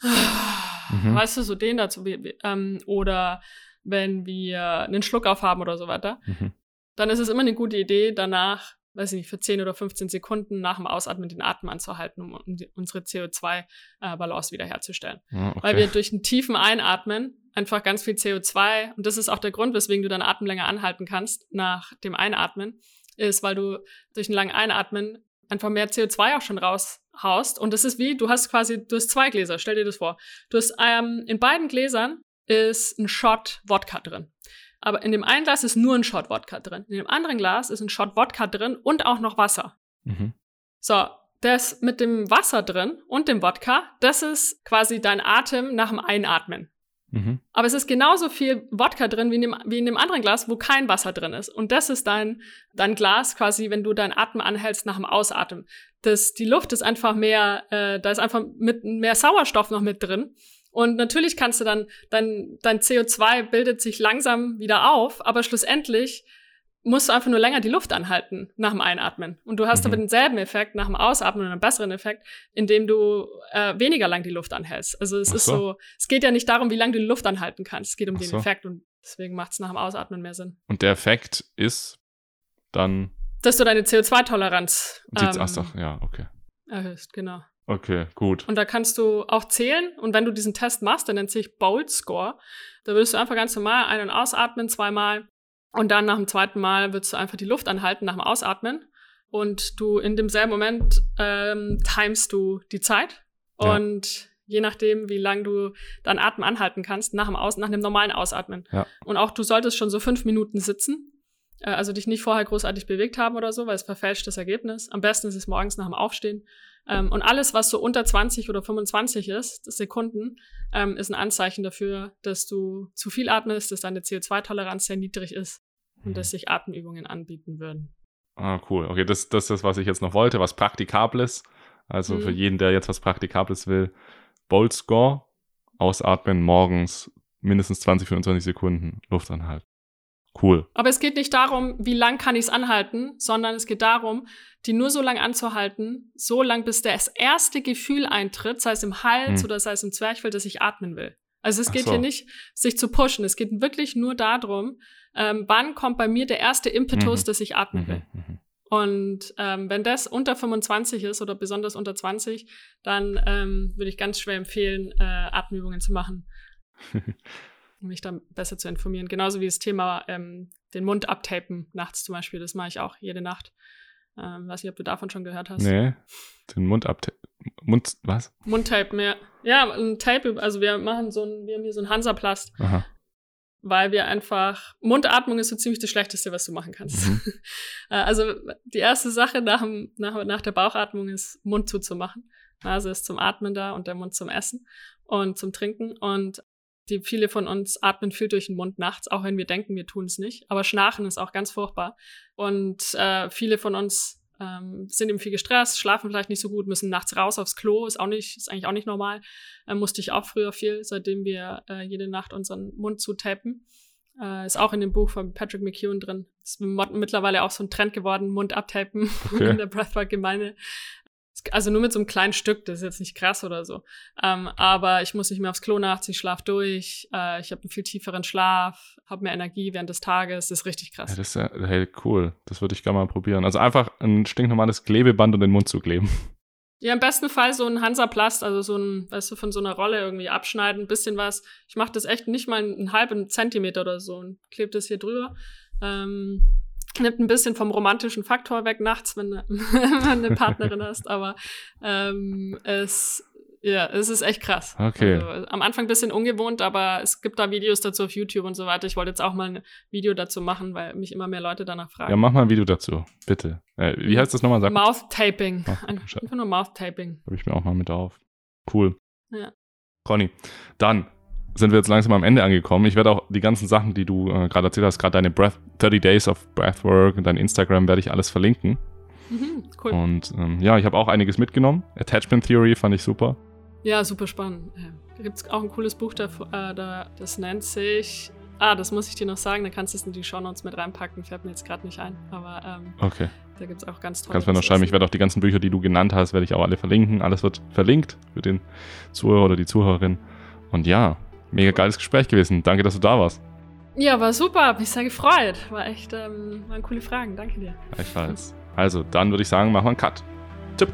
Mhm. weißt du, so den dazu, ähm, oder wenn wir einen Schluck aufhaben oder so weiter, Mhm. dann ist es immer eine gute Idee, danach, weiß ich nicht, für 10 oder 15 Sekunden nach dem Ausatmen den Atem anzuhalten, um, um die, unsere CO2-Balance wiederherzustellen. Ah, okay. Weil wir durch einen tiefen Einatmen einfach ganz viel CO2, und das ist auch der Grund, weswegen du deinen Atem länger anhalten kannst nach dem Einatmen, ist, weil du durch einen langen Einatmen einfach mehr CO2 auch schon raushaust. Und das ist wie, du hast quasi, du hast zwei Gläser, stell dir das vor. Du hast ähm, in beiden Gläsern ist ein Shot Wodka drin. Aber in dem einen Glas ist nur ein Shot Wodka drin. In dem anderen Glas ist ein Shot Wodka drin und auch noch Wasser. Mhm. So, das mit dem Wasser drin und dem Wodka, das ist quasi dein Atem nach dem Einatmen. Mhm. Aber es ist genauso viel Wodka drin wie in, dem, wie in dem anderen Glas, wo kein Wasser drin ist. Und das ist dein, dein Glas quasi, wenn du deinen Atem anhältst nach dem Ausatmen. Das, die Luft ist einfach mehr, äh, da ist einfach mit mehr Sauerstoff noch mit drin. Und natürlich kannst du dann, dein, dein CO2 bildet sich langsam wieder auf, aber schlussendlich musst du einfach nur länger die Luft anhalten nach dem Einatmen. Und du hast Mhm. aber denselben Effekt nach dem Ausatmen und einen besseren Effekt, indem du äh, weniger lang die Luft anhältst. Also es Ach ist so. so, es geht ja nicht darum, wie lange du die Luft anhalten kannst. Es geht um Ach den so. Effekt und deswegen macht es nach dem Ausatmen mehr Sinn. Und der Effekt ist dann. Dass du deine CO2-Toleranz sieht's- ähm, ach so, ja, okay. erhöhst, genau. Okay, gut. Und da kannst du auch zählen. Und wenn du diesen Test machst, der nennt sich Bold Score, da würdest du einfach ganz normal ein- und ausatmen zweimal. Und dann nach dem zweiten Mal würdest du einfach die Luft anhalten nach dem Ausatmen. Und du in demselben Moment ähm, timest du die Zeit. Ja. Und je nachdem, wie lang du deinen Atem anhalten kannst, nach dem, Aus nach dem normalen Ausatmen. Ja. Und auch du solltest schon so fünf Minuten sitzen. Äh, Also dich nicht vorher großartig bewegt haben oder so, weil es verfälscht das Ergebnis. Am besten ist es morgens nach dem Aufstehen. Ähm, und alles, was so unter 20 oder 25 ist, Sekunden, ähm, ist ein Anzeichen dafür, dass du zu viel atmest, dass deine CO2-Toleranz sehr niedrig ist und mhm. dass sich Atemübungen anbieten würden. Ah, cool. Okay, das, das ist das, was ich jetzt noch wollte, was Praktikables. Also mhm. für jeden, der jetzt was Praktikables will, Bolt Score, ausatmen, morgens mindestens 20, 25 Sekunden Luft anhalten. Cool. Aber es geht nicht darum, wie lang kann ich es anhalten, sondern es geht darum, die nur so lang anzuhalten, so lang, bis das erste Gefühl eintritt, sei es im Hals hm. oder sei es im Zwerchfell, dass ich atmen will. Also es geht so. hier nicht, sich zu pushen. Es geht wirklich nur darum, ähm, wann kommt bei mir der erste Impetus, mhm. dass ich atmen will. Mhm. mhm. Und ähm, wenn das unter 25 ist oder besonders unter 20, dann ähm, würde ich ganz schwer empfehlen, äh, Atemübungen zu machen. um mich dann besser zu informieren. Genauso wie das Thema ähm, den Mund abtapen nachts zum Beispiel. Das mache ich auch jede Nacht. Ähm, weiß nicht, ob du davon schon gehört hast. Nee, den Mund abtapen. Mund, was? Mundtape, ja. Ja, ein Tape, also wir machen so ein, wir haben hier so ein Hansaplast. Aha. Weil wir einfach, Mundatmung ist so ziemlich das Schlechteste, was du machen kannst. Mhm. Äh, also die erste Sache nach, nach, nach der Bauchatmung ist, Mund zuzumachen. Also ist zum Atmen da und der Mund zum Essen und zum Trinken. Und die viele von uns atmen viel durch den Mund nachts, auch wenn wir denken, wir tun es nicht. Aber Schnarchen ist auch ganz furchtbar. Und äh, viele von uns ähm, sind eben viel gestresst, schlafen vielleicht nicht so gut, müssen nachts raus aufs Klo, ist auch nicht, ist eigentlich auch nicht normal. Äh, musste ich auch früher viel, seitdem wir äh, jede Nacht unseren Mund zutapen. Äh, ist auch in dem Buch von Patrick McEwen drin. Ist mittlerweile auch so ein Trend geworden, Mund abtapen okay. in der Breathwork-Gemeinde. Also nur mit so einem kleinen Stück, das ist jetzt nicht krass oder so. Ähm, aber ich muss nicht mehr aufs Klo nachts, ich schlafe durch, äh, ich habe einen viel tieferen Schlaf, habe mehr Energie während des Tages, das ist richtig krass. Ja, das ist ja hey, cool, das würde ich gerne mal probieren. Also einfach ein stinknormales Klebeband und den Mund zu kleben. Ja, im besten Fall so ein Hansaplast, also so ein, weißt du, von so einer Rolle irgendwie abschneiden, ein bisschen was. Ich mache das echt nicht mal einen halben Zentimeter oder so und klebe das hier drüber. Ähm, nimmt ein bisschen vom romantischen Faktor weg nachts, wenn, du eine Partnerin hast, aber ähm, es ja, es ist echt krass. Okay. Also, am Anfang ein bisschen ungewohnt, aber es gibt da Videos dazu auf YouTube und so weiter. Ich wollte jetzt auch mal ein Video dazu machen, weil mich immer mehr Leute danach fragen. Ja, mach mal ein Video dazu, bitte. Äh, wie heißt das nochmal? Sag Mouth Taping. Ach, Einfach nur Mouth Taping. Habe ich mir auch mal mit auf. Cool. Ja. Conny, dann sind wir jetzt langsam am Ende angekommen. Ich werde auch die ganzen Sachen, die du äh, gerade erzählt hast, gerade deine Breath, 30 Days of Breathwork und dein Instagram, werde ich alles verlinken. Mhm, cool. Und ähm, ja, ich habe auch einiges mitgenommen. Attachment Theory fand ich super. Ja, super spannend. Da gibt es auch ein cooles Buch, da, äh, da, das nennt sich. Ah, das muss ich dir noch sagen, da kannst du es in die Shownotes mit reinpacken, fällt mir jetzt gerade nicht ein. Aber ähm, okay. da gibt es auch ganz tolle Kannst du mir noch schreiben, ich werde auch die ganzen Bücher, die du genannt hast, werde ich auch alle verlinken. Alles wird verlinkt für den Zuhörer oder die Zuhörerin. Und ja, mega geiles Gespräch gewesen. Danke, dass du da warst. Ja, war super. Hab mich sehr gefreut. War echt, ähm, waren coole Fragen. Danke dir. Gleichfalls. Also, dann würde ich sagen, machen wir einen Cut. Tipp.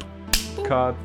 Cut.